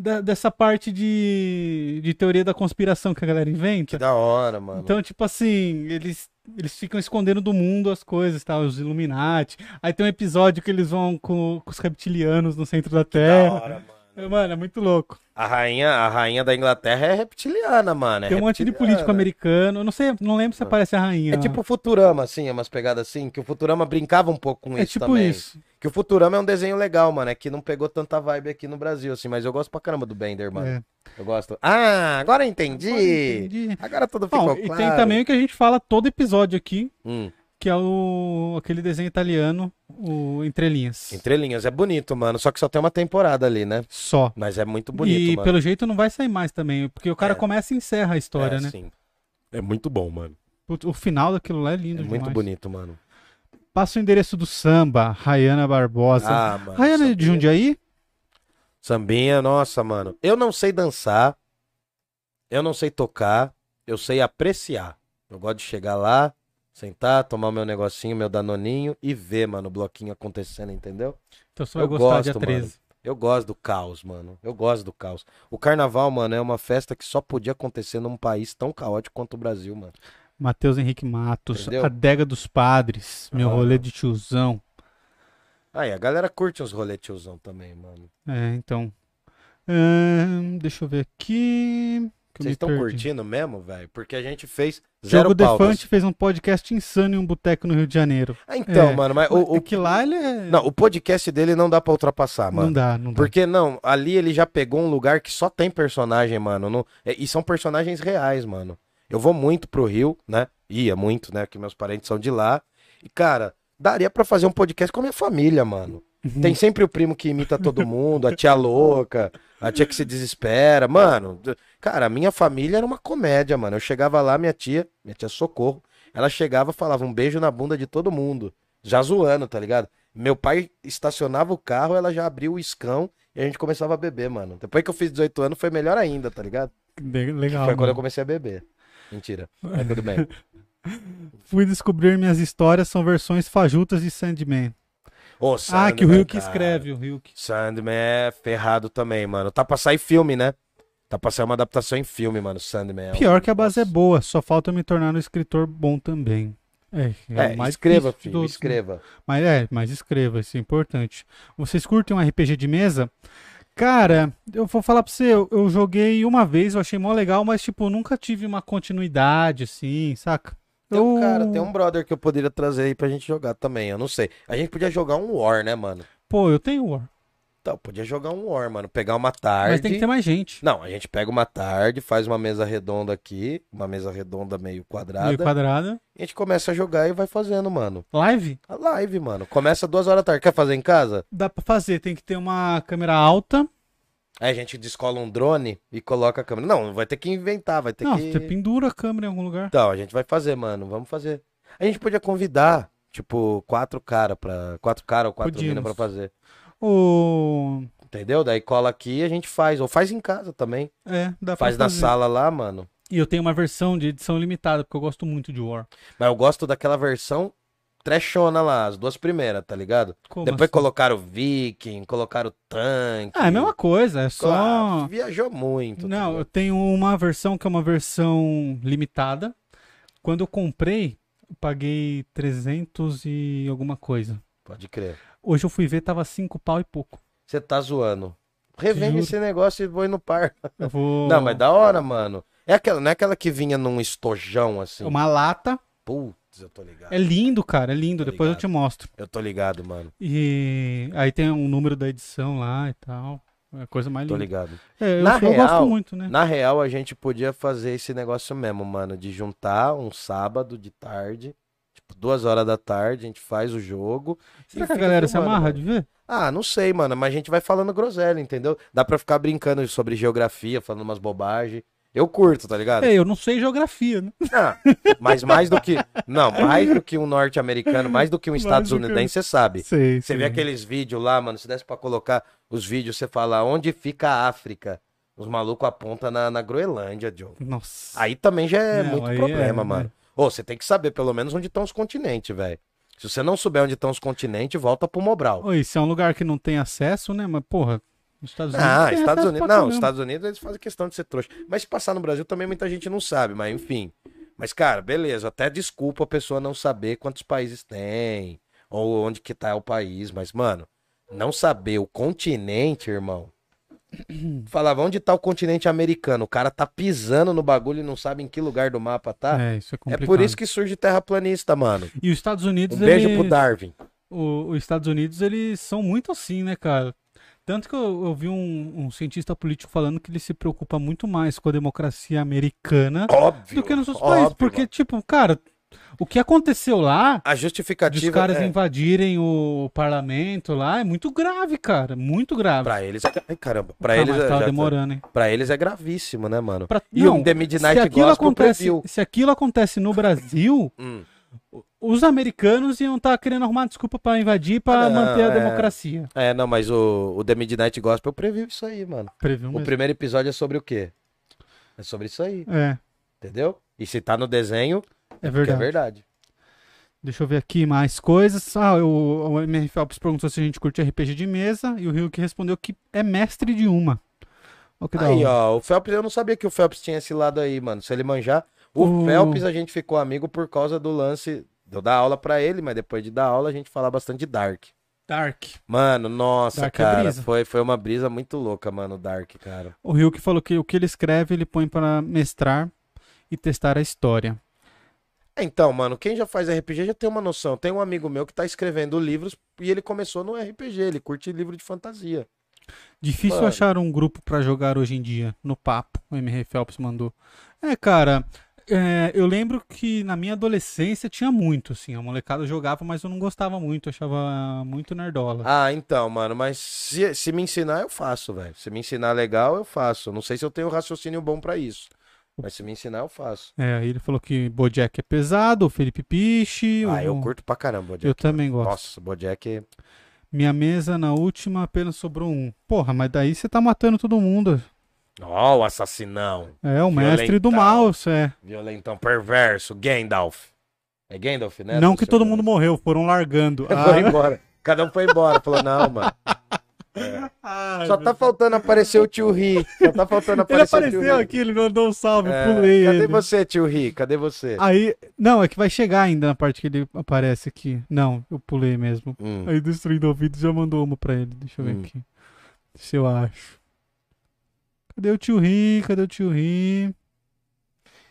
Speaker 1: da- dessa parte de, de teoria da conspiração que a galera
Speaker 2: Que
Speaker 1: inventa.
Speaker 2: da hora, mano.
Speaker 1: Então, tipo assim, eles, eles ficam escondendo do mundo as coisas, tá? Os Illuminati. Aí tem um episódio que eles vão com, com os reptilianos no centro da
Speaker 2: da
Speaker 1: Terra.
Speaker 2: hora, mano.
Speaker 1: Mano, é muito louco.
Speaker 2: A rainha, a rainha da Inglaterra é reptiliana, mano. é
Speaker 1: tem um monte de político americano. Eu não sei, não lembro se aparece a rainha.
Speaker 2: É tipo Futurama, assim, umas pegadas assim, que o Futurama brincava um pouco com
Speaker 1: É
Speaker 2: isso
Speaker 1: tipo
Speaker 2: também.
Speaker 1: isso.
Speaker 2: Que o Futurama é um desenho legal, mano, é que não pegou tanta vibe aqui no Brasil, assim, mas eu gosto pra caramba do Bender, mano.
Speaker 1: É.
Speaker 2: Eu gosto. Ah, agora entendi.
Speaker 1: Agora
Speaker 2: Agora,
Speaker 1: entendi.
Speaker 2: tudo ficou
Speaker 1: Bom,
Speaker 2: claro.
Speaker 1: e tem também o que a gente fala todo episódio aqui,
Speaker 2: Hum,
Speaker 1: que é o aquele desenho italiano, o Entre Linhas.
Speaker 2: entre linhas, é bonito, mano, só que só tem uma temporada ali, né?
Speaker 1: Só.
Speaker 2: Mas é muito bonito,
Speaker 1: e
Speaker 2: mano.
Speaker 1: pelo jeito não vai sair mais também, porque o cara
Speaker 2: É.
Speaker 1: começa e encerra a história,
Speaker 2: é,
Speaker 1: né?
Speaker 2: sim. É muito bom, mano.
Speaker 1: O final daquilo lá é
Speaker 2: É
Speaker 1: lindo
Speaker 2: muito
Speaker 1: demais.
Speaker 2: bonito, mano.
Speaker 1: Passa o endereço do samba, Rayana Barbosa.
Speaker 2: Ah, mano.
Speaker 1: Rayana é de
Speaker 2: Sambinha.
Speaker 1: Jundiaí?
Speaker 2: Sambinha, nossa, mano. Eu não sei dançar, eu não sei tocar, eu sei apreciar. Eu gosto de chegar lá, sentar, tomar o meu negocinho, meu danoninho e ver, mano, o bloquinho acontecendo, entendeu?
Speaker 1: Então você vai
Speaker 2: Eu
Speaker 1: gostar
Speaker 2: gosto,
Speaker 1: dia
Speaker 2: mano.
Speaker 1: 13.
Speaker 2: Eu gosto do caos, mano. Eu gosto do caos. O carnaval, mano, é uma festa que só podia acontecer num país tão caótico quanto o Brasil, mano.
Speaker 1: Matheus Henrique Matos,
Speaker 2: Entendeu?
Speaker 1: Adega dos Padres, meu
Speaker 2: Ah.
Speaker 1: rolê de tiozão.
Speaker 2: Aí, a galera curte uns rolê tiozão também, mano.
Speaker 1: É, então. Ahn, deixa eu ver aqui.
Speaker 2: Vocês estão curtindo mesmo, velho? Porque a gente fez zero
Speaker 1: Jogo. Defante fez um podcast insano em um boteco no Rio de Janeiro.
Speaker 2: Ah, então,
Speaker 1: É.
Speaker 2: mano, mas o,
Speaker 1: É
Speaker 2: o,
Speaker 1: que lá ele é...
Speaker 2: não, o podcast dele não dá pra ultrapassar, mano.
Speaker 1: não dá, não dá.
Speaker 2: Porque não, ali ele já pegou um lugar que só tem personagem, mano. não- é- e são personagens reais, mano. Eu vou muito pro Rio, né? Ia muito, né? Que meus parentes são de lá. E, cara, daria pra fazer um podcast com a minha família, mano.
Speaker 1: Uhum.
Speaker 2: Tem sempre o primo que imita todo mundo, a tia louca, a tia que se desespera. Mano, cara, a minha família era uma comédia, mano. Eu chegava lá, minha tia, minha tia Socorro, ela chegava e falava um beijo na bunda de todo mundo. Já zoando, tá ligado? Meu pai estacionava o carro, ela já abria o iscão e a gente começava a beber, mano. Depois que eu fiz 18 anos, foi melhor ainda, tá ligado?
Speaker 1: Le- Legal.
Speaker 2: foi quando eu
Speaker 1: mano.
Speaker 2: comecei a beber. Mentira. Mas tudo bem.
Speaker 1: Fui descobrir minhas histórias são versões fajutas de Sandman.
Speaker 2: Ô,
Speaker 1: ah, que o
Speaker 2: Sandman,
Speaker 1: Rio que
Speaker 2: cara.
Speaker 1: escreve, o Rio que...
Speaker 2: Sandman é ferrado também, mano. Tá pra sair filme, né? Tá pra sair uma adaptação em filme, mano. Sandman. é um-
Speaker 1: Pior que a base é boa, só falta me tornar um escritor bom também. É,
Speaker 2: É,
Speaker 1: o mais
Speaker 2: escreva, filho,
Speaker 1: todos, né?
Speaker 2: escreva.
Speaker 1: Mas é, mas escreva, isso é importante. Vocês curtem um RPG de mesa? Cara, eu vou falar pra você, eu, eu joguei uma vez, eu achei mó legal, mas tipo, nunca tive uma continuidade assim, saca?
Speaker 2: Tem
Speaker 1: eu...
Speaker 2: um cara, tem um brother que eu poderia trazer aí pra gente jogar também, eu não sei. A gente podia jogar um War, né, mano?
Speaker 1: Pô, eu tenho War,
Speaker 2: Então, podia jogar um War, mano. Pegar uma tarde.
Speaker 1: mas tem que ter mais gente.
Speaker 2: Não, a gente pega uma tarde, faz uma mesa redonda aqui, uma mesa redonda meio quadrada.
Speaker 1: Meio quadrada.
Speaker 2: A gente começa a jogar e vai fazendo, mano.
Speaker 1: Live?
Speaker 2: A live, mano. Começa duas horas da tarde. Quer fazer em casa?
Speaker 1: Dá pra fazer, tem que ter uma câmera alta.
Speaker 2: Aí a gente descola um drone e coloca a câmera. Não, vai ter que inventar, vai ter
Speaker 1: Não,
Speaker 2: que.
Speaker 1: você pendura a câmera em algum lugar.
Speaker 2: Então, a gente vai fazer, mano. Vamos fazer. A gente podia convidar, tipo, quatro cara para Quatro cara ou quatro
Speaker 1: Podíamos.
Speaker 2: minas pra fazer.
Speaker 1: O...
Speaker 2: Entendeu? Daí cola aqui e a gente faz. Ou faz em casa também.
Speaker 1: É, dá
Speaker 2: faz
Speaker 1: pra
Speaker 2: na
Speaker 1: fazer.
Speaker 2: sala lá, mano.
Speaker 1: E eu tenho uma versão de edição limitada, porque eu gosto muito de War.
Speaker 2: Mas eu gosto daquela versão trashona lá, as duas primeiras, tá ligado?
Speaker 1: Como
Speaker 2: Depois
Speaker 1: assim?
Speaker 2: colocaram o Viking, colocaram o tanque.
Speaker 1: Ah, é a mesma coisa, é só...
Speaker 2: Ah, viajou muito. tá
Speaker 1: Não, eu
Speaker 2: ligado?
Speaker 1: tenho uma versão que é uma versão limitada. Quando eu comprei, eu paguei 300 e alguma coisa.
Speaker 2: Pode crer.
Speaker 1: Hoje eu fui ver, tava 5 pau e pouco.
Speaker 2: Você tá zoando. Revende
Speaker 1: Juro.
Speaker 2: esse negócio e põe no par.
Speaker 1: Eu vou...
Speaker 2: Não, mas da hora, mano. É aquela, não é aquela que vinha num estojão assim.
Speaker 1: Uma lata.
Speaker 2: Putz, eu tô ligado.
Speaker 1: É lindo, cara, é lindo.
Speaker 2: Tô
Speaker 1: Depois eu
Speaker 2: ligado.
Speaker 1: te mostro.
Speaker 2: Eu tô ligado, mano.
Speaker 1: E aí tem um número da edição lá e tal. É a coisa mais
Speaker 2: Tô
Speaker 1: linda.
Speaker 2: ligado.
Speaker 1: É, eu,
Speaker 2: Na
Speaker 1: eu gosto
Speaker 2: real,
Speaker 1: muito, né?
Speaker 2: Na real, a gente podia fazer esse negócio mesmo, mano. De juntar um sábado de tarde. Tipo, duas horas da tarde, a gente faz o jogo.
Speaker 1: Será que a galera se amarra
Speaker 2: mano.
Speaker 1: de ver?
Speaker 2: Ah, não sei, mano. Mas a gente vai falando groselha, entendeu? Dá pra ficar brincando sobre geografia, falando umas bobagens. Eu curto, tá ligado?
Speaker 1: É, eu não sei geografia, né?
Speaker 2: Ah, mas mais do que. Não, mais do que um norte-americano, mais do que um estadunidense, você sabe.
Speaker 1: Sei,
Speaker 2: Você vê aqueles vídeos lá, mano. Se desse pra colocar os vídeos, você fala onde fica a África. Os malucos apontam na, na Groenlândia, Joe.
Speaker 1: Nossa.
Speaker 2: Aí também já é
Speaker 1: Não,
Speaker 2: muito problema,
Speaker 1: é,
Speaker 2: mano. Ô, você tem que saber pelo menos onde estão os continentes, velho. Se você não souber onde estão os continentes, volta pro Mobral.
Speaker 1: Oi, se é um lugar que não tem acesso, né? Mas, porra, nos Estados Unidos.
Speaker 2: Ah, Estados Unidos. Não,
Speaker 1: caramba.
Speaker 2: Estados Unidos eles fazem questão de ser trouxa. Mas se passar no Brasil também muita gente não sabe, mas enfim. Mas, cara, beleza. Até desculpa a pessoa não saber quantos países tem. Ou onde que tá o país. Mas, mano, não saber o continente, irmão. Falava, onde tá o continente americano? O cara tá pisando no bagulho e não sabe em que lugar do mapa tá.
Speaker 1: É, isso é
Speaker 2: É
Speaker 1: complicado.
Speaker 2: por isso que surge terraplanista, mano.
Speaker 1: E os Estados Unidos,
Speaker 2: Um beijo
Speaker 1: eles...
Speaker 2: pro Darwin.
Speaker 1: o- os Estados Unidos, eles são muito assim, né, cara? Tanto que eu, eu vi um, um cientista político falando que ele se preocupa muito mais com a democracia americana
Speaker 2: Óbvio.
Speaker 1: do que nos outros
Speaker 2: óbvio,
Speaker 1: países. Porque,
Speaker 2: mano.
Speaker 1: tipo, cara, o que aconteceu lá,
Speaker 2: a justificativa
Speaker 1: os caras
Speaker 2: é,
Speaker 1: invadirem o parlamento lá, é muito grave, cara. Muito grave.
Speaker 2: pra eles é... Ai, caramba. Pra eles é, já-
Speaker 1: demorando, hein?
Speaker 2: pra eles é gravíssimo, né, mano?
Speaker 1: Pra-
Speaker 2: E
Speaker 1: Não,
Speaker 2: um The
Speaker 1: se
Speaker 2: Midnight
Speaker 1: aquilo,
Speaker 2: Gospel
Speaker 1: acontece, se aquilo acontece no Brasil,
Speaker 2: Hum.
Speaker 1: os americanos iam estar querendo arrumar desculpa pra invadir pra
Speaker 2: Ah,
Speaker 1: manter a
Speaker 2: é.
Speaker 1: democracia.
Speaker 2: É, não, mas o, o The Midnight Gospel previu isso aí, mano.
Speaker 1: Previu
Speaker 2: O
Speaker 1: mesmo.
Speaker 2: primeiro episódio é sobre o quê? É sobre isso aí,
Speaker 1: É,
Speaker 2: entendeu? E se tá no desenho,
Speaker 1: é
Speaker 2: que
Speaker 1: verdade.
Speaker 2: é verdade.
Speaker 1: Deixa eu ver aqui mais coisas. Ah, o, o MR Phelps perguntou se a gente curte RPG de mesa e o Rio que respondeu que é mestre de uma. Que
Speaker 2: Aí, ó, o Phelps, eu não sabia que o Phelps tinha esse lado aí, mano. Se ele manjar. O
Speaker 1: O-
Speaker 2: Phelps a gente ficou amigo por causa do lance. de Eu dar aula pra ele, mas depois de dar aula a gente fala bastante de Dark.
Speaker 1: Dark.
Speaker 2: Mano, nossa,
Speaker 1: Dark é
Speaker 2: cara,
Speaker 1: brisa.
Speaker 2: foi, foi uma brisa muito louca, mano, Dark, cara.
Speaker 1: O Ryuk falou que o que ele escreve, ele põe para mestrar e testar a história.
Speaker 2: Então, mano, quem já faz RPG já tem uma noção. Tem um amigo meu que tá escrevendo livros e ele começou no RPG, ele curte livro de fantasia.
Speaker 1: Difícil
Speaker 2: Mano.
Speaker 1: achar um grupo pra jogar hoje em dia, no papo, o MR Phelps mandou. É, cara, é, eu lembro que na minha adolescência tinha muito, assim, a molecada jogava, mas eu não gostava muito, achava muito nerdola.
Speaker 2: Ah, então, mano, mas se, se me ensinar, eu faço, velho. Se me ensinar legal, eu faço. Não sei se eu tenho raciocínio bom pra isso. Mas se me ensinar, eu faço.
Speaker 1: É, aí ele falou que Bojack é pesado, o Felipe Piche.
Speaker 2: Ah,
Speaker 1: o-
Speaker 2: eu curto pra caramba, Bojack.
Speaker 1: Eu também gosto.
Speaker 2: Nossa, Bojack.
Speaker 1: Minha mesa na última apenas sobrou um. Porra, mas daí você tá matando todo mundo.
Speaker 2: Ó, o assassinão.
Speaker 1: É, o mestre do
Speaker 2: Violentão.
Speaker 1: mal, isso é.
Speaker 2: Violentão perverso, Gandalf. É Gandalf, né?
Speaker 1: não que todo
Speaker 2: mundo
Speaker 1: mundo morreu, foram largando.
Speaker 2: foi
Speaker 1: Ah,
Speaker 2: embora. Cada um foi embora. Falou, não, mano.
Speaker 1: Ai,
Speaker 2: Só tá faltando aparecer o tio Ri. Só tá faltando
Speaker 1: Ele
Speaker 2: aparecer o tio
Speaker 1: apareceu aqui, ele mandou um salve,
Speaker 2: É,
Speaker 1: pulei
Speaker 2: Cadê
Speaker 1: ele.
Speaker 2: você, tio Ri? Cadê você?
Speaker 1: Aí, não, é que vai chegar ainda na parte que ele aparece aqui. Não, eu pulei mesmo.
Speaker 2: Hum.
Speaker 1: Aí Destruindo Ouvidos já mandou uma pra ele. Deixa eu ver
Speaker 2: Hum.
Speaker 1: aqui. Se eu acho. Cadê o tio Ri? Cadê o tio Ri?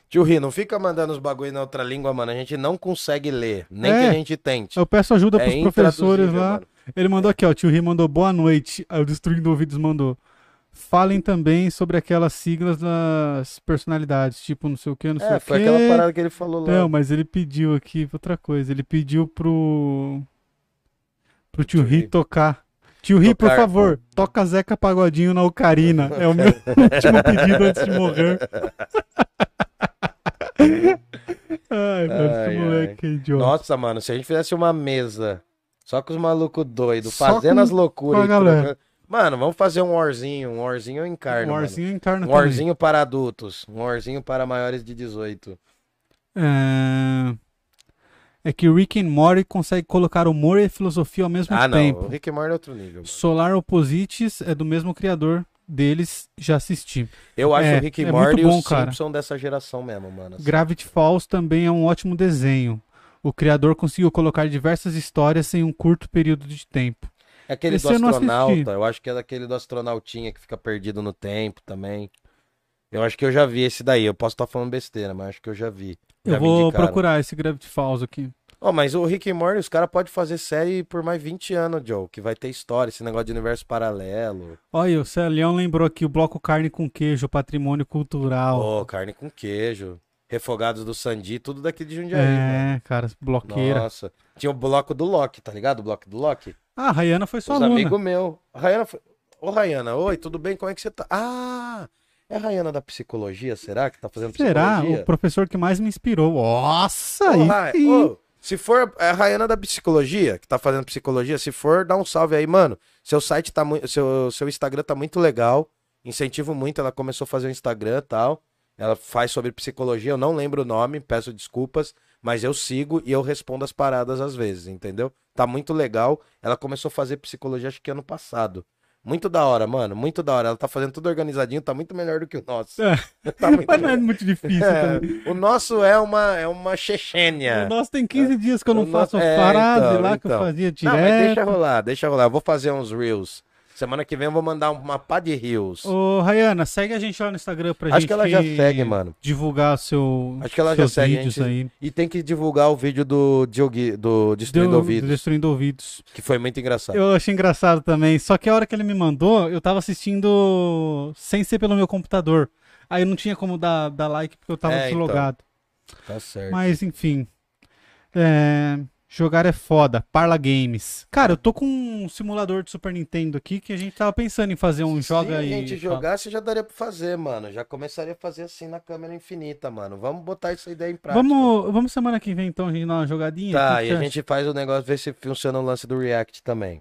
Speaker 2: Tio Ri, não fica mandando os bagulho na outra língua, mano. A gente não consegue ler. Nem
Speaker 1: É.
Speaker 2: que a gente tente.
Speaker 1: Eu peço ajuda
Speaker 2: É
Speaker 1: pros professores
Speaker 2: intraduzível,
Speaker 1: lá.
Speaker 2: mano.
Speaker 1: Ele mandou aqui, ó. O tio Ri mandou boa noite. Aí o Destruindo Ouvidos mandou. Falem também sobre aquelas siglas das personalidades, tipo não sei o que, não sei
Speaker 2: É,
Speaker 1: o
Speaker 2: foi
Speaker 1: quê.
Speaker 2: aquela parada que ele falou lá.
Speaker 1: Não, mas ele pediu aqui outra coisa. Ele pediu pro. pro tio
Speaker 2: Tio
Speaker 1: Ri tocar. Tio Ri, por favor,
Speaker 2: pô.
Speaker 1: toca Zeca Pagodinho na Ocarina. É o meu último pedido antes de morrer. Ai, mano,
Speaker 2: Ai,
Speaker 1: esse
Speaker 2: ai.
Speaker 1: moleque é idiota.
Speaker 2: Nossa, mano, se a gente fizesse uma mesa só com os malucos doidos, fazendo as loucuras. e
Speaker 1: galera.
Speaker 2: Mano, vamos fazer um warzinho. Um warzinho eu encarno.
Speaker 1: um
Speaker 2: mano.
Speaker 1: Warzinho encarna
Speaker 2: Um
Speaker 1: também.
Speaker 2: warzinho para adultos. Um warzinho para maiores de 18.
Speaker 1: É... é que Rick and Morty consegue colocar humor e filosofia ao mesmo
Speaker 2: Ah, não.
Speaker 1: tempo.
Speaker 2: O Rick and Morty é outro nível. Mano.
Speaker 1: Solar Opposites é do mesmo criador deles, já assisti.
Speaker 2: Eu acho
Speaker 1: É,
Speaker 2: o Rick and
Speaker 1: é
Speaker 2: Morty e
Speaker 1: bom,
Speaker 2: os
Speaker 1: cara.
Speaker 2: Simpson dessa geração mesmo, mano. assim.
Speaker 1: Gravity Falls também é um ótimo desenho. O criador conseguiu colocar diversas histórias em um curto período de tempo.
Speaker 2: É aquele
Speaker 1: Esse
Speaker 2: do
Speaker 1: eu
Speaker 2: astronauta. Eu acho que é daquele do astronautinha que fica perdido no tempo também. Eu acho que eu já vi esse daí. Eu posso estar falando besteira, mas acho que eu já vi. Já
Speaker 1: Eu vou procurar esse Gravity Falls aqui.
Speaker 2: Ó, mas o Rick and Morty, os caras podem fazer série por mais 20 anos, Joe. Que vai ter história, esse negócio de universo paralelo.
Speaker 1: Olha, o Celião lembrou aqui o bloco carne com queijo, patrimônio cultural.
Speaker 2: Ó, carne com queijo. Refogados do Sandi, tudo daqui de Jundiaí,
Speaker 1: é, cara, bloqueira.
Speaker 2: Nossa. Tinha o bloco do Loki, tá ligado? O bloco do Loki.
Speaker 1: Ah, a Rayana foi sua
Speaker 2: Os
Speaker 1: aluna.
Speaker 2: amigos meus. A Rayana foi... Ô, Rayana, oi, tudo bem? Como é que você tá? Ah, é a Rayana da psicologia, será? Que tá fazendo
Speaker 1: Será?
Speaker 2: psicologia?
Speaker 1: O professor que mais me inspirou. Nossa,
Speaker 2: Ô, Ray- ô, se for é a Rayana da psicologia, que tá fazendo psicologia, se for, dá um salve aí, mano. Seu site tá muito. Seu, seu Instagram tá muito legal. Incentivo muito. Ela começou a fazer o Instagram e tal. Ela faz sobre psicologia. Eu não lembro o nome, peço desculpas. Mas eu sigo e eu respondo as paradas às vezes, entendeu? Tá muito legal. Ela começou a fazer psicologia, acho que ano passado. Muito da hora, mano. Muito da hora. Ela tá fazendo tudo organizadinho, tá muito melhor do que o nosso.
Speaker 1: É.
Speaker 2: Tá muito
Speaker 1: Mas não é muito difícil
Speaker 2: É, o nosso é uma, é uma Chechênia.
Speaker 1: O nosso tem 15 dias que eu não
Speaker 2: O
Speaker 1: faço
Speaker 2: nosso- é,
Speaker 1: frase
Speaker 2: então,
Speaker 1: lá que eu
Speaker 2: então.
Speaker 1: fazia
Speaker 2: Não, mas deixa
Speaker 1: direto.
Speaker 2: rolar, deixa rolar. Eu vou fazer uns reels. Semana que vem eu vou mandar uma pá de reels.
Speaker 1: Ô, Rayana, segue a gente lá no Instagram pra
Speaker 2: Acho
Speaker 1: gente
Speaker 2: que ela já segue, mano.
Speaker 1: divulgar seu,
Speaker 2: Acho que ela já segue,
Speaker 1: vídeos
Speaker 2: gente-
Speaker 1: aí.
Speaker 2: E tem que divulgar o vídeo do, Diogo, do Destruindo
Speaker 1: Deu-
Speaker 2: Ouvidos,
Speaker 1: Destruindo ouvidos.
Speaker 2: que foi muito engraçado.
Speaker 1: Eu achei engraçado também. Só que a hora que ele me mandou, eu tava assistindo sem ser pelo meu computador. Aí eu não tinha como dar, dar like porque eu tava
Speaker 2: É, então.
Speaker 1: deslogado.
Speaker 2: Tá certo.
Speaker 1: Mas enfim. É, Jogar é foda. Parla Games. Cara, eu tô com um simulador de Super Nintendo aqui que a gente tava pensando em fazer um joga
Speaker 2: Se a
Speaker 1: e.
Speaker 2: gente
Speaker 1: fala.
Speaker 2: jogasse, já daria pra fazer, mano. Já começaria a fazer assim na câmera infinita, mano. Vamos botar essa ideia em prática.
Speaker 1: Vamos, vamos semana que vem então a gente dar uma jogadinha?
Speaker 2: Tá, e a gente faz o negócio, ver se funciona o lance do React também.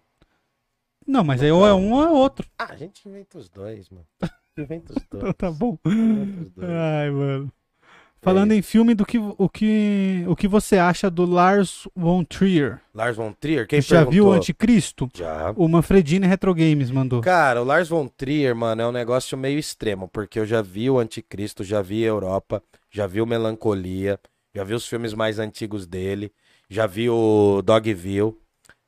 Speaker 1: Não, mas aí ou é um ou é outro.
Speaker 2: Ah, a gente inventa os dois, mano. Inventa os
Speaker 1: Então
Speaker 2: dois.
Speaker 1: tá bom.
Speaker 2: Inventa os dois.
Speaker 1: Ai, mano. Falando em filme, do que, o, que, o que você acha do Lars von Trier?
Speaker 2: Lars von Trier, quem
Speaker 1: Já viu o
Speaker 2: perguntou?
Speaker 1: Anticristo?
Speaker 2: Já.
Speaker 1: O Manfredini Retro Games mandou.
Speaker 2: Cara, o Lars von Trier, mano, é um negócio meio extremo, porque eu já vi o Anticristo, já vi a Europa, já vi o Melancolia, já vi os filmes mais antigos dele, já vi o Dogville.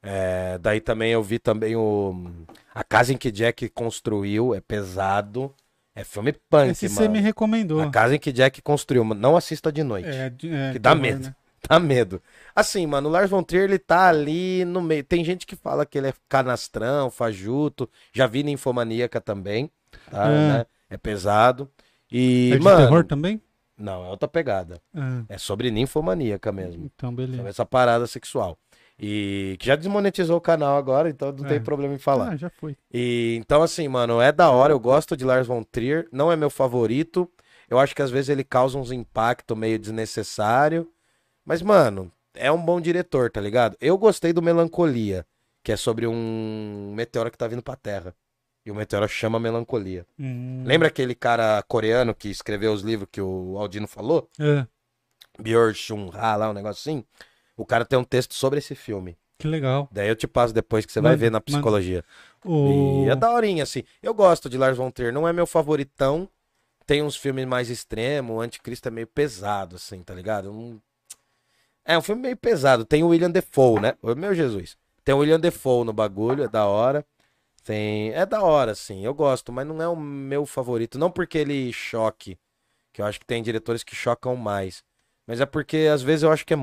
Speaker 2: É, daí também eu vi também o. A casa em que Jack construiu é pesado. É filme punk,
Speaker 1: Esse você
Speaker 2: mano.
Speaker 1: me recomendou.
Speaker 2: A casa em que Jack construiu. Não assista de noite.
Speaker 1: É, é,
Speaker 2: que dá
Speaker 1: terror,
Speaker 2: medo.
Speaker 1: né?
Speaker 2: Dá medo. Assim, mano, o Lars von Trier, ele tá ali no meio. Tem gente que fala que ele é canastrão, fajuto. Já vi Ninfomaníaca também, tá?
Speaker 1: É.
Speaker 2: né? É pesado. E,
Speaker 1: É de
Speaker 2: mano...
Speaker 1: terror também?
Speaker 2: Não, é outra pegada.
Speaker 1: Ah,
Speaker 2: É sobre ninfomaníaca mesmo.
Speaker 1: então, beleza.
Speaker 2: Sobre essa parada sexual. E que já desmonetizou o canal agora, então não
Speaker 1: É.
Speaker 2: tem problema em falar.
Speaker 1: Ah, já foi.
Speaker 2: E então, assim, mano, é da hora, eu gosto de Lars von Trier, não é meu favorito. Eu acho que às vezes ele causa uns impactos meio desnecessário. Mas, mano, é um bom diretor, tá ligado? Eu gostei do Melancolia, que é sobre um meteoro que tá vindo pra Terra. E o meteoro chama Melancolia.
Speaker 1: Hum.
Speaker 2: Lembra aquele cara coreano que escreveu os livros que o Aldino falou?
Speaker 1: É,
Speaker 2: Björn Shun-ha, lá, um negócio assim? O cara tem um texto sobre esse filme.
Speaker 1: que legal.
Speaker 2: Daí eu te passo depois que você vai ver na psicologia.
Speaker 1: O...
Speaker 2: E é daorinha, assim. Eu gosto de Lars von Trier, não é meu favoritão. Tem uns filmes mais extremos, o Anticristo é meio pesado, assim, tá ligado? Não- É um filme meio pesado. Tem o William Defoe, né? Meu Jesus. Tem o William Defoe no bagulho, é da hora. Tem... É da hora, assim, eu gosto, mas não é o meu favorito. Não porque ele choque, que eu acho que tem diretores que chocam mais. Mas é porque, às vezes, eu acho que é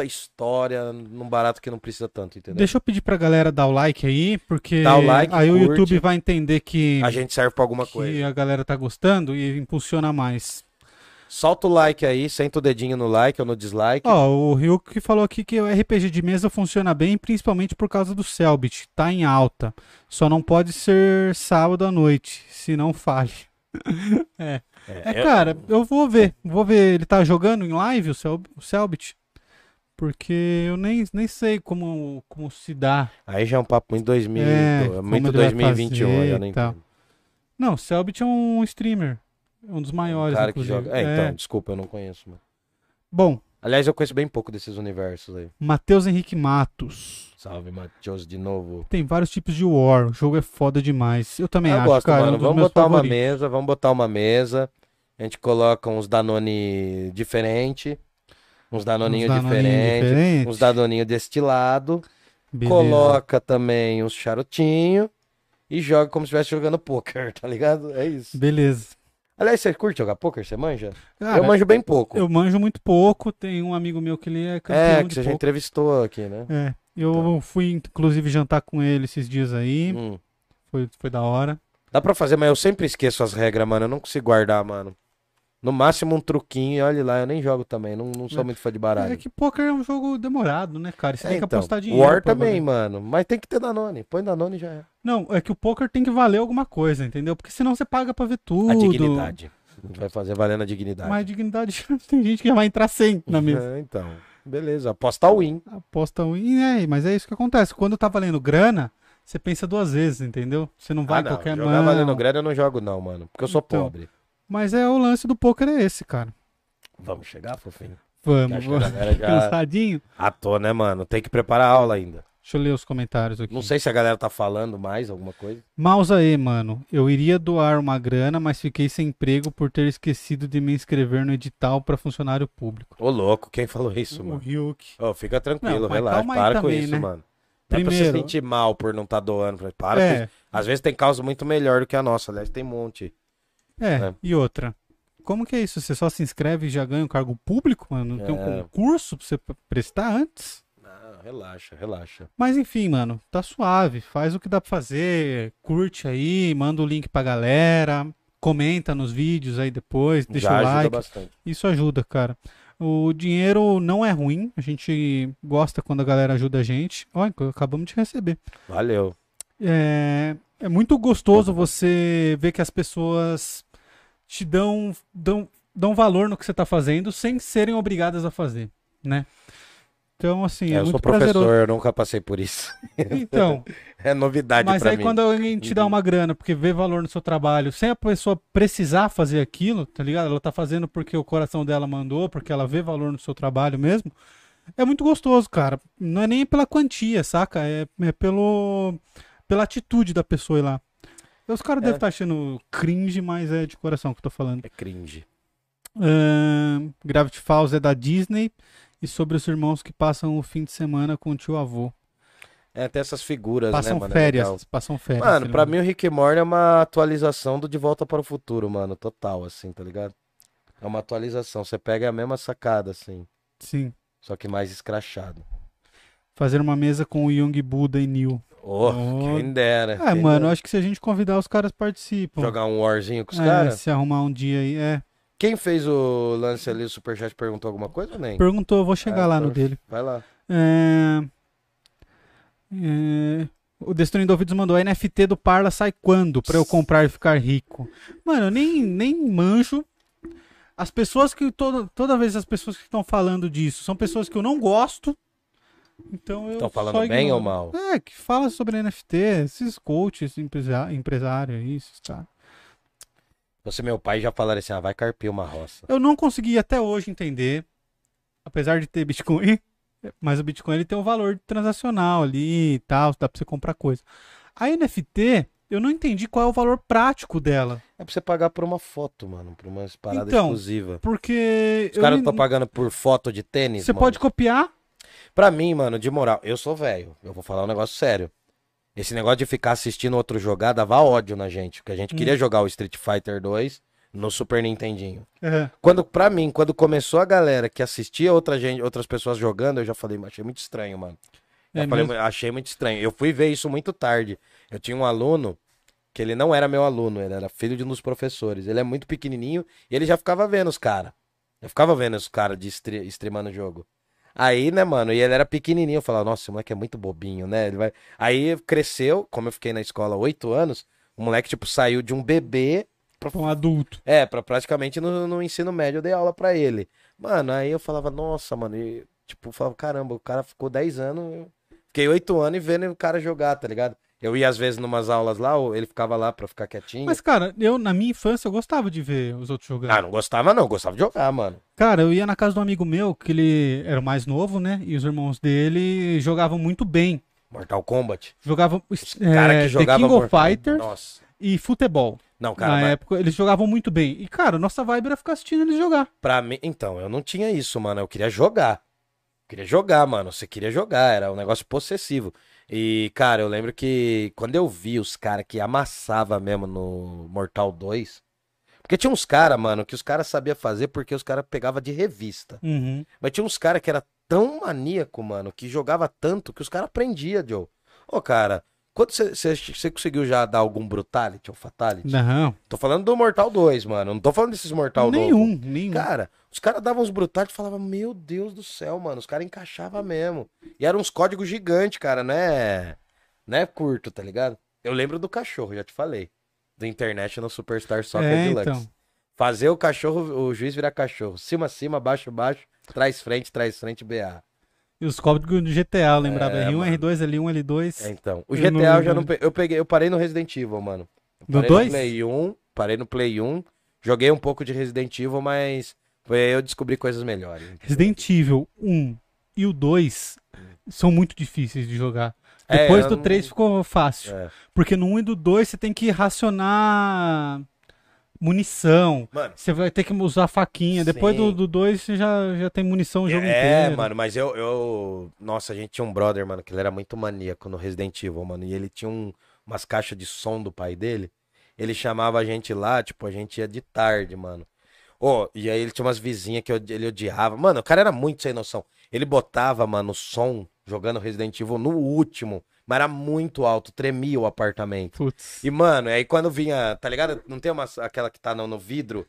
Speaker 2: muita história num barato que não precisa tanto, entendeu?
Speaker 1: Deixa eu pedir pra galera dar o like aí, porque
Speaker 2: Dá o like,
Speaker 1: aí o
Speaker 2: curte.
Speaker 1: YouTube vai entender que,
Speaker 2: A gente serve pra alguma
Speaker 1: que
Speaker 2: coisa.
Speaker 1: a galera tá gostando e impulsiona mais.
Speaker 2: Solta o like aí, senta o dedinho no like ou no dislike.
Speaker 1: Ó, o Ryuk falou aqui que o RPG de mesa funciona bem, principalmente por causa do Selbit. Tá em alta. Só não pode ser sábado à noite, senão fale. é. É,
Speaker 2: eu-
Speaker 1: cara, eu vou ver. Vou ver. Ele tá jogando em live o, Sel o Selbit? Porque eu nem, nem sei como, como se dá.
Speaker 2: Aí já é um papo muito 2000,
Speaker 1: É,
Speaker 2: muito
Speaker 1: como ele vai
Speaker 2: 2021,
Speaker 1: fazer
Speaker 2: eu nem
Speaker 1: tal. Não, Selbit é um streamer. É um dos
Speaker 2: Um
Speaker 1: maiores,
Speaker 2: cara que
Speaker 1: inclusive.
Speaker 2: joga. É, então, desculpa, eu não conheço, mano.
Speaker 1: Bom,
Speaker 2: Aliás, eu conheço bem pouco desses universos aí.
Speaker 1: Matheus Henrique Matos.
Speaker 2: Salve, Matheus, de novo.
Speaker 1: Tem vários tipos de War. O jogo é foda demais. Eu também
Speaker 2: eu
Speaker 1: acho,
Speaker 2: gosto,
Speaker 1: cara. é um
Speaker 2: mano.
Speaker 1: dos
Speaker 2: vamos botar uma
Speaker 1: favoritos.
Speaker 2: mesa, vamos botar uma mesa. A gente coloca uns Danone diferente, uns Danoninho
Speaker 1: Uns Danoninho
Speaker 2: diferente, uns Danoninho destilado.
Speaker 1: Beleza.
Speaker 2: Coloca também uns charutinho e joga como se estivesse jogando poker, tá ligado? É isso.
Speaker 1: Beleza.
Speaker 2: Aliás, você curte jogar poker? Você manja?
Speaker 1: Cara,
Speaker 2: eu manjo bem pouco.
Speaker 1: eu manjo muito pouco. Tem um amigo meu que ele é campeão
Speaker 2: é, que você já entrevistou aqui, né?
Speaker 1: É. Eu fui, inclusive, jantar com ele esses dias aí.
Speaker 2: Hum.
Speaker 1: Foi, foi da hora.
Speaker 2: Dá pra fazer, mas eu sempre esqueço as regras, mano. Eu não consigo guardar, mano. No máximo um truquinho, e olha lá, eu nem jogo também. Não, não sou
Speaker 1: É.
Speaker 2: muito fã de baralho.
Speaker 1: É que poker é um jogo demorado, né, cara? Você
Speaker 2: É,
Speaker 1: tem que
Speaker 2: então,
Speaker 1: apostar dinheiro.
Speaker 2: War também, mano. Mas tem que ter Danone. Põe Danone e já é.
Speaker 1: Não, é que o poker tem que valer alguma coisa, entendeu? Porque senão você paga pra ver tudo.
Speaker 2: A dignidade. Vai fazer valendo a dignidade.
Speaker 1: Mas a dignidade, tem gente que já vai entrar sem na mesa.
Speaker 2: É, então. Beleza. Aposta win.
Speaker 1: Aposta. E é, mas é isso que acontece. Quando tá valendo grana, você pensa duas vezes, entendeu? Você não vai
Speaker 2: ah, não.
Speaker 1: qualquer
Speaker 2: Jogar
Speaker 1: mão.
Speaker 2: valendo grana eu não jogo, não, mano. Porque eu sou
Speaker 1: Então.
Speaker 2: pobre.
Speaker 1: Mas é o lance do poker é esse, cara.
Speaker 2: Vamos chegar, fofinho?
Speaker 1: Vamos,
Speaker 2: Acho
Speaker 1: vamos.
Speaker 2: já-
Speaker 1: Cansadinho?
Speaker 2: Ah, tô, né, mano? Tem que preparar a aula ainda.
Speaker 1: Deixa eu ler os comentários aqui.
Speaker 2: Não sei se a galera tá falando mais alguma coisa.
Speaker 1: Mouse aí, mano. Eu iria doar uma grana, mas fiquei sem emprego por ter esquecido de me inscrever no edital pra funcionário público.
Speaker 2: Ô, louco, quem falou isso,
Speaker 1: o
Speaker 2: mano?
Speaker 1: Ryuk.
Speaker 2: Ô, fica tranquilo,
Speaker 1: Não,
Speaker 2: relaxa. Para com
Speaker 1: também,
Speaker 2: isso,
Speaker 1: né?
Speaker 2: mano. Não é pra
Speaker 1: Primeiro-
Speaker 2: você sentir mal por não estar doando. Para com
Speaker 1: É,
Speaker 2: isso. Às vezes tem causa muito melhor do que a nossa. Aliás, tem um monte.
Speaker 1: É,
Speaker 2: É.
Speaker 1: e outra. Como que é isso? Você só se inscreve e já ganha um cargo público, mano? Não tem um
Speaker 2: É.
Speaker 1: concurso pra você prestar antes?
Speaker 2: Não, relaxa, relaxa.
Speaker 1: Mas enfim, mano, tá suave. Faz o que dá pra fazer. Curte aí, manda o link pra galera. Comenta nos vídeos aí depois, deixa
Speaker 2: Já
Speaker 1: o
Speaker 2: ajuda
Speaker 1: like.
Speaker 2: bastante.
Speaker 1: Isso ajuda, cara. O dinheiro não é ruim. A gente gosta quando a galera ajuda a gente. Olha, acabamos de receber.
Speaker 2: Valeu.
Speaker 1: É, é muito gostoso você ver que as pessoas te dão, dão, dão valor no que você tá fazendo sem serem obrigadas a fazer, né? Então, assim,
Speaker 2: É,
Speaker 1: é,
Speaker 2: eu sou professor,
Speaker 1: prazeroso.
Speaker 2: eu nunca passei por isso.
Speaker 1: Então,
Speaker 2: É novidade
Speaker 1: mas aí
Speaker 2: mim.
Speaker 1: quando alguém te dá uma grana porque vê valor no seu trabalho, sem a pessoa precisar fazer aquilo, tá ligado? Ela tá fazendo porque o coração dela mandou, porque ela vê valor no seu trabalho mesmo. É muito gostoso, cara. Não é nem pela quantia, saca? É, é pelo pela atitude da pessoa ir lá. Os caras
Speaker 2: É.
Speaker 1: devem estar achando cringe, mas é de coração que eu tô falando.
Speaker 2: É cringe.
Speaker 1: Ahn, Gravity Falls é da Disney e sobre os irmãos que passam o fim de semana com o tio avô.
Speaker 2: É, tem essas figuras,
Speaker 1: Passam
Speaker 2: né, mano? É
Speaker 1: férias,
Speaker 2: legal.
Speaker 1: passam férias.
Speaker 2: Mano, pra mim o Rick and Morty é uma atualização do De Volta para o Futuro, mano. Total, assim, tá ligado? É uma atualização. Você pega a mesma sacada, assim.
Speaker 1: Sim.
Speaker 2: Só que mais escrachado.
Speaker 1: Fazer uma mesa com o Young Buda e Neil.
Speaker 2: Oh,
Speaker 1: Oh.
Speaker 2: quem dera.
Speaker 1: É,
Speaker 2: quem
Speaker 1: mano,
Speaker 2: dera.
Speaker 1: acho que se a gente convidar, os caras participam.
Speaker 2: Jogar um warzinho com os
Speaker 1: É,
Speaker 2: caras.
Speaker 1: se arrumar um dia aí. É.
Speaker 2: Quem fez o lance ali, o Superchat, perguntou alguma coisa ou nem?
Speaker 1: Perguntou, vou chegar
Speaker 2: Ah,
Speaker 1: lá no
Speaker 2: então-
Speaker 1: dele.
Speaker 2: Vai lá.
Speaker 1: É... É... O Destruindo Ouvidos mandou: a NFT do Parla sai quando pra eu comprar e ficar rico? Mano, eu nem, nem manjo. As pessoas que. Toda, toda vez as pessoas que estão falando disso são pessoas que eu não gosto. Então eu.
Speaker 2: Estão falando bem
Speaker 1: ignoro.
Speaker 2: ou mal?
Speaker 1: É, que fala sobre NFT, esses coaches, empresário aí, esses caras.
Speaker 2: Você meu pai já falaram assim, ah, vai carpir uma roça.
Speaker 1: Eu não consegui até hoje entender, apesar de ter Bitcoin, mas o Bitcoin ele tem um valor transacional ali e tal, dá pra você comprar coisa. A NFT, eu não entendi qual é o valor prático dela,
Speaker 2: É pra você pagar por uma foto, mano. Por uma parada
Speaker 1: Então,
Speaker 2: exclusiva.
Speaker 1: porque
Speaker 2: Os caras
Speaker 1: não-
Speaker 2: estão pagando por foto de tênis,
Speaker 1: você
Speaker 2: mano.
Speaker 1: pode copiar,
Speaker 2: Pra mim, mano, de moral, eu sou velho. Eu vou falar um negócio sério. Esse negócio de ficar assistindo outro jogar dava ódio na gente. Porque a gente
Speaker 1: Hum.
Speaker 2: queria jogar o Street Fighter 2 no Super Nintendinho.
Speaker 1: É,
Speaker 2: Quando, pra mim, quando começou a galera que assistia outra gente, outras pessoas jogando, eu já falei, achei muito estranho, mano.
Speaker 1: é
Speaker 2: Eu falei, achei muito estranho. Eu fui ver isso muito tarde. Eu tinha um aluno que ele não era meu aluno, ele era filho de um dos professores. Ele é muito pequenininho e ele já ficava vendo os caras. Eu ficava vendo os caras de stre streamando o jogo. Aí, né, mano, e ele era pequenininho, eu falava, nossa, esse moleque é muito bobinho, né? Ele vai... Aí cresceu, como eu fiquei na escola oito anos, o moleque, tipo, saiu de um bebê
Speaker 1: pra um adulto.
Speaker 2: é, pra praticamente no, no ensino médio eu dei aula pra ele. Mano, aí eu falava, nossa, mano, e, tipo, eu falava, caramba, o cara ficou 10 anos, eu fiquei 8 anos e vendo o cara jogar, tá ligado? Eu ia às vezes numas aulas lá, ou ele ficava lá pra ficar quietinho.
Speaker 1: Mas, cara, eu na minha infância eu gostava de ver os outros jogando.
Speaker 2: Ah, não gostava não, gostava de jogar, mano.
Speaker 1: Cara, eu ia na casa de um amigo meu, que ele era o mais novo, né? E os irmãos dele jogavam muito bem.
Speaker 2: Mortal Kombat.
Speaker 1: Jogavam
Speaker 2: Os cara
Speaker 1: é,
Speaker 2: que jogava
Speaker 1: The King of
Speaker 2: Mortal-
Speaker 1: Fighters
Speaker 2: Nossa.
Speaker 1: e futebol.
Speaker 2: Não, cara,
Speaker 1: Na
Speaker 2: mas
Speaker 1: época eles jogavam muito bem. E, cara, nossa vibe era ficar assistindo eles jogar.
Speaker 2: pra mim, então, eu não tinha isso, mano, eu queria jogar. Queria jogar, mano, você queria jogar, era um negócio possessivo. E, cara, eu lembro que quando eu vi os caras que amassava mesmo no Mortal 2, porque tinha uns caras, mano, que os caras sabiam fazer porque os caras pegavam de revista.
Speaker 1: Uhum.
Speaker 2: Mas tinha uns caras que era tão maníaco, mano, que jogava tanto que os caras aprendiam, Joe. Ô, cara, quando você- conseguiu já dar algum Brutality ou Fatality?
Speaker 1: Não,
Speaker 2: Tô falando do Mortal 2, mano, não tô falando desses Mortal
Speaker 1: nenhum,
Speaker 2: novo.
Speaker 1: nenhum.
Speaker 2: Cara, os caras davam uns brutais e falavam, meu Deus do céu, mano, os caras encaixavam mesmo. E eram uns códigos gigantes, cara, né? Não é curto, tá ligado? Eu lembro do cachorro, já te falei. Do International Superstar Soccer
Speaker 1: É,
Speaker 2: Deluxe.
Speaker 1: então.
Speaker 2: Fazer o cachorro, o juiz virar cachorro. Cima, cima, baixo, baixo, trás, frente, trás, frente, BA.
Speaker 1: E os códigos do GTA, eu lembrava.
Speaker 2: É,
Speaker 1: R1,
Speaker 2: mano.
Speaker 1: R2, L1, L2.
Speaker 2: É, então. O
Speaker 1: Eu
Speaker 2: GTA
Speaker 1: não
Speaker 2: eu já não peguei. Eu peguei, eu parei no Resident Evil, mano. Eu
Speaker 1: No
Speaker 2: parei
Speaker 1: dois?
Speaker 2: No Play 1, parei no Play 1. Joguei um pouco de Resident Evil, mas eu descobri coisas melhores.
Speaker 1: Resident Evil 1 e o 2 são muito difíceis de jogar.
Speaker 2: É,
Speaker 1: Depois
Speaker 2: eu
Speaker 1: do
Speaker 2: não-
Speaker 1: 3 ficou fácil.
Speaker 2: É.
Speaker 1: Porque no 1 e do 2 você tem que racionar munição.
Speaker 2: Mano,
Speaker 1: Você vai ter que usar faquinha. Depois do
Speaker 2: Sim.
Speaker 1: do 2 você já, já tem munição o jogo
Speaker 2: é,
Speaker 1: inteiro.
Speaker 2: mano, mas eu, eu. Nossa, a gente tinha um brother, mano, que ele era muito maníaco no Resident Evil, mano. E ele tinha um- umas caixas de som do pai dele. Ele chamava a gente lá, tipo, a gente ia de tarde, mano. Ô, e aí ele tinha umas vizinhas que ele odiava. Mano, o cara era muito sem noção. Ele botava, mano, o som jogando Resident Evil no último, mas era muito alto, tremia o apartamento.
Speaker 1: Putz.
Speaker 2: E, mano, aí quando vinha, tá ligado? Não tem uma, aquela que tá no, no vidro?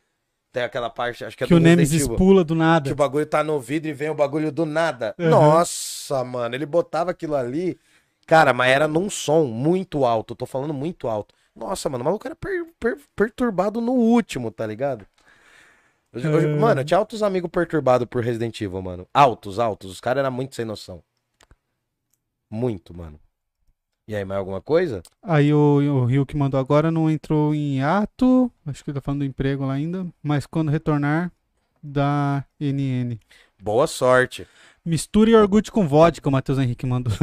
Speaker 2: Tem aquela parte, acho que é
Speaker 1: Que o Nemesis pula do
Speaker 2: Que
Speaker 1: nada.
Speaker 2: o bagulho tá no vidro e vem o bagulho do nada.
Speaker 1: Uhum.
Speaker 2: Nossa, mano, ele botava aquilo ali. Cara, mas era num som muito alto. Tô falando muito alto. Nossa, mano, o maluco era per- per- perturbado no último, tá ligado? Eu- eu-
Speaker 1: É.
Speaker 2: Mano, eu tinha altos amigos perturbados por Resident Evil, mano. Altos, altos. Os caras eram muito sem noção. Muito, mano. E aí, mais alguma coisa?
Speaker 1: Aí o, o Rio que mandou agora não entrou em ato. Acho que ele tá falando do emprego lá ainda. Mas quando retornar, da NN.
Speaker 2: Boa sorte.
Speaker 1: Misture iogurte com vodka, o Matheus Henrique mandou.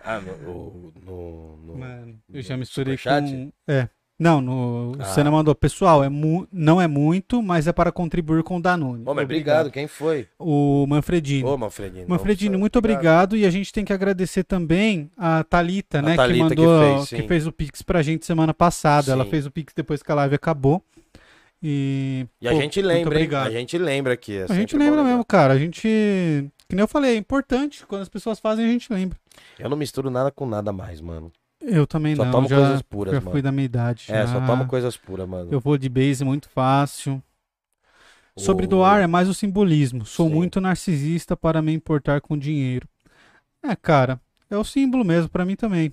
Speaker 2: Ah, no. no, no- no-
Speaker 1: Mano, eu
Speaker 2: no
Speaker 1: já misturei com. É. Não, no, o
Speaker 2: Ah.
Speaker 1: Senna mandou. Pessoal, é mu- não é muito, mas é para contribuir com o Danone.
Speaker 2: Ô, mas obrigado. Quem foi?
Speaker 1: O Manfredini.
Speaker 2: Ô, Manfredini.
Speaker 1: Manfredini,
Speaker 2: Nossa,
Speaker 1: muito obrigado. E a gente tem que agradecer também a Thalita,
Speaker 2: A
Speaker 1: né?
Speaker 2: Thalita
Speaker 1: que
Speaker 2: que
Speaker 1: mandou,
Speaker 2: fez, sim.
Speaker 1: que fez o Pix pra gente semana passada. Ela
Speaker 2: Sim.
Speaker 1: fez o Pix depois que a live acabou. E,
Speaker 2: E a
Speaker 1: pô,
Speaker 2: gente lembra, hein?
Speaker 1: obrigado.
Speaker 2: A gente lembra aqui. é
Speaker 1: A gente lembra mesmo, cara. A gente. Que nem eu falei, é importante. Quando as pessoas fazem, a gente lembra.
Speaker 2: Eu não misturo nada com nada mais, mano.
Speaker 1: Eu também
Speaker 2: Só
Speaker 1: não.
Speaker 2: tomo
Speaker 1: já,
Speaker 2: coisas puras,
Speaker 1: já
Speaker 2: mano.
Speaker 1: fui da minha idade.
Speaker 2: É,
Speaker 1: já.
Speaker 2: só tomo coisas puras, mano.
Speaker 1: Eu vou de base muito fácil. Sobre doar é mais o simbolismo. Sou
Speaker 2: Sim.
Speaker 1: muito narcisista para me importar com dinheiro. É, cara, é o símbolo mesmo pra mim também.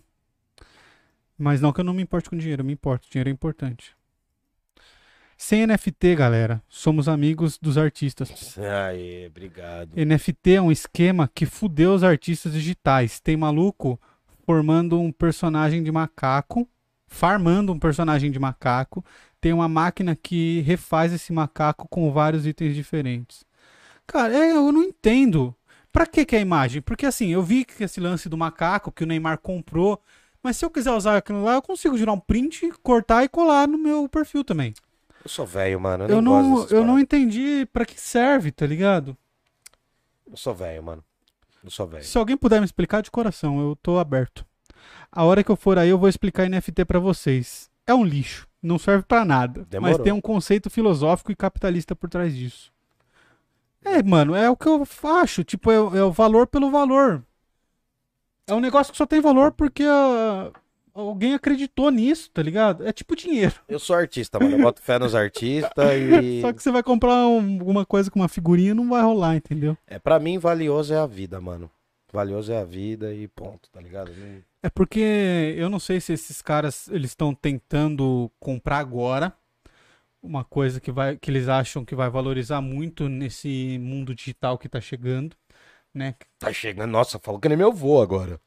Speaker 1: Mas não que eu não me importe com dinheiro, eu me importo. Dinheiro é importante. Sem NFT, galera, somos amigos dos artistas.
Speaker 2: Aê, obrigado.
Speaker 1: NFT é um esquema que fudeu os artistas digitais. Tem maluco formando um personagem de macaco, farmando um personagem de macaco. Tem uma máquina que refaz esse macaco com vários itens diferentes. Cara, é, eu não entendo. Pra que que é a imagem? Porque assim, eu vi que esse lance do macaco que o Neymar comprou, mas se eu quiser usar aquilo lá, eu consigo tirar um print, cortar e colar no meu perfil também.
Speaker 2: Eu sou velho, mano. Eu,
Speaker 1: Eu não, eu não entendi pra que serve, tá ligado?
Speaker 2: Eu sou velho, mano. Sou velho.
Speaker 1: Se alguém puder me explicar de coração, eu tô aberto. A hora que eu for aí, eu vou explicar NFT pra vocês. É um lixo, não serve pra nada,
Speaker 2: Demorou.
Speaker 1: mas tem um conceito filosófico e capitalista por trás disso. É, mano, é o que eu acho, tipo, é, é o valor pelo valor. É um negócio que só tem valor porque alguém acreditou nisso, tá ligado? É tipo dinheiro.
Speaker 2: Eu sou artista, mano. Eu boto fé nos artistas e.
Speaker 1: Só que você vai comprar um- alguma coisa com uma figurinha, não vai rolar, entendeu?
Speaker 2: É, pra mim, valioso é a vida, mano. Valioso é a vida e ponto, tá ligado?
Speaker 1: É porque eu não sei se esses caras eles estão tentando comprar agora uma coisa que vai que eles acham que vai valorizar muito nesse mundo digital que tá chegando, né?
Speaker 2: Tá chegando. Nossa, falou que nem meu avô agora.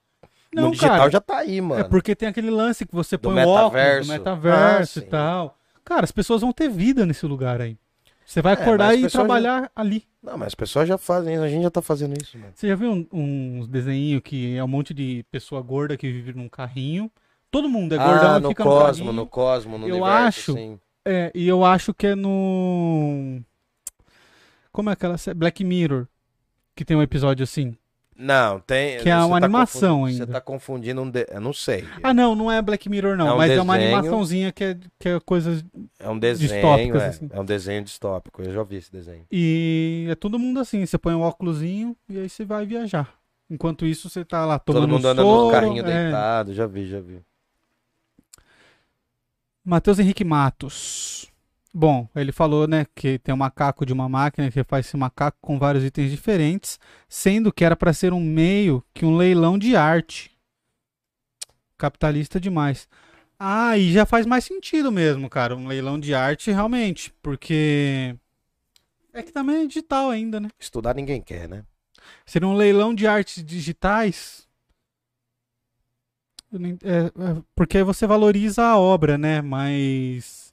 Speaker 2: O
Speaker 1: Não,
Speaker 2: mundo digital
Speaker 1: cara,
Speaker 2: já tá aí,
Speaker 1: é
Speaker 2: mano.
Speaker 1: porque tem aquele lance que você põe o óculos
Speaker 2: metaverso.
Speaker 1: do metaverso
Speaker 2: Ah,
Speaker 1: e tal. Cara, as pessoas vão ter vida nesse lugar aí. Você vai
Speaker 2: É,
Speaker 1: acordar
Speaker 2: as
Speaker 1: e trabalhar ali.
Speaker 2: Não, mas as pessoas já fazem isso. A gente já tá fazendo isso, mano.
Speaker 1: Você já viu um- uns desenhos que é um monte de pessoa gorda que vive num carrinho? Todo mundo é gordão
Speaker 2: ah, no
Speaker 1: fica
Speaker 2: Cosmo,
Speaker 1: no carrinho.
Speaker 2: no Cosmo, no
Speaker 1: Eu
Speaker 2: universo,
Speaker 1: acho-
Speaker 2: assim.
Speaker 1: É, e eu acho que é no. Como é aquela série? Black Mirror. Que tem um episódio assim.
Speaker 2: Não, tem.
Speaker 1: Que é
Speaker 2: você
Speaker 1: uma
Speaker 2: tá
Speaker 1: animação ainda.
Speaker 2: Você tá confundindo um. De... Eu não sei.
Speaker 1: Ah, não, não é Black Mirror, não.
Speaker 2: É um
Speaker 1: mas é uma
Speaker 2: desenho.
Speaker 1: animaçãozinha que é, que é coisa.
Speaker 2: É um desenho.
Speaker 1: distópicas,
Speaker 2: É,
Speaker 1: assim.
Speaker 2: é um desenho distópico. Eu já vi esse desenho.
Speaker 1: E é todo mundo assim. Você põe um óculosinho e aí você vai viajar. Enquanto isso, você tá lá tomando
Speaker 2: Todo mundo anda
Speaker 1: soro,
Speaker 2: no carrinho
Speaker 1: é.
Speaker 2: deitado. Já vi, já vi.
Speaker 1: Matheus Henrique Matos. Bom, ele falou, né, que tem um macaco de uma máquina que faz esse macaco com vários itens diferentes, sendo que era para ser um meio que um leilão de arte. Capitalista demais. Ah, e já faz mais sentido mesmo, cara, um leilão de arte realmente, porque é que também é digital ainda, né?
Speaker 2: Estudar ninguém quer, né?
Speaker 1: Seria um leilão de artes digitais. É, é, porque aí você valoriza a obra, né? Mas.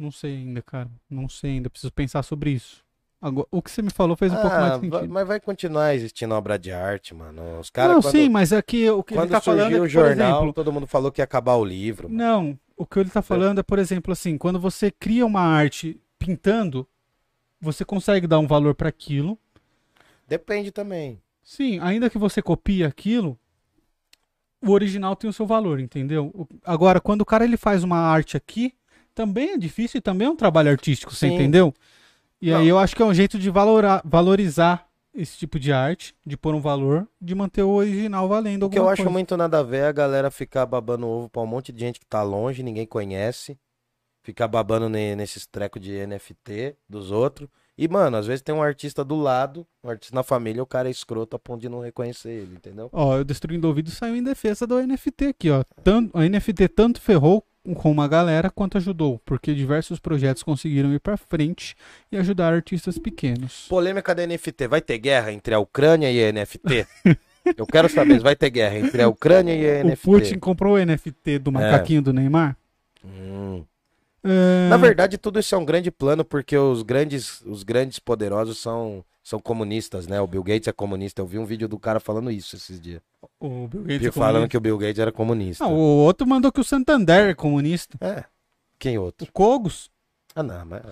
Speaker 1: Não sei ainda, cara. Não sei ainda. Preciso pensar sobre isso. Agora, o que você me falou fez um pouco mais
Speaker 2: Ah,
Speaker 1: de
Speaker 2: vai-
Speaker 1: sentido.
Speaker 2: mas vai continuar existindo obra de arte, mano. Os caras,
Speaker 1: não,
Speaker 2: quando,
Speaker 1: sim, mas é que o que ele
Speaker 2: quando
Speaker 1: tá falando é
Speaker 2: surgiu o jornal,
Speaker 1: exemplo,
Speaker 2: todo mundo falou que ia acabar o livro. mano.
Speaker 1: Não, o que ele tá falando é, por exemplo, assim, quando você cria uma arte pintando, você consegue dar um valor para aquilo.
Speaker 2: Depende também.
Speaker 1: Sim, ainda que você copie aquilo, o original tem o seu valor, entendeu? Agora, quando o cara ele faz uma arte aqui, também é difícil e também é um trabalho artístico, você
Speaker 2: Sim.
Speaker 1: entendeu? E aí
Speaker 2: Não.
Speaker 1: eu acho que é um jeito de valorar, valorizar esse tipo de arte, de pôr um valor, de manter o original valendo
Speaker 2: O que eu
Speaker 1: alguma
Speaker 2: acho
Speaker 1: coisa.
Speaker 2: muito nada a ver é a galera ficar babando ovo pra um monte de gente que tá longe, ninguém conhece. Ficar babando ne- nesses trecos de NFT dos outros. E, mano, às vezes tem um artista do lado, um artista na família, o cara é escroto a ponto de não reconhecer ele, entendeu?
Speaker 1: Ó, o Destruindo Ouvido saiu em defesa do NFT aqui, ó. Tanto, a NFT tanto ferrou com uma galera quanto ajudou, porque diversos projetos conseguiram ir pra frente e ajudar artistas pequenos.
Speaker 2: Polêmica da NFT. Vai ter guerra entre a Ucrânia e a NFT? Eu quero saber se vai ter guerra entre a Ucrânia e a
Speaker 1: o
Speaker 2: NFT.
Speaker 1: Putin comprou o NFT do macaquinho do Neymar?
Speaker 2: Hum.
Speaker 1: É,
Speaker 2: Na verdade, tudo isso é um grande plano, porque os grandes, os grandes poderosos são, são comunistas, né? O Bill Gates é comunista. Eu vi um vídeo do cara falando isso esses dias.
Speaker 1: O Bill Gates é
Speaker 2: falando
Speaker 1: comunista.
Speaker 2: que o Bill Gates era comunista.
Speaker 1: Não, o outro mandou que o Santander é comunista.
Speaker 2: É. Quem outro?
Speaker 1: O Cogos.
Speaker 2: Ah, não, mas.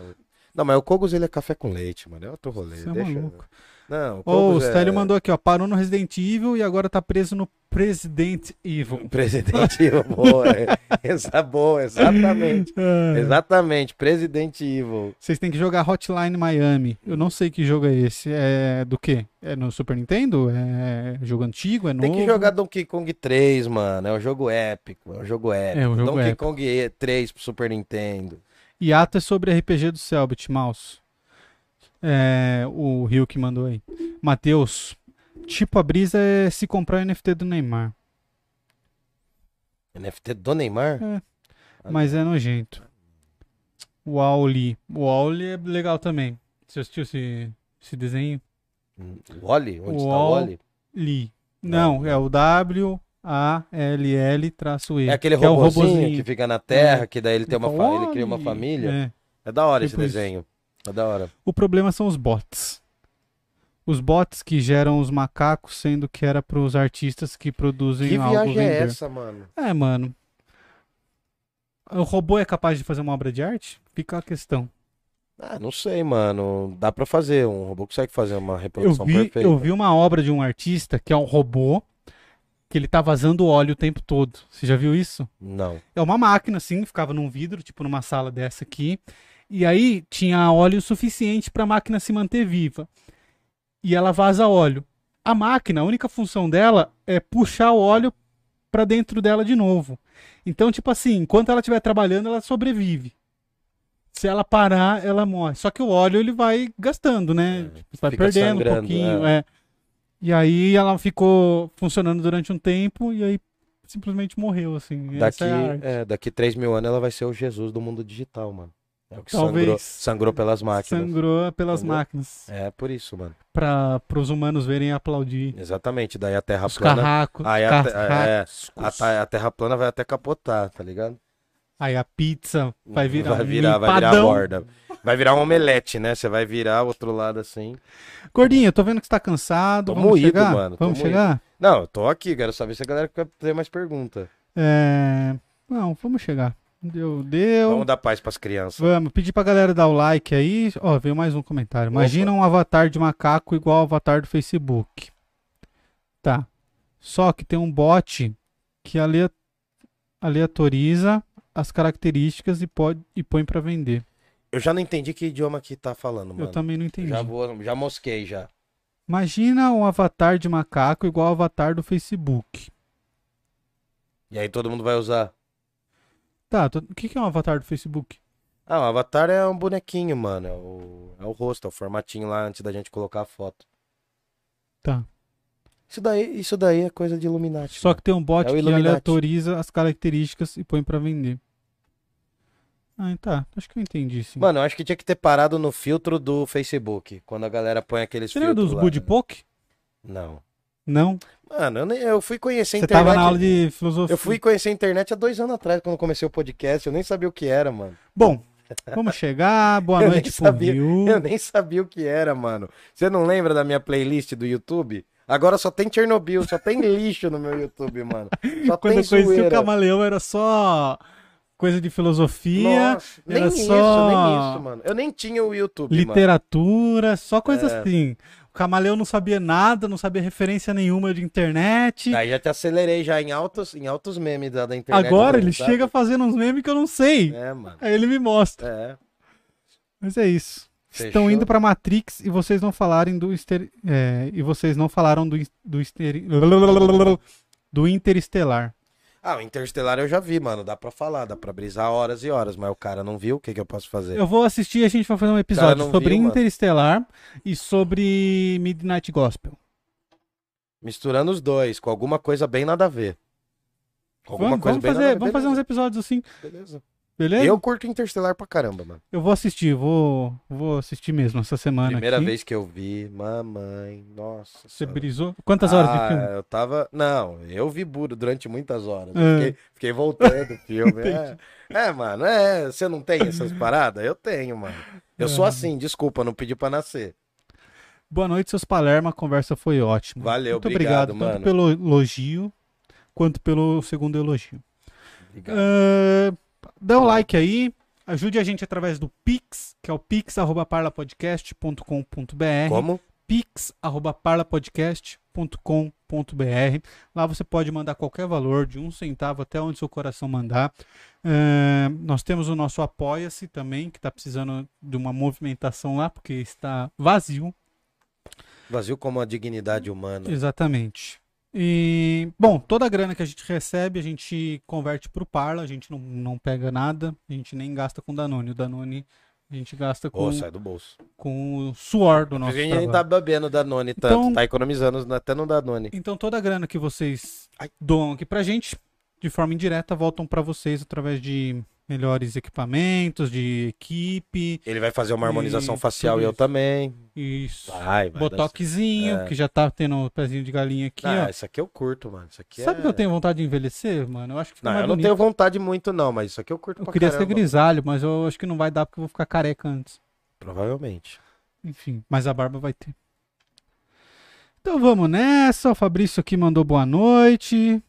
Speaker 2: Não, mas o Kogos ele é café com leite, mano. É outro rolê.
Speaker 1: Você é
Speaker 2: Deixa...
Speaker 1: maluco.
Speaker 2: Não, o
Speaker 1: Ô, o Stélio
Speaker 2: é...
Speaker 1: mandou aqui, ó. Parou no Resident Evil e agora tá preso no President Evil.
Speaker 2: Presidente Evil, boa. é. Essa boa, exatamente.
Speaker 1: É.
Speaker 2: Exatamente, Presidente Evil.
Speaker 1: Vocês têm que jogar Hotline Miami. Eu não sei que jogo é esse. É do quê? É no Super Nintendo? É jogo antigo? É novo?
Speaker 2: Tem que jogar Donkey Kong 3, mano. É um jogo épico. É um jogo épico.
Speaker 1: É um jogo
Speaker 2: Donkey
Speaker 1: épico.
Speaker 2: Kong 3 pro Super Nintendo.
Speaker 1: Yato é sobre RPG do Selbit, Mouse. É, o Rio que mandou aí. Matheus, tipo a brisa é se comprar o NFT do Neymar.
Speaker 2: NFT do Neymar?
Speaker 1: Mas é nojento. O Auli. O Auli é legal também. Você assistiu esse, esse desenho?
Speaker 2: O Wally? Onde
Speaker 1: O
Speaker 2: está o
Speaker 1: Wall-
Speaker 2: Wally?
Speaker 1: Li. Não, é o W-A-L-L-E.
Speaker 2: É aquele
Speaker 1: que é o
Speaker 2: robozinho,
Speaker 1: robozinho.
Speaker 2: que fica na terra,
Speaker 1: É.
Speaker 2: que daí ele tem uma
Speaker 1: Ele
Speaker 2: fa... ele cria uma família.
Speaker 1: É.
Speaker 2: É da hora esse desenho. É da hora.
Speaker 1: O problema são os bots. Os bots que geram os macacos, sendo que era para os artistas que produzem
Speaker 2: Que
Speaker 1: algo
Speaker 2: viagem
Speaker 1: vender.
Speaker 2: é essa, mano?
Speaker 1: É, mano. O robô é capaz de fazer uma obra de arte? Fica a questão.
Speaker 2: Ah, não sei, mano. Dá pra fazer. Um robô consegue fazer uma
Speaker 1: Eu
Speaker 2: reprodução
Speaker 1: vi,
Speaker 2: perfeita.
Speaker 1: eu vi uma obra de um artista que é um robô que ele tá vazando óleo o tempo todo. Você já viu isso?
Speaker 2: Não.
Speaker 1: É uma máquina, assim, ficava num vidro, tipo numa sala dessa aqui. E aí tinha óleo suficiente para a máquina se manter viva. E ela vaza óleo. A máquina, a única função dela é puxar o óleo para dentro dela de novo. Então, tipo assim, enquanto ela estiver trabalhando, ela sobrevive. Se ela parar, ela morre. Só que o óleo ele vai gastando, né?
Speaker 2: É,
Speaker 1: vai
Speaker 2: fica
Speaker 1: perdendo um pouquinho, é. E aí ela ficou funcionando durante um tempo e aí simplesmente morreu, assim.
Speaker 2: Daqui,
Speaker 1: é
Speaker 2: é, daqui 3 mil anos ela vai ser o Jesus do mundo digital, mano. É o que
Speaker 1: Talvez.
Speaker 2: sangrou, sangrou pelas máquinas.
Speaker 1: Sangrou pelas
Speaker 2: Entendeu?
Speaker 1: máquinas.
Speaker 2: É por isso, mano.
Speaker 1: Para os humanos verem aplaudir.
Speaker 2: Exatamente. Daí a Terra
Speaker 1: Os
Speaker 2: plana.
Speaker 1: carracos.
Speaker 2: Aí a, é, a, a Terra plana vai até capotar, tá ligado?
Speaker 1: Aí a pizza vai virar
Speaker 2: vai
Speaker 1: um
Speaker 2: virar, vai virar a borda. Vai virar um omelete, né? Você vai virar o outro lado assim.
Speaker 1: Gordinho, eu tô vendo que você tá cansado.
Speaker 2: Tô
Speaker 1: Vamos
Speaker 2: moído,
Speaker 1: chegar?
Speaker 2: mano,
Speaker 1: Vamos
Speaker 2: moído.
Speaker 1: chegar?
Speaker 2: Não, eu tô aqui, quero saber se a galera quer fazer mais pergunta.
Speaker 1: É... Não, vamos chegar. Deu, deu.
Speaker 2: Vamos dar paz pras crianças.
Speaker 1: Vamos, pedir pra galera dar o like aí. Ó, veio mais um comentário. Imagina um avatar de macaco igual ao avatar do Facebook. Tá. Só que tem um bot que alea- aleatoriza as características e, pode, e põe pra vender.
Speaker 2: Eu já não entendi que idioma que tá falando, mano.
Speaker 1: Eu também não entendi.
Speaker 2: Já vou, já mosquei já.
Speaker 1: Imagina um avatar de macaco igual ao avatar do Facebook.
Speaker 2: E aí todo mundo vai usar.
Speaker 1: Tá, tô- o que que é um avatar do Facebook?
Speaker 2: Ah, o avatar é um bonequinho, mano. É o, é o rosto, é o formatinho lá antes da gente colocar a foto.
Speaker 1: Tá.
Speaker 2: Isso daí, isso daí é coisa de Illuminati.
Speaker 1: Só
Speaker 2: mano.
Speaker 1: que tem um bot
Speaker 2: É
Speaker 1: que aleatoriza as características e põe pra vender. Ah, tá. Acho que eu entendi sim.
Speaker 2: Mano, eu acho que tinha que ter parado no filtro do Facebook. Quando a galera põe aqueles
Speaker 1: Você lembra
Speaker 2: filtros
Speaker 1: dos. Budipok?
Speaker 2: Não.
Speaker 1: Não.
Speaker 2: Mano, eu, nem- eu fui conhecer a
Speaker 1: Você
Speaker 2: internet.
Speaker 1: tava na aula de filosofia.
Speaker 2: Eu fui conhecer a internet há dois anos atrás, quando comecei o podcast. Eu nem sabia o que era, mano.
Speaker 1: Bom, vamos chegar. Boa
Speaker 2: Eu
Speaker 1: noite
Speaker 2: nem sabia.
Speaker 1: Rio.
Speaker 2: Eu nem sabia o que era, mano. Você não lembra da minha playlist do YouTube? Agora só tem Chernobyl, só tem lixo no meu YouTube, mano. Só
Speaker 1: Quando
Speaker 2: tem
Speaker 1: eu conheci o
Speaker 2: zoeira.
Speaker 1: Camaleão era só coisa de filosofia,
Speaker 2: Nossa, nem
Speaker 1: era
Speaker 2: isso,
Speaker 1: só
Speaker 2: nem isso, mano. Eu nem tinha o YouTube, mano.
Speaker 1: literatura, só coisa
Speaker 2: É.
Speaker 1: assim. O Camaleão não sabia nada, não sabia referência nenhuma de internet.
Speaker 2: Daí já te acelerei já em altos, em altos memes da, da internet.
Speaker 1: Agora ele
Speaker 2: sabe?
Speaker 1: chega fazendo uns memes que eu não sei.
Speaker 2: É, mano.
Speaker 1: Aí ele me mostra.
Speaker 2: É.
Speaker 1: Mas é isso. Estão
Speaker 2: Fechou?
Speaker 1: indo pra Matrix e vocês não falarem do Inter... é, e vocês não falaram do do, Inter... do Interestelar.
Speaker 2: Ah, o Interestelar eu já vi, mano. Dá pra falar, dá pra brisar horas e horas, mas o cara não viu, o que, que eu posso fazer?
Speaker 1: Eu vou assistir e a gente vai fazer um episódio sobre
Speaker 2: viu, mano.
Speaker 1: Interestelar e sobre Midnight Gospel.
Speaker 2: Misturando os dois, com alguma coisa bem nada a ver. Com alguma
Speaker 1: Vamos,
Speaker 2: coisa
Speaker 1: vamos
Speaker 2: bem
Speaker 1: fazer,
Speaker 2: nada a ver.
Speaker 1: vamos fazer uns episódios assim,
Speaker 2: beleza.
Speaker 1: Beleza?
Speaker 2: Eu curto Interestelar pra caramba, mano.
Speaker 1: Eu vou assistir, vou, vou assistir mesmo essa semana.
Speaker 2: Primeira
Speaker 1: aqui.
Speaker 2: vez que eu vi, mamãe, nossa.
Speaker 1: Você
Speaker 2: senhora.
Speaker 1: brisou? Quantas horas de
Speaker 2: Ah,
Speaker 1: filme?
Speaker 2: eu tava. Não, eu vi Buro durante muitas horas.
Speaker 1: Ah.
Speaker 2: Fiquei, fiquei voltando o filme. é. é, mano, é. Você não tem essas paradas? Eu tenho, mano. Eu sou
Speaker 1: Ah.
Speaker 2: assim, desculpa, não pedi pra nascer.
Speaker 1: Boa noite, seus Palermo. A conversa foi ótima.
Speaker 2: Valeu,
Speaker 1: Muito
Speaker 2: obrigado,
Speaker 1: obrigado, tanto pelo elogio quanto pelo segundo elogio.
Speaker 2: Obrigado.
Speaker 1: Ah, dá um like aí. Ajude a gente através do Pix, que é o pix.parlapodcast.com.br.
Speaker 2: Como?
Speaker 1: pix.parlapodcast.com.br. Lá você pode mandar qualquer valor, de um centavo até onde seu coração mandar. É, nós temos o nosso Apoia-se também, que está precisando de uma movimentação lá, porque está vazio.
Speaker 2: Vazio como a dignidade humana.
Speaker 1: Exatamente. E, bom, toda a grana que a gente recebe, a gente converte para o Parla, a gente não, não pega nada, a gente nem gasta com Danone. O Danone a gente gasta com,
Speaker 2: Ô, sai do bolso.
Speaker 1: com o suor do nosso
Speaker 2: a gente nem tá bebendo Danone tanto.
Speaker 1: Então-
Speaker 2: Tá economizando até no Danone.
Speaker 1: Então toda a grana que vocês doam aqui pra gente, de forma indireta, voltam pra vocês através de melhores equipamentos, de equipe,
Speaker 2: Ele vai fazer uma harmonização
Speaker 1: E
Speaker 2: facial e eu também.
Speaker 1: isso.
Speaker 2: Vai, vai.
Speaker 1: Botoxinho,
Speaker 2: É.
Speaker 1: que já tá tendo o pezinho de galinha aqui,
Speaker 2: Ah,
Speaker 1: ó.
Speaker 2: isso aqui eu curto, mano. Isso aqui
Speaker 1: Sabe
Speaker 2: é...
Speaker 1: que eu tenho vontade de envelhecer, mano? Eu acho que
Speaker 2: Não, eu não
Speaker 1: bonito.
Speaker 2: tenho vontade muito, não, mas isso aqui eu curto
Speaker 1: Eu
Speaker 2: pra
Speaker 1: queria ser
Speaker 2: caramba.
Speaker 1: grisalho, mas eu acho que não vai dar porque eu vou ficar careca antes.
Speaker 2: Provavelmente.
Speaker 1: Enfim, mas a barba vai ter. Então vamos nessa. O Fabrício aqui mandou boa noite.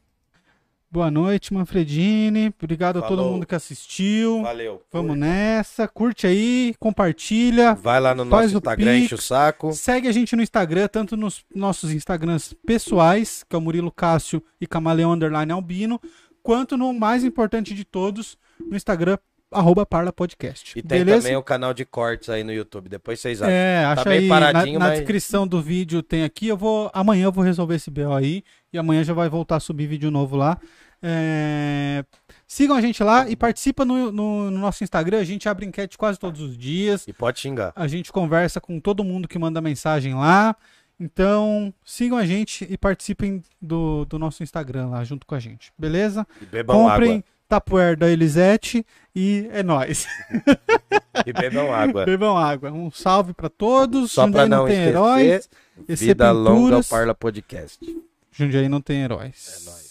Speaker 1: Boa noite, Manfredini. Obrigado a todo
Speaker 2: Falou.
Speaker 1: mundo que assistiu.
Speaker 2: Valeu.
Speaker 1: Vamos nessa. Curte aí, compartilha.
Speaker 2: Vai lá no nosso Instagram, enche o saco.
Speaker 1: Segue a gente no Instagram, tanto nos nossos Instagrams pessoais, que é o Murilo Cássio e Camaleão Underline Albino, quanto no mais importante de todos, no Instagram, arroba Parla Podcast.
Speaker 2: E tem
Speaker 1: Beleza?
Speaker 2: também o canal de cortes aí no YouTube. Depois vocês acham.
Speaker 1: É, acha
Speaker 2: bem
Speaker 1: aí na,
Speaker 2: paradinho,
Speaker 1: na
Speaker 2: mas-
Speaker 1: descrição do vídeo tem aqui. Eu vou amanhã eu vou resolver esse BO aí e amanhã já vai voltar a subir vídeo novo lá. É, sigam a gente lá e participa no, no- no nosso Instagram. A gente abre enquete quase todos os dias.
Speaker 2: E pode xingar.
Speaker 1: A gente conversa com todo mundo que manda mensagem lá. Então sigam a gente e participem do, do nosso Instagram lá junto com a gente. Beleza?
Speaker 2: E bebam
Speaker 1: Comprem
Speaker 2: água.
Speaker 1: Tupperware da Elisete e é nóis.
Speaker 2: E bebam água.
Speaker 1: Bebam água. Um salve pra todos.
Speaker 2: Só pra
Speaker 1: Jundiaí
Speaker 2: não
Speaker 1: tem
Speaker 2: esquecer,
Speaker 1: heróis.
Speaker 2: Vida longa ao. Parla Podcast.
Speaker 1: Jundiaí não tem heróis.
Speaker 2: É nóis.